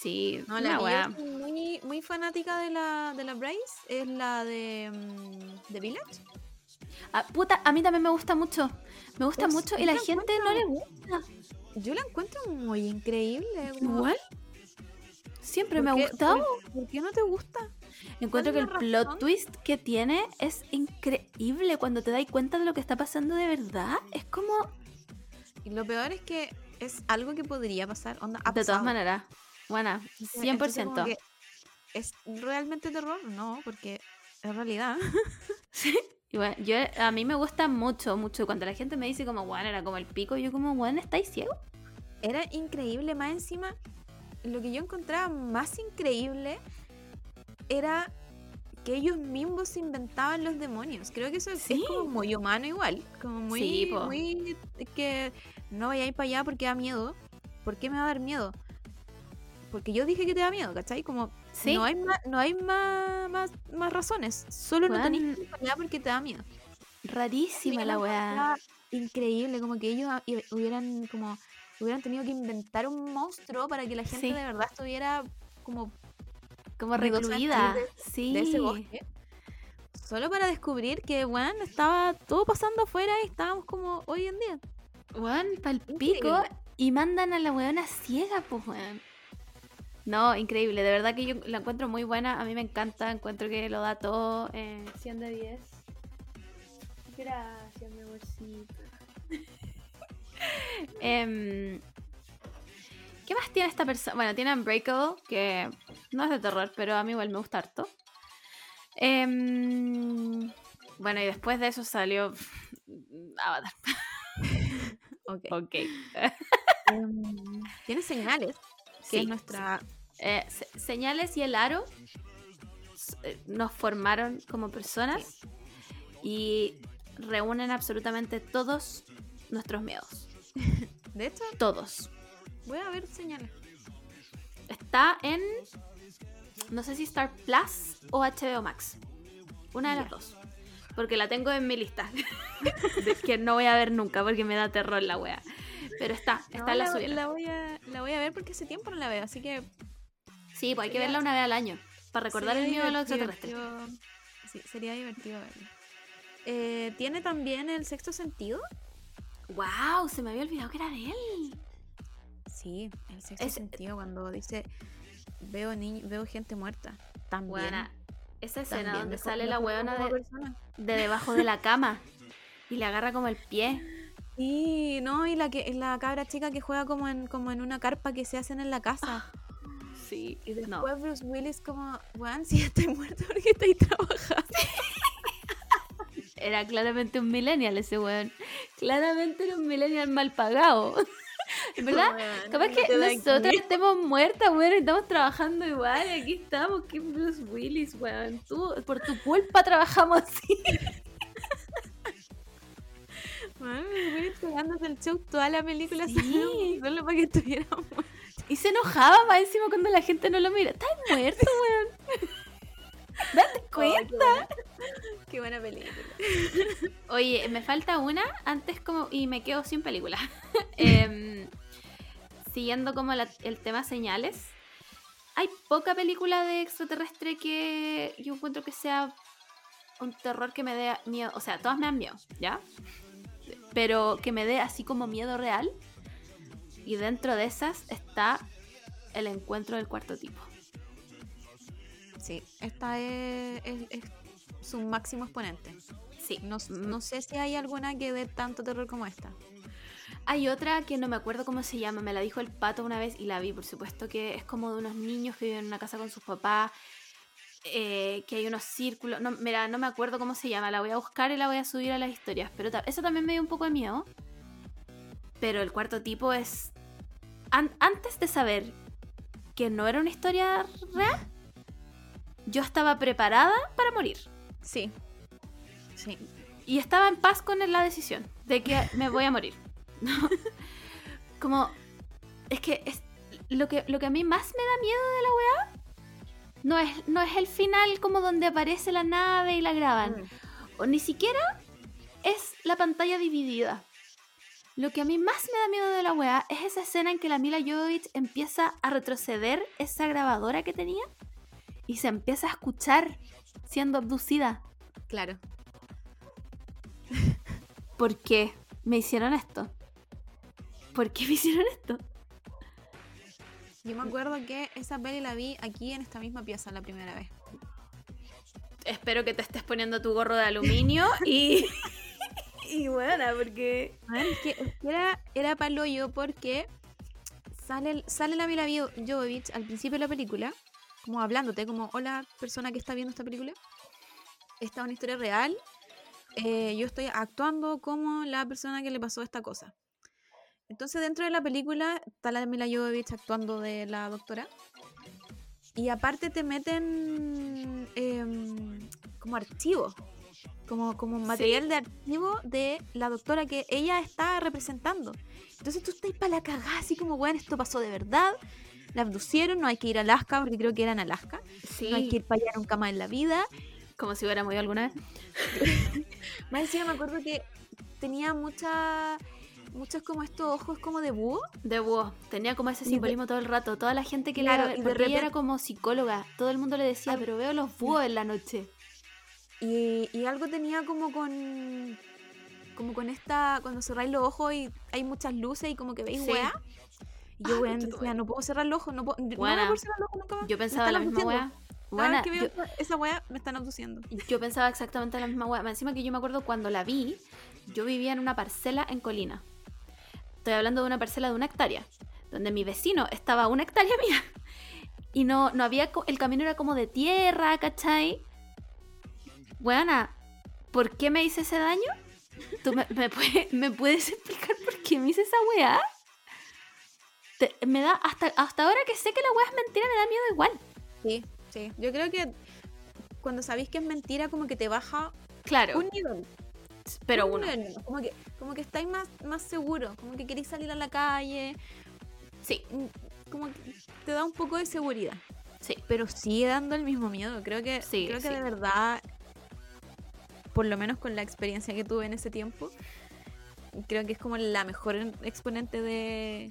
Sí, No, la wea. yo soy muy, muy fanática de la, de la Bryce es la de mm, The Village. Ah, puta, a mí también me gusta mucho. Me gusta Pues, mucho y la la gente no le gusta. Yo la encuentro muy increíble. Igual. Siempre ¿por me ha gustado. ¿Por, por qué no te gusta? Encuentro que ¿Cuál el la plot razón? twist que tiene es increíble. Cuando te das cuenta de lo que está pasando de verdad, es como. Y lo peor es que es algo que podría pasar. Onda, De todas maneras. Buena, Entonces, 100%. como que ¿Es realmente terror? No, porque es realidad. Y bueno, yo, a mí me gusta mucho, mucho. Cuando la gente me dice como, bueno, era como el pico, yo como, bueno, ¿estáis ciegos? Era increíble. Más encima, lo que yo encontraba más increíble era que ellos mismos se inventaban los demonios. Creo que eso es, es Sí. como muy humano igual. Como muy, Sí, muy que no vayáis para allá porque da miedo. ¿Por qué me va a dar miedo? Porque yo dije que te da miedo, ¿cachai? Como Sí. no hay más, no hay más, más, más razones. Solo no Weón. tenéis que porque te da miedo. Rarísima Sí, la weá. Increíble, como que ellos y- hubieran como hubieran tenido que inventar un monstruo para que la gente Sí. de verdad estuviera como Como recluida de- Sí. de ese bosque. Solo para descubrir que, bueno, estaba todo pasando afuera y estábamos como hoy en día. Weón, pa'l Increíble. pico. Y mandan a la weona ciega, pues, weón. No, increíble. De verdad que yo la encuentro muy buena. A mí me encanta. Encuentro que lo da todo. Eh, 100 de 10. Gracias, mi amorcito. ¿Qué más tiene esta persona? Bueno, tiene Unbreakable, que no es de terror, pero a mí igual me gusta harto. Em, bueno, y después de eso salió Avatar. Ok. Ok. Em, Tiene señales, que Sí. es nuestra. Eh, se- señales y el aro eh, nos formaron como personas y reúnen absolutamente todos nuestros miedos. De hecho, Todos. voy a ver señales. Está en. No sé si Star Plus o HBO Max. Una de las dos. Porque la tengo en mi lista. que no voy a ver nunca porque me da terror la wea. Pero está, está No, en la, la, subida. la voy a, la voy a ver porque hace tiempo no la veo, así que. Sí, pues hay que verla una vez al año. Para recordar sería el miedo de los extraterrestres. Sí, sería divertido verla. Eh, Tiene también el sexto sentido. ¡Wow! Se me había olvidado que era de él. Sí, el sexto Es- sentido cuando dice veo ni veo gente muerta. También. Buena. Esa escena también donde sale la como de, de debajo de la cama y le agarra como el pie. Sí, no, y la que la cabra chica que juega como en como en una carpa que se hacen en la casa. Sí, Y después no. Bruce Willis como, weón, si ya estoy muerto porque estáis trabajando. Era claramente un millennial ese weón. Claramente era un millennial mal pagado. ¿Verdad? Weón, Capaz que de aquí. nosotros estemos muertas, weón, y estamos trabajando igual. Aquí estamos, que Bruce Willis, weón. Tú, por tu culpa trabajamos así. Man, me estuve esperándose el show toda la película Sí. solo- para que estuviéramos. Y se enojaba más encima cuando la gente no lo mira. Estás muerto, weón. Date cuenta. Qué buena película. Oye, me falta una antes como y me quedo sin película. Em, siguiendo como la- el tema señales, hay poca película de extraterrestre que yo encuentro que sea un terror que me dé miedo. O sea, todas me dan miedo, ¿ya? Pero que me dé así como miedo real. Y dentro de esas está el encuentro del cuarto tipo. Sí, esta es, es- es su máximo exponente. Sí. No, no sé si hay alguna que dé tanto terror como esta. Hay otra que no me acuerdo cómo se llama, me la dijo el pato una vez y la vi, por supuesto, que es como de unos niños que viven en una casa con sus papás, eh, que hay unos círculos, no, mira, no me acuerdo cómo se llama, la voy a buscar y la voy a subir a las historias, pero ta- eso también me dio un poco de miedo. Pero el cuarto tipo es... an- antes de saber que no era una historia real, yo estaba preparada para morir. Sí. Sí. Y estaba en paz con la decisión de que me voy a morir. Como. Es que, es, lo que lo que a mí más me da miedo de la weá no es, no es el final como donde aparece la nave y la graban. Mm. O ni siquiera es la pantalla dividida. Lo que a mí más me da miedo de la weá es esa escena en que la Mila Jovovich empieza a retroceder esa grabadora que tenía y se empieza a escuchar siendo abducida. Claro. ¿Por qué me hicieron esto? ¿Por qué me hicieron esto? Yo me acuerdo que esa peli la vi aquí en esta misma pieza la primera vez. Espero que te estés poniendo tu gorro de aluminio y. y bueno, porque. Man, es que, era, era paloyo porque sale, sale la Mila Jo- Jovovich al principio de la película, como hablándote, como, hola, persona que está viendo esta película. Esta es una historia real. eh, yo estoy actuando como la persona que le pasó esta cosa. Entonces, dentro de la película está la Mila Jovovich actuando de la doctora. Y aparte te meten em, como archivo, como, como material de archivo de la doctora que ella está representando. Entonces tú estás para la cagada, así como, bueno, esto pasó de verdad. La abducieron, no hay que ir a Alaska, porque creo que era en Alaska. Sí. No hay que ir para allá nunca más en la vida. Como si hubiera movido alguna vez. Más encima me acuerdo que tenía mucha, muchos como estos ojos como de búho. De búho. Tenía como ese simbolismo todo el rato. Toda la gente que Claro, le. y de porque ella repente- era como psicóloga. Todo el mundo le decía, Ah. pero veo los búhos en la noche. Y, y algo tenía como con. Como con esta. Cuando cerráis los ojos y hay muchas luces y como que veis Sí. weá. Y yo, Ah, weón, decía, no puedo cerrar los ojos, no puedo. No voy a poder cerrar los ojos nunca más. Yo pensaba la misma weá. Buena, que yo- esa weá, me están abduciendo. Yo pensaba exactamente la misma weá. Encima que yo me acuerdo cuando la vi, yo vivía en una parcela en Colina. Estoy hablando de una parcela de una hectárea, donde mi vecino estaba a una hectárea mía. Y no, no había, el camino era como de tierra, ¿cachai? Buena, ¿por qué me hice ese daño? ¿Tú me, me puede- me puedes explicar por qué me hice esa weá? Te- me da, hasta, hasta ahora que sé que la weá es mentira, me da miedo igual. Sí, sí. Yo creo que cuando sabéis que es mentira, como que te baja Claro, un nivel. Pero un uno. Como que, como que estáis más, más seguro, como que queréis salir a la calle, Sí, mm, como que te da un poco de seguridad. sí. Pero sigue dando el mismo miedo. Creo que, Sí, creo que sí. de verdad, por lo menos con la experiencia que tuve en ese tiempo, creo que es como la mejor exponente de,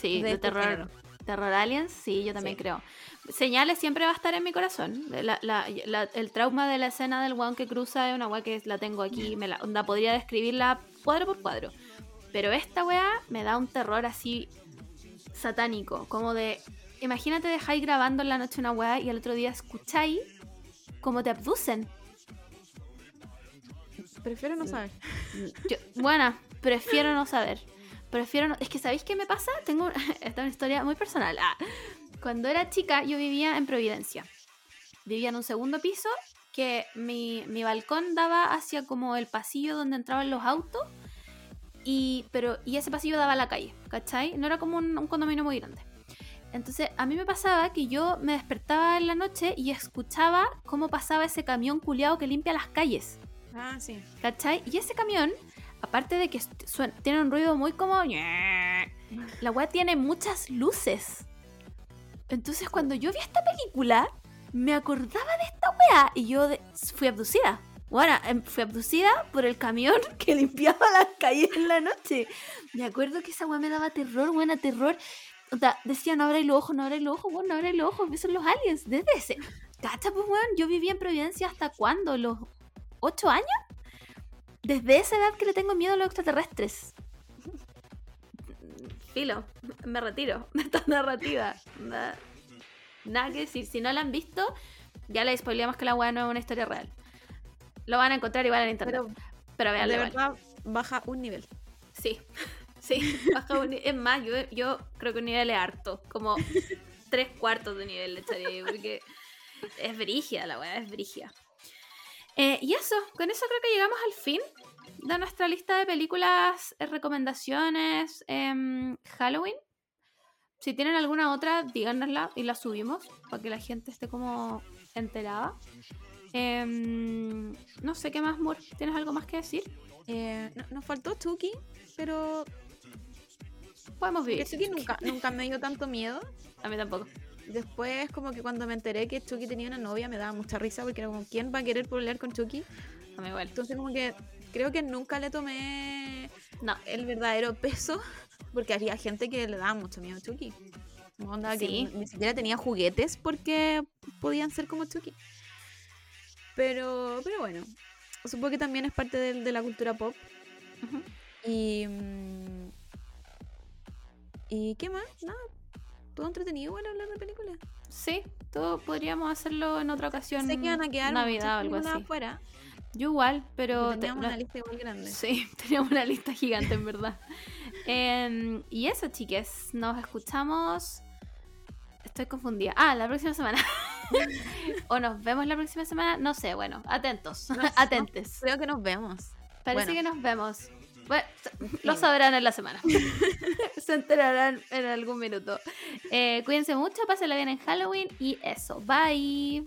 Sí, de de, este terror. género. Terror Aliens, sí, yo también Sí. creo. Señales siempre va a estar en mi corazón. La- la- la- el trauma de la escena del weón que cruza es una weá que la tengo aquí. Me la, onda, podría describirla cuadro por cuadro. Pero esta weá me da un terror así satánico. Como de. Imagínate dejáis grabando en la noche una weá y al otro día escucháis como te abducen. Prefiero no saber. Yo, buena, prefiero no saber. Prefiero no. Es que, ¿sabéis qué me pasa? Tengo esta es una historia muy personal. Ah, Cuando era chica, yo vivía en Providencia. Vivía en un segundo piso que mi, mi balcón daba hacia como el pasillo donde entraban los autos. Y, pero, y ese pasillo daba a la calle, ¿cachai? No era como un, un condominio muy grande. Entonces, a mí me pasaba que yo me despertaba en la noche y escuchaba cómo pasaba ese camión culiado que limpia las calles. Ah, sí. ¿Cachai? Y ese camión aparte de que est- suen- tiene un ruido muy como... La weá tiene muchas luces. Entonces cuando yo vi esta película, me acordaba de esta weá y yo de- fui abducida. Bueno, em, fui abducida por el camión que limpiaba las calles en la noche. Me acuerdo que esa weá me daba terror, buena terror. O sea, decía, no abráis los ojos, no abráis los ojos, bueno, no abráis los ojos, son los aliens. Desde ese. Cacha, pues, weón, yo viví en Providencia hasta cuándo, los ocho años. Desde esa edad que le tengo miedo a los extraterrestres. Filo, me retiro de esta narrativa. Nada, nada que decir. Si no la han visto, ya le spoileamos que la weá no es una historia real. Lo van a encontrar igual en internet. Pero Pero, vean de verdad baja un nivel. Sí, sí, baja un ni- Es más, yo, yo creo que un nivel es harto. Como tres cuartos de nivel le echaría yo, porque es brigia la weá, es brigia. Eh, y eso, con eso creo que llegamos al fin de nuestra lista de películas, eh, recomendaciones, em, Halloween. Si tienen alguna otra, díganosla y la subimos para que la gente esté como enterada. Em, no sé qué más, Mur. ¿Tienes algo más que decir? Eh, no- nos faltó Chucky, pero Podemos vivir. Chucky nunca, nunca me dio tanto miedo. A mí tampoco. Después, como que cuando me enteré que Chucky tenía una novia, me daba mucha risa porque era como, ¿quién va a querer pelear con Chucky? A mí igual. Entonces, como que creo que nunca le tomé No. el verdadero peso porque había gente que le daba mucho miedo a Chucky. Onda que Sí. ni- ni siquiera tenía juguetes porque podían ser como Chucky. Pero, pero bueno, supongo que también es parte del- de, la cultura pop. Y. mm, ¿Y qué más? Nada. Todo entretenido igual hablar de películas. Sí, todo podríamos hacerlo en otra ocasión. Sé que van a quedar Navidad o algo así. afuera. Yo igual, pero. te- teníamos una lista igual grande. Sí, teníamos una lista gigante, en verdad. Em, y eso, chiques. Nos escuchamos. Estoy confundida. Ah, la próxima semana. o nos vemos la próxima semana. No sé, bueno, atentos. No Atentes. Creo que nos vemos. Parece bueno. que nos vemos. Lo sabrán en la semana. Se enterarán en algún minuto. Eh, cuídense mucho, pásenla bien en Halloween y eso. Bye.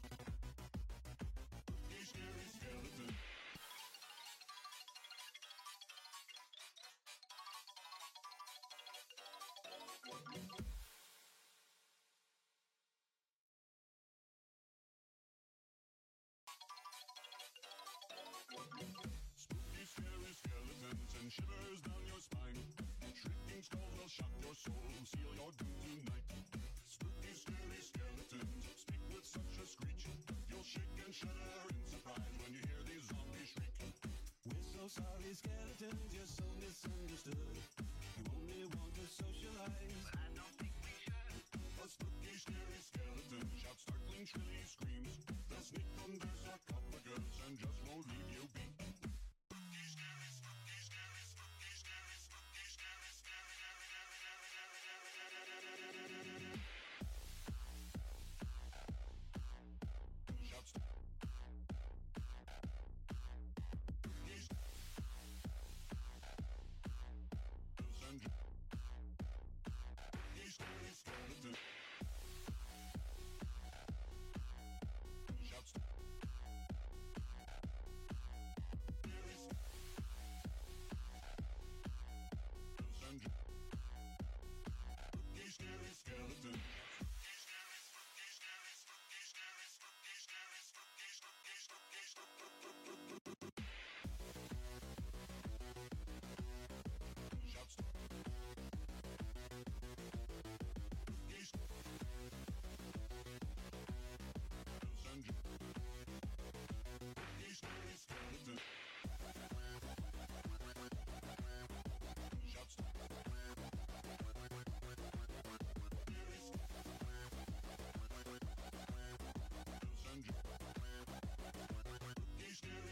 scary and shivers down your spine. Shrieking skulls will shock your your soul, seal your doom tonight. Spooky, scary skeletons speak with such a screech. You'll shake and shudder in surprise when you hear these zombies shriek. We're so sorry, skeletons, you're so misunderstood. You only want to socialize. But I don't think we should. A spooky, scary skeleton shouts startling, shrilly and He's scary skeleton. Shouts. And He's scary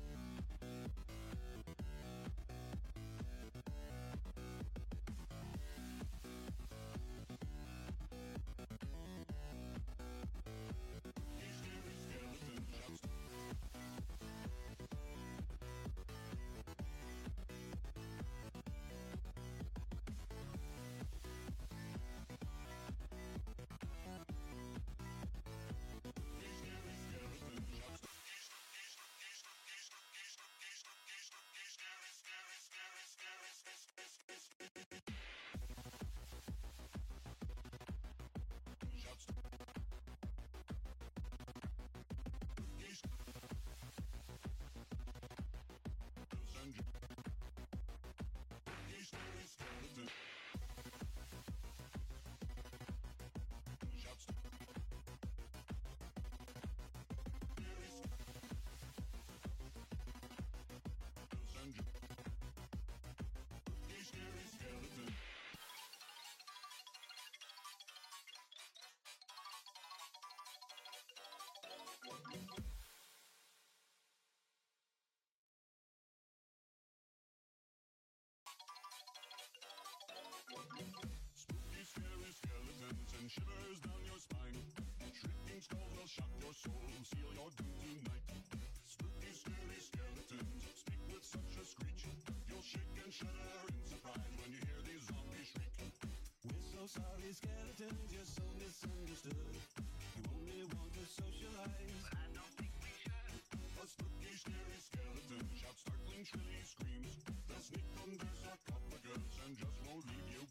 And shivers down your spine. Shrieking skulls will shock your soul, seal your doom tonight. Spooky, scary skeletons speak with such a screech. You'll shake and shudder in surprise when you hear these zombies shriek. We're so sorry, skeletons, you're so misunderstood. You only want to socialize. But I don't think we should. A spooky, scary skeleton shouts startling, shrilly screams. They'll sneak under sarcophagus and just won't leave you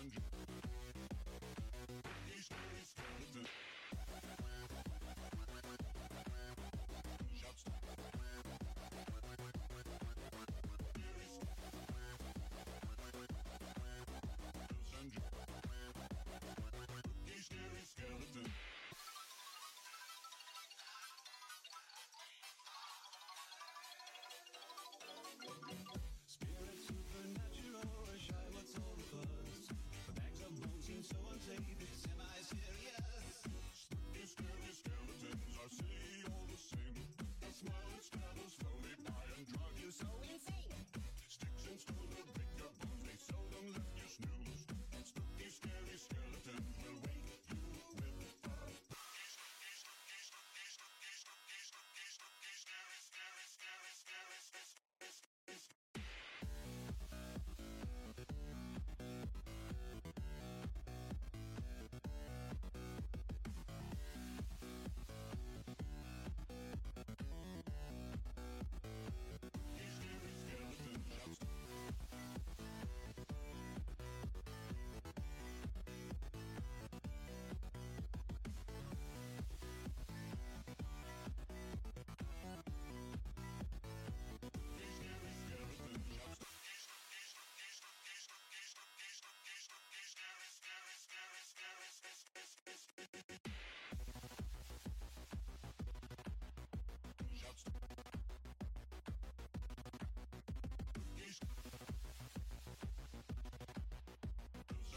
Engine. Drive you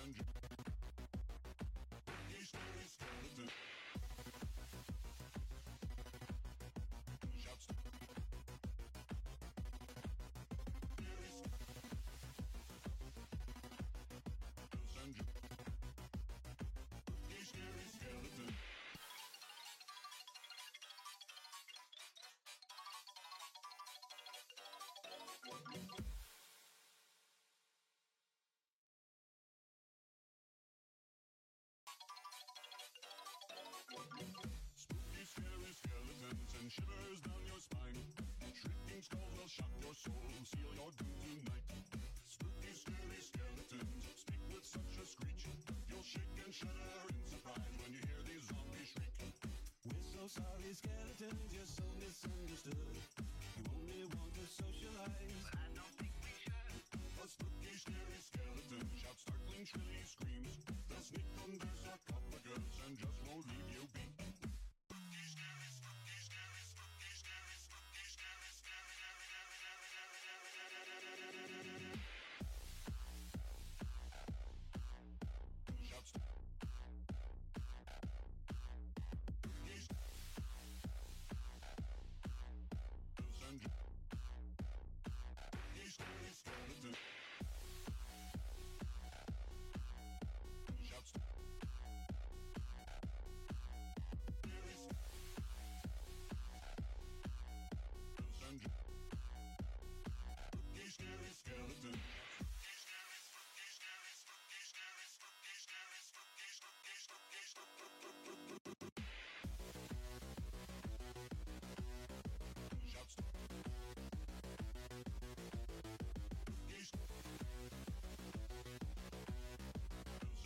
Scary skeletons and shivers down your spine. Shrieking skulls will shock your soul, seal your doom tonight. Spooky, scary skeletons speak with such a screech. You'll shake and shudder in surprise when you hear these zombies shriek. We're so sorry, skeletons, you're so misunderstood. You only want to socialize. But I don't think we should. A spooky, scary skeleton shouts startling, shrilly